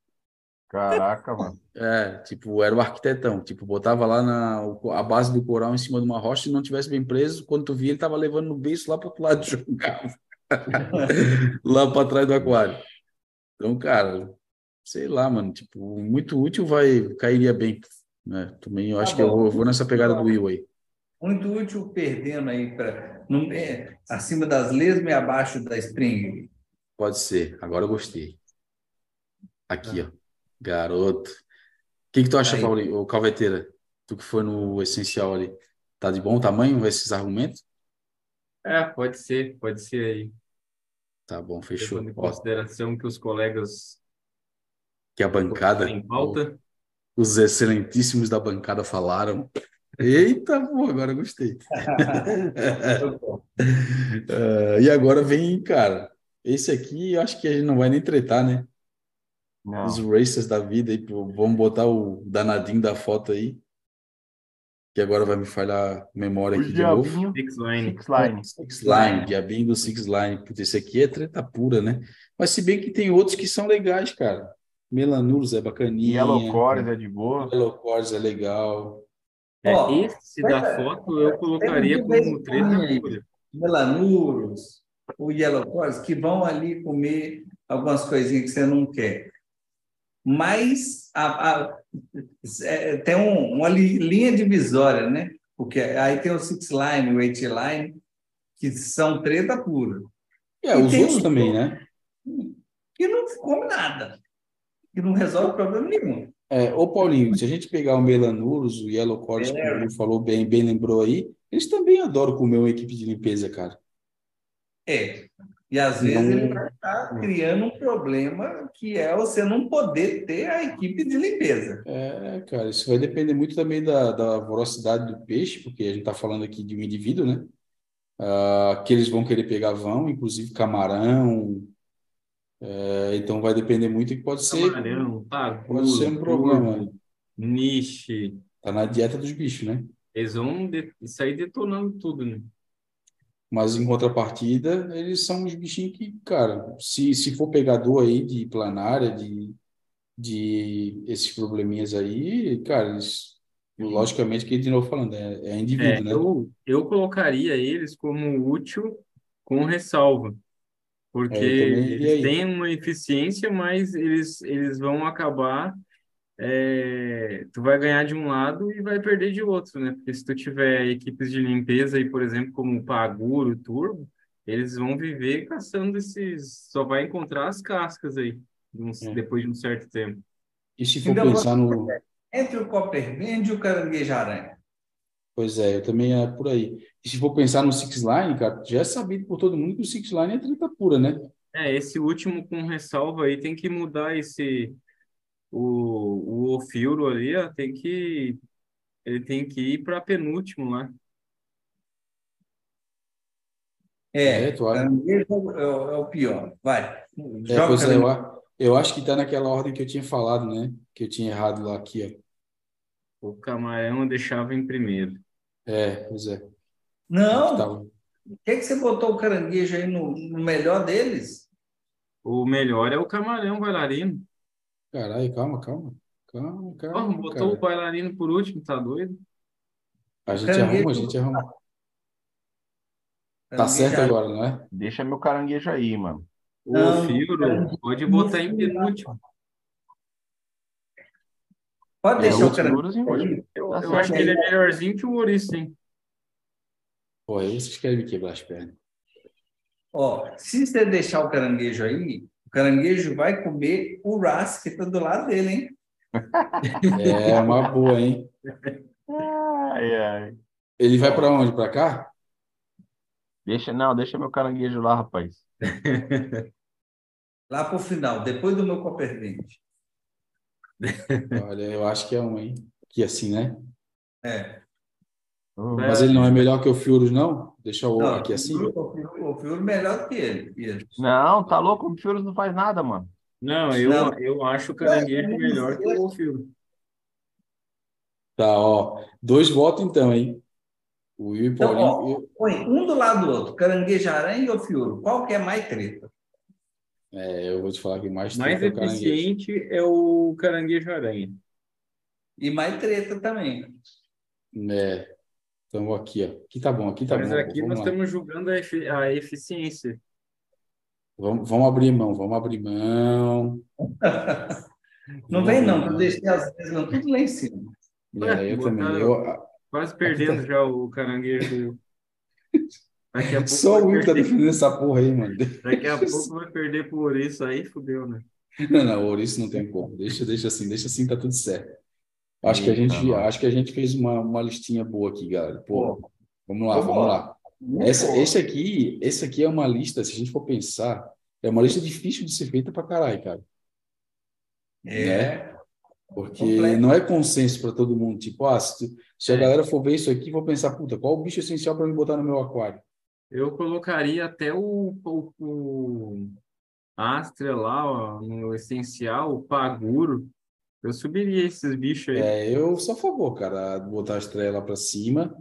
Caraca, mano. É, tipo, era o arquitetão. Tipo, botava lá na a base do coral em cima de uma rocha e não tivesse bem preso. Quando tu via, ele tava levando no beiço lá pro outro lado de jogar. lá para trás do aquário. Então, cara, sei lá, mano. Tipo, muito útil vai cairia bem. Né? Também eu tá acho bom. que eu vou, eu vou, nessa pegada do Will aí. Muito útil perdendo aí para é, acima das lesmas e abaixo da spring. Pode ser. Agora eu gostei. Aqui, ah. ó. Garoto. O que, que tu acha, Paulinho, Calveteira? Tu que foi no essencial ali. Tá de bom tamanho esses argumentos? É, pode ser, pode ser aí. Tá bom, fechou. Levando em consideração que os colegas. Que a bancada. Em pauta. Os excelentíssimos da bancada falaram. Eita, pô, agora gostei. uh, e agora vem, cara. Esse aqui eu acho que a gente não vai nem tretar, né? Não. Os racers da vida aí, vamos botar o danadinho da foto aí. Que agora vai me falhar a memória aqui de novo. Six Line. Six Line. Six Line, diabinho do Six Line. Porque esse aqui é treta pura, né? Mas se bem que tem outros que são legais, cara. Melanurus é bacaninha. Yellow Cores é de boa. Yellow Cores é legal. É, esse da foto eu colocaria como treta pura. Melanurus, o Yellow Cores, que vão ali comer algumas coisinhas que você não quer mas a, a, é, tem um, uma linha divisória, né? Porque aí tem o Six Line, o Eight Line, que são treta pura. É, e os outros também, né? Que não come nada, que não resolve problema nenhum. É, ô Paulinho, se a gente pegar o Melanurus, o Yellow Cords, é. que o falou bem, bem lembrou aí, eles também adoram comer uma equipe de limpeza, cara. É, e às vezes ele vai estar criando um problema que é você não poder ter a equipe de limpeza. É, cara, isso vai depender muito também da, da velocidade do peixe, porque a gente está falando aqui de um indivíduo, né? Uh, que eles vão querer pegar vão, inclusive camarão. Uh, então vai depender muito e pode ser. Camarão, tá, pode ser um problema. Niche. Tá na dieta dos bichos, né? Eles vão de... sair detonando tudo, né? Mas em contrapartida, eles são uns bichinhos que, cara, se, se for pegador aí de planária, de, de esses probleminhas aí, cara, eles, logicamente que de novo falando, é, é indivíduo, é, né? Eu, eu colocaria eles como útil com ressalva, porque é, eles têm uma eficiência, mas eles, eles vão acabar é, tu vai ganhar de um lado e vai perder de outro, né? Porque se tu tiver equipes de limpeza aí, por exemplo, como o Paguro, o Turbo, eles vão viver caçando esses. Só vai encontrar as cascas aí, é. depois de um certo tempo. E se for então, pensar no. Entre o Copperband e o Caranguejo-Aranha. Pois é, eu também é por aí. E se for pensar no Six Line, cara, já é sabido por todo mundo que o Six Line é treta pura, né? É, esse último com ressalva aí tem que mudar esse o, o Ofilro ali ó, tem que ele tem que ir para penúltimo lá. É, É, tu acha? caranguejo é o, é o pior. Vai. É, pois é, eu, eu acho que tá naquela ordem que eu tinha falado, né? Que eu tinha errado lá aqui, ó. O camarão eu deixava em primeiro. É, pois é. Não, Tava- por que, que você botou o caranguejo aí no, no melhor deles? O melhor é o camarão bailarino. Caralho, calma, calma. Calma, Porra, calma, botou o cara. bailarino por último, tá doido? A gente arruma, a gente arruma. Tá certo agora, não é? Deixa meu caranguejo aí, mano. O Não, caranguejo pode botar em penúltimo. Pode É, deixar o os caranguejo. aí. Eu, Tá eu acho que ele é melhorzinho que o Ouriço, hein? Pô, aí vocês querem me quebrar as pernas. Ó, se você deixar o caranguejo aí, o caranguejo vai comer o ras que tá do lado dele, hein? É uma boa, hein? Ai, ai. Ele vai pra onde? Pra cá? Deixa, não, deixa meu caranguejo lá, rapaz. Lá pro final, depois do meu coppermint. Olha, eu acho que é um, hein? Que assim, né? É. Hum. Mas ele não é melhor que o Fiorus, não? Deixa o Não, aqui assim? O Fiuro melhor do que ele. Não, tá louco? O Fiorus não faz nada, mano. Não, eu, Não. eu acho o caranguejo melhor que o Fioro. Tá, ó. Dois votos então, hein? O Will e Paulinho. põe um do lado do outro, caranguejo aranha ou Fiuro? Qual que é mais treta? É, eu vou te falar que mais Mais treta é o caranguejo. eficiente é o caranguejo aranha. E mais treta também. É. Então, aqui, ó. Aqui tá bom, aqui tá Mas bom. aqui Vamos nós lá. estamos julgando a, efi- a eficiência. Vamos, vamos abrir mão, vamos abrir mão. Não vem não, que eu deixei as vezes não, tudo lá em cima. É, eu também. Eu, Quase perdendo já o caranguejo. Daqui a pouco só o Will tá defendendo essa porra aí, mano. Daqui a pouco vai perder por Ouriço aí, fudeu, né? Não, não, ouriço não tem como. Deixa, deixa assim, deixa assim, tá tudo certo. Acho que a gente, nós. acho que a gente fez uma, uma listinha boa aqui, galera. Pô, vamos lá, vamos lá. Essa, esse aqui, esse aqui é uma lista, se a gente for pensar, é uma lista difícil de ser feita pra caralho, cara. É. Porque Completo. não é consenso para todo mundo. Tipo, ah, se, tu- se a É. galera for ver isso aqui, vou pensar, puta, qual o bicho essencial para me botar no meu aquário? Eu colocaria até o, o, o Astra lá, ó, no essencial, o Paguro. Eu subiria esses bichos aí. É, eu sou a favor, cara, de botar a estreia lá para cima.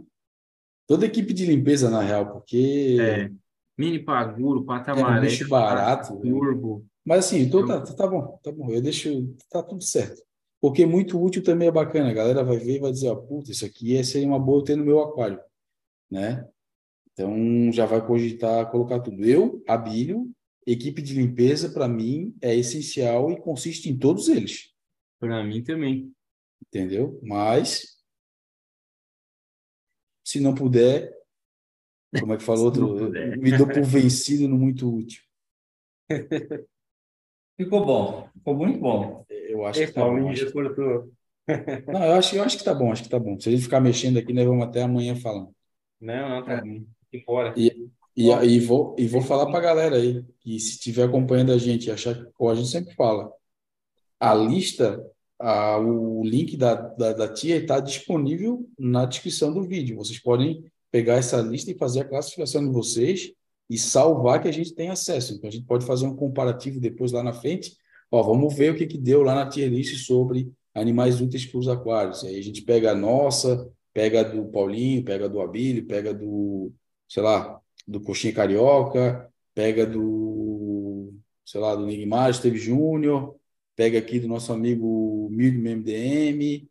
Toda equipe de limpeza, na real, porque. É. Mini Paguro, É um Patamaré, bicho barato, velho. Turbo. Mas assim, então tá, tá bom, tá bom. Eu deixo, tá tudo certo. Porque muito útil também é bacana. A galera vai ver e vai dizer, ó, puta, isso aqui é- seria uma boa eu ter no meu aquário, né? Então já vai cogitar colocar tudo. Eu, Abílio, equipe de limpeza, para mim, é essencial e consiste em todos eles, Pra mim também. entendeu? Mas, se não puder, como é que falou outro? Me dou por vencido no muito útil. Ficou bom. Ficou muito bom. Eu acho que tá bom. Acho cortou. Não, eu acho, eu acho que tá bom, acho que tá bom. Se a gente ficar mexendo aqui, nós vamos até amanhã falando. Não, não, tá bom. Embora. E, e vou, e vou falar pra galera aí, que se estiver acompanhando a gente e achar que, a gente sempre fala, a lista, a, o link da, da, da tia está disponível na descrição do vídeo. Vocês podem pegar essa lista e fazer a classificação de vocês e salvar que a gente tem acesso. Então a gente pode fazer um comparativo depois lá na frente. Ó, vamos ver o que, que deu lá na tier list sobre animais úteis para os aquários. Aí a gente pega a nossa, pega a do Paulinho, pega a do Abílio, pega do, sei lá, do Coxinha Carioca, pega do, sei lá, do Nigmar, Esteve Júnior, pega aqui do nosso amigo Milho MDM,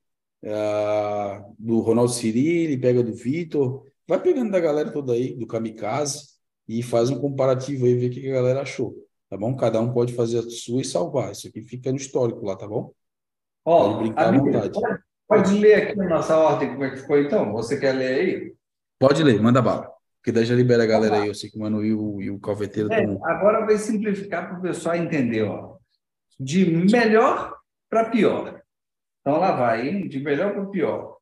ah, do Ronaldo Cirilli, pega do Vitor, vai pegando da galera toda aí, do Kamikaze, e faz um comparativo aí, ver o que a galera achou, tá bom? Cada um pode fazer a sua e salvar, isso aqui fica no histórico lá, tá bom? Ó, Pode brincar à amigo, vontade. pode, pode ler aqui na nossa ordem como é que ficou então? Você quer ler aí? Pode ler, manda bala. Porque daí já libera a galera aí, eu sei que o Mano e o, e o Calveteiro É, agora vai simplificar para o pessoal entender, ó. De melhor para pior. Então lá vai, hein? De melhor para pior.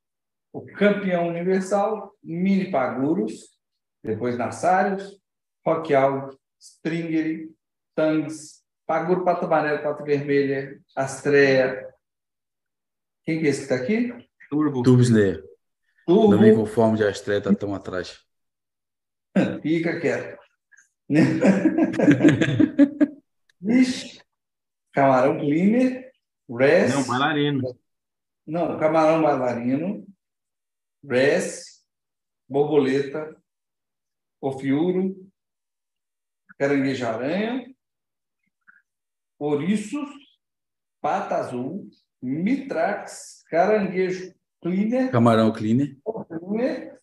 O campeão universal, Mini Paguros, depois Nassários, Rockal, Stringer, Tangs, Paguro, Pata Amarela, Pata Vermelha, Astrea. Quem que é esse que está aqui? Turbo. Tubslayer. Turbo. Não me conformo de a estreia tá tão atrás. Fica quieto. Ixi, camarão cleaner, res. Não, bailarino. Não, camarão bailarino, res, borboleta, ofiuro, caranguejo aranha, ouriços, pata azul, mitrax, caranguejo cleaner, Camarão cleaner. cleaner,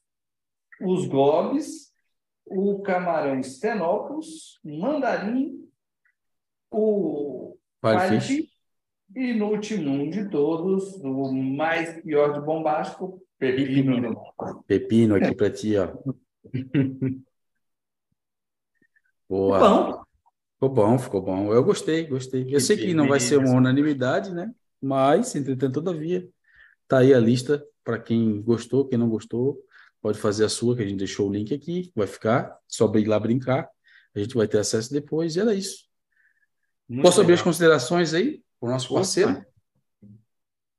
os gobes, o camarão stenopus, mandarim, o Firefish. E no último de todos, o mais pior de bombástico, pepino. Pepino aqui pra ti, ó. Boa. Bom, Ficou bom, ficou bom. Eu gostei, gostei. Eu sei que não vai ser uma unanimidade, né? Mas, entretanto, todavia, tá aí a lista para quem gostou, quem não gostou, pode fazer a sua, que a gente deixou o link aqui, vai ficar, só ir lá brincar. A gente vai ter acesso depois, e era isso. Muito Posso abrir as legal. considerações aí para o nosso parceiro?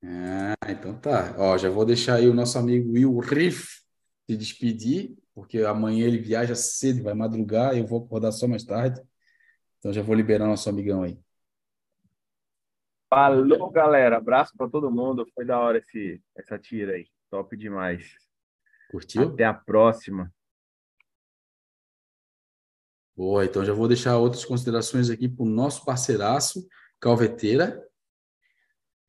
Ah, então tá. Ó, já vou deixar aí o nosso amigo Will Riff se despedir, porque amanhã ele viaja cedo, vai madrugar, eu vou acordar só mais tarde. Então já vou liberar nosso amigão aí. Falou, galera. Abraço para todo mundo. Foi da hora esse, essa tira aí. Top demais. Curtiu? Até a próxima. Boa, então já vou deixar outras considerações aqui para o nosso parceiraço, Calveteira.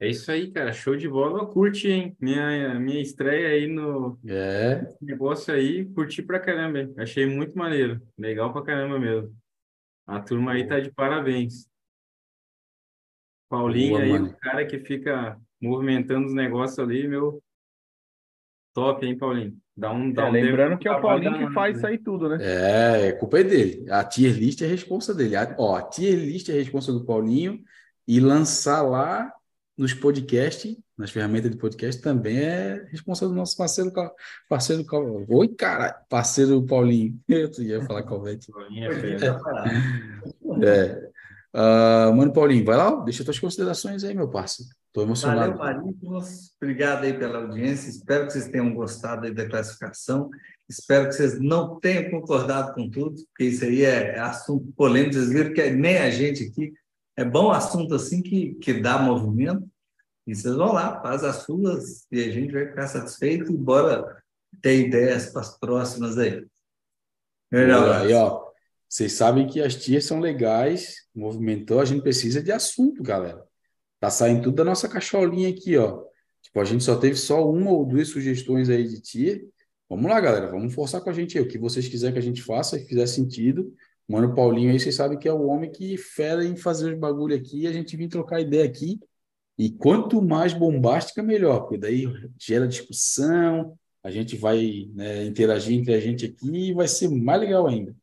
É isso aí, cara. Show de bola. Curti, hein? Minha, minha estreia aí no É, negócio aí, curti pra caramba. hein? Achei muito maneiro. Legal pra caramba mesmo. A turma aí tá de parabéns. Paulinho Boa, aí, mano. o cara que fica movimentando os negócios ali, meu. Top, hein, Paulinho? Dá um, dá É, um lembrando que é o Paulinho que faz né? isso aí tudo, né? é, a culpa é dele. A tier list é responsa dele. A, ó, a tier list é responsa do Paulinho e lançar lá nos podcasts, nas ferramentas de podcast, também é responsa do nosso parceiro, parceiro Oi, cara, parceiro Paulinho. Eu ia falar Calvete. Paulinho é fera. É. Ah, mano, Paulinho, vai lá, deixa tuas considerações aí, meu parceiro. Tô emocionado. Valeu, Marítimos. Obrigado aí pela audiência. Espero que vocês tenham gostado aí da classificação. Espero que vocês não tenham concordado com tudo, porque isso aí é assunto polêmico. Vocês viram que nem a gente aqui. É bom assunto assim que, que dá movimento. E vocês vão lá, faz as suas e a gente vai ficar satisfeito e bora ter ideias para as próximas aí. Abraço. aí, ó. Vocês sabem que as tias são legais, movimentou, a gente precisa de assunto, galera. Tá saindo tudo da nossa cacholinha aqui, ó. Tipo, a gente só teve só uma ou duas sugestões aí de tia. Vamos lá, galera, vamos forçar com a gente aí. O que vocês quiserem que a gente faça, se fizer sentido. Mano, Paulinho aí, vocês sabem que é o homem que fera em fazer os bagulho aqui a gente vem trocar ideia aqui. E quanto mais bombástica, melhor, porque daí gera discussão, a gente vai, né, interagir entre a gente aqui e vai ser mais legal ainda.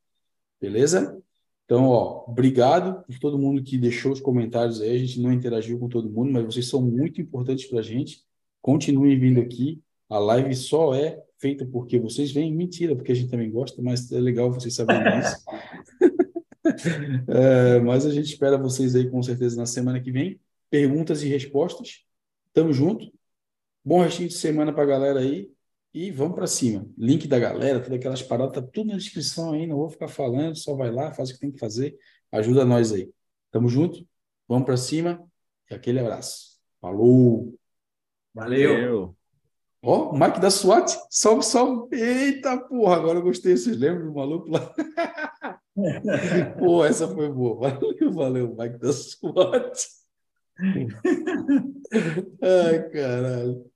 Beleza? Então, ó, obrigado por todo mundo que deixou os comentários aí. A gente não interagiu com todo mundo, mas vocês são muito importantes para a gente. Continuem vindo aqui. A live só é feita porque vocês vêm. Mentira, porque a gente também gosta, mas é legal vocês saberem disso. É, mas a gente espera vocês aí com certeza na semana que vem. Perguntas e respostas. Tamo junto. Bom restinho de semana para a galera aí. E vamos para cima. Link da galera, todas aquelas paradas, tá tudo na descrição aí. Não vou ficar falando, só vai lá, faz o que tem que fazer. Ajuda nós aí. Tamo junto. Vamos para cima. E aquele abraço. Falou! Valeu. Eu. Ó, o Mike da SWAT. Sobe, sobe. Eita porra, agora eu gostei. Vocês lembram do maluco lá? Pô, essa foi boa. Valeu, valeu, Mike da SWAT. Ai, caralho.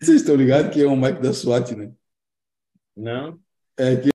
Vocês estão ligados que é o Mike da SWAT, né? Não? É que